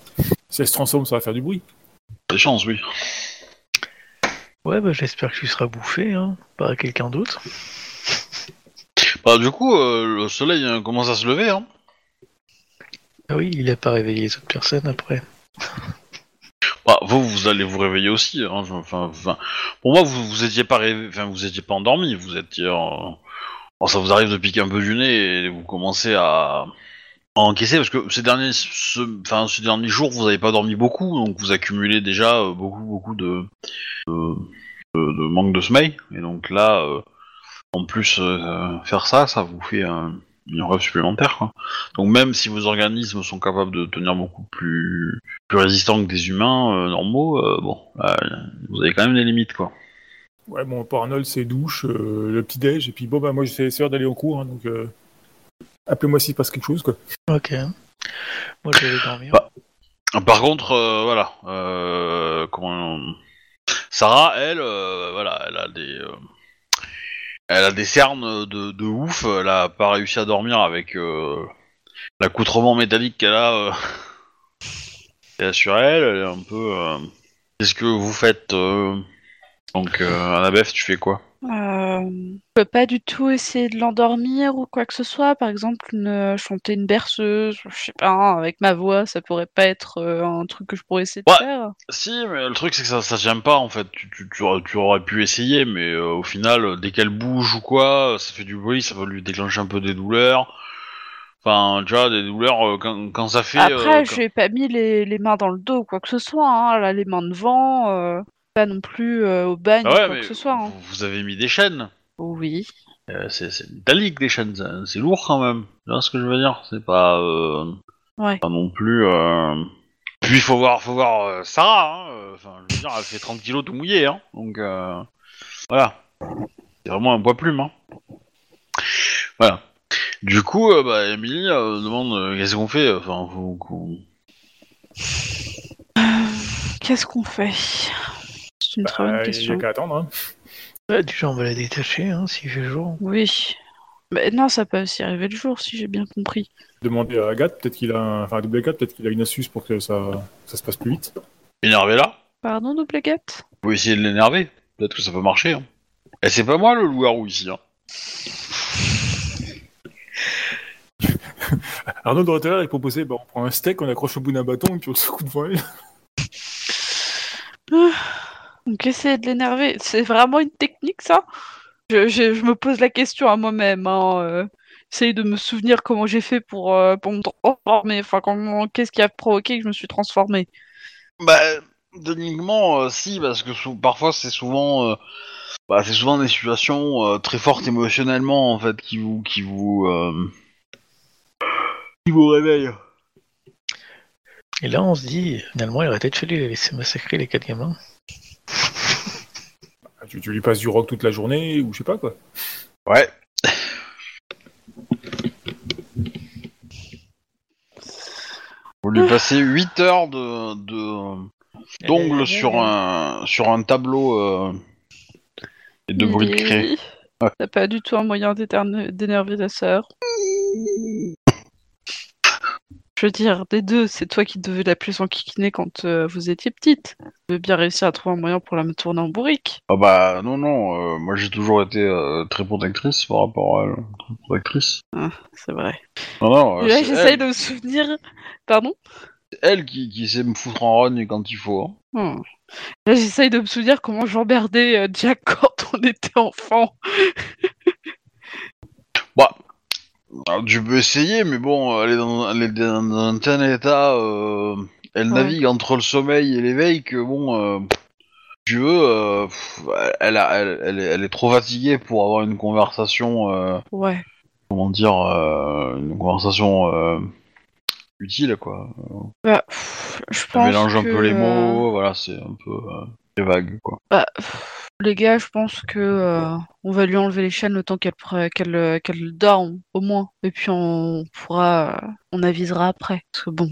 C: Si elle se transforme, ça va faire du bruit.
A: Des chances, oui.
D: Ouais, bah j'espère que tu seras bouffé, hein, par quelqu'un d'autre. [LAUGHS]
A: Bah, du coup, euh, le soleil euh, commence à se lever. Hein.
D: Ah oui, il a pas réveillé les autres personnes après. [LAUGHS]
A: Bah, vous, vous allez vous réveiller aussi. Hein, enfin, enfin, pour moi, vous, vous étiez pas enfin, vous étiez pas endormi. Vous étiez. bon, ça vous arrive de piquer un peu du nez et vous commencez à encaisser parce que ces derniers, jours, vous avez pas dormi beaucoup, donc vous accumulez déjà euh, beaucoup, beaucoup de, manque de sommeil. Et donc là, euh, en plus, euh, faire ça, ça vous fait un, une rêve supplémentaire. Donc même si vos organismes sont capables de tenir beaucoup plus plus résistants que des humains normaux, bon, vous avez quand même des limites, quoi.
C: Ouais, bon, pour c'est douche, le petit-déj, et puis bon, bah, moi, l'heure d'aller au cours, hein, donc appelez-moi s'il passe quelque chose, quoi.
D: Ok. Moi je vais dormir.
A: Bah. Par contre, euh, voilà, euh, comment... Sarah, elle, euh, voilà, elle a des, euh, elle a des cernes de, de ouf. Elle a pas réussi à dormir avec euh, l'accoutrement métallique qu'elle a, euh, sur elle. Elle est un peu. euh, Qu'est-ce que vous faites euh, Donc, euh, Annabeth, tu fais quoi?
B: Euh, je peux pas du tout essayer de l'endormir ou quoi que ce soit. Par exemple, une- chanter une berceuse, je sais pas, hein, avec ma voix, ça pourrait pas être euh, un truc que je pourrais essayer de
A: Ouais.
B: faire.
A: Si, mais le truc c'est que ça, ça tient pas en fait. Tu, tu, tu aurais, tu aurais pu essayer, mais euh, au final, euh, dès qu'elle bouge ou quoi, euh, ça fait du bruit, ça va lui déclencher un peu des douleurs. Enfin, tu vois, des douleurs euh, quand, quand ça fait.
B: Après,
A: euh,
B: je lui ai pas mis les, les mains dans le dos ou quoi que ce soit. Hein. Elle a les mains devant, euh, pas non plus euh, au bagne ou
A: Ah ouais,
B: quoi
A: mais
B: que ce soit. hein.
A: vous, vous avez mis des chaînes.
B: Oui.
A: Euh, c'est c'est métallique des chaînes, ça- c'est lourd quand même. Tu vois ce que je veux dire? C'est pas, euh,
B: Ouais.
A: pas non plus. euh, Puis il faut voir, faut voir euh, Sarah. hein, euh, Enfin, je veux dire, elle fait 30 kilos tout mouillé, hein. Donc euh, voilà. C'est vraiment un poids plume, hein. Voilà. Du coup, euh, bah, Emily euh, demande euh, qu'est-ce qu'on fait? Enfin, faut qu'on-
B: Qu'est-ce qu'on fait? C'est une très bonne
C: Bah, il n'y
B: question.
C: a qu'à attendre, hein.
D: Déjà on va la détacher, hein, s'il fait jour.
B: Oui. Mais non, ça peut aussi arriver le jour, si j'ai bien compris.
C: Demandez à Agathe, peut-être qu'il a, un... enfin, à double Agathe, peut-être qu'il a une astuce pour que ça, ça se passe plus vite.
A: énerver là.
B: Pardon, double gâte
A: Vous pouvez essayer de l'énerver. Peut-être que ça peut marcher. Hein. Et c'est pas moi le loup-garou ici. Hein. [LAUGHS]
C: Arnaud de il proposait, bah, on prend un steak, on accroche au bout d'un bâton et puis on secoue devant elle.
B: Donc essayer de l'énerver, c'est vraiment une technique ça? Je, je- je me pose la question à moi-même. Hein, euh, essayer de me souvenir comment j'ai fait pour, euh, pour me transformer. Enfin, comment, qu'est-ce qui a provoqué que je me suis transformée?
A: Bah, techniquement, euh, si, parce que sou- parfois c'est souvent, euh, bah, c'est souvent des situations euh, très fortes émotionnellement en fait qui vous, qui vous, euh, qui vous réveillent.
D: Et là on se dit, finalement il aurait peut-être fallu les laisser massacrer les quatre gamins
C: tu, lui passes du rock toute la journée ou je sais pas quoi.
A: Ouais. Vous lui passez 8 heures de, de d'ongles eh, sur eh, un sur un tableau euh, et de bruit de
B: cri.
A: Eh,
B: T'as pas du tout un moyen d'énerver ta sœur. Je veux dire, des deux, c'est toi qui devais la plus enquiquiner quand euh, vous étiez petite. Tu veux bien réussir à trouver un moyen pour la me tourner en bourrique.
A: Ah bah non non, euh, moi j'ai toujours été euh, très protectrice par rapport à elle, protectrice.
B: C'est vrai.
A: Non non, euh,
B: là,
A: c'est
B: j'essaye
A: elle,
B: de me souvenir. Pardon?
A: C'est elle qui, qui sait me foutre en rogne quand il faut. hein.
B: Hmm. Là, j'essaye de me souvenir comment j'emmerdais euh, Jack [LAUGHS] quand on était enfant.
A: Bah, alors, tu peux essayer, mais bon, elle est dans, elle est dans un tel état, euh, elle
B: Ouais.
A: navigue entre le sommeil et l'éveil que bon, euh, tu veux, euh, pff, elle, a- elle, elle est, elle est trop fatiguée pour avoir une conversation, euh,
B: Ouais.
A: comment dire, euh, une conversation euh, utile quoi.
B: Bah, pff, je
A: Ça
B: pense
A: mélange un
B: que,
A: peu les
B: euh,
A: mots, voilà, c'est un peu euh, très vague quoi.
B: Bah, pff, les gars, je pense que euh, on va lui enlever les chaînes le temps qu'elle euh, qu'elle dorme, au moins. Et puis on pourra, euh, on avisera après. Parce que bon,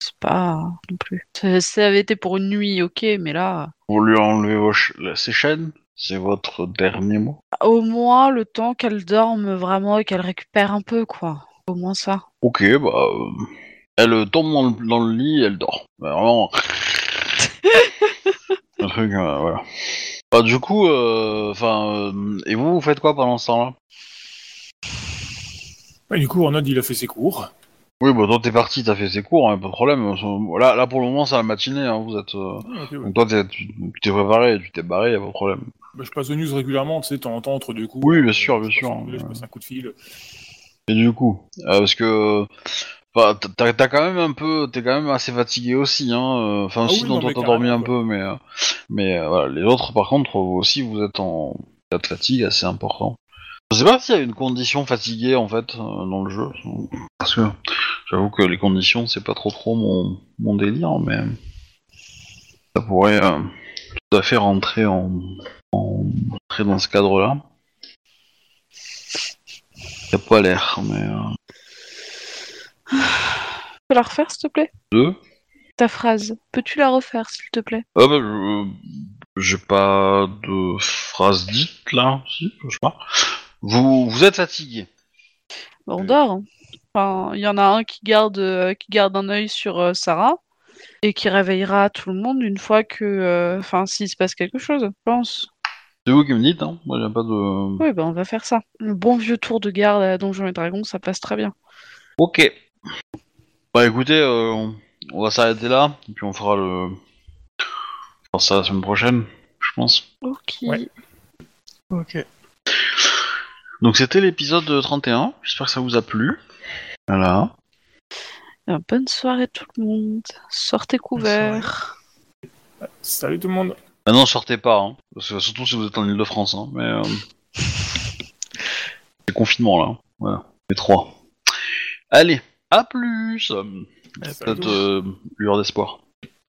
B: c'est pas non plus. Ça, avait été pour une nuit, ok, mais là,
A: Vous lui enlevez vos ch- ses chaînes, c'est votre dernier mot?
B: au moins le temps qu'elle dorme vraiment et qu'elle récupère un peu, quoi. Au moins ça.
A: Ok, bah. euh, elle tombe dans le, dans le lit elle dort. Bah, vraiment. [LAUGHS] Un truc, euh, voilà. Bah, du coup, enfin. et vous, vous faites quoi pendant ce temps-là?
C: Ouais, du coup, Arnaud, il a fait ses cours.
A: Oui, bah, toi, t'es parti, t'as fait ses cours, hein, pas de problème. Là, là, pour le moment, c'est la matinée, hein, vous êtes. euh,
C: Ah, ouais.
A: Donc, toi, t'es- tu t'es préparé, tu t'es barré, y'a pas de problème.
C: Bah, je passe de news régulièrement, tu sais, temps en temps, entre deux coups.
A: Oui, bien sûr,
C: je
A: bien sûr,
C: un Je passe un coup de fil.
A: Et du coup, euh, parce que. Enfin, t'as t'as quand même un peu, t'es quand même assez fatigué aussi, hein. euh, Enfin,
C: Ah
A: si,
C: oui, non,
A: toi t'as dormi un peu, mais, euh, mais euh, voilà, les autres, par contre, vous aussi, vous êtes en état de fatigue assez important. Je sais pas s'il y a une condition fatiguée en fait euh, dans le jeu, parce que j'avoue que les conditions c'est pas trop trop mon, mon délire, mais ça pourrait tout à fait rentrer en, en rentrer dans ce cadre-là. Y a pas l'air, mais
B: peux la refaire, s'il te plaît?
A: Deux.
B: Ta phrase. Peux-tu la refaire, s'il te plaît?
A: Ah bah, je- j'ai pas de phrase dite là, si, je sais pas. Vous, vous êtes fatigué.
B: Bah, on dort. hein. Enfin, il y en a un qui garde, euh, qui garde un œil sur euh, Sarah et qui réveillera tout le monde une fois que, euh, enfin, s'il se passe quelque chose, je pense.
A: C'est vous qui me dites, hein. Moi, j'ai pas de.
B: Oui, bah on va faire ça. Le bon vieux tour de garde à Donjons et Dragons, ça passe très bien.
A: Ok. Bah écoutez, euh, on- on va s'arrêter là, et puis on fera le. On fera ça la semaine prochaine, je pense.
B: Ok.
C: Ouais.
D: Ok.
A: Donc c'était l'épisode 31, j'espère que ça vous a plu. Voilà.
B: Euh, bonne soirée tout le monde. Sortez couverts.
C: Salut tout le monde.
A: Ah non, sortez pas, hein, parce que surtout si vous êtes en Ile-de-France, hein, mais. euh, [LAUGHS] C'est confinement là, hein. voilà, les trois. Allez, à plus Peut-être euh, lueur d'espoir.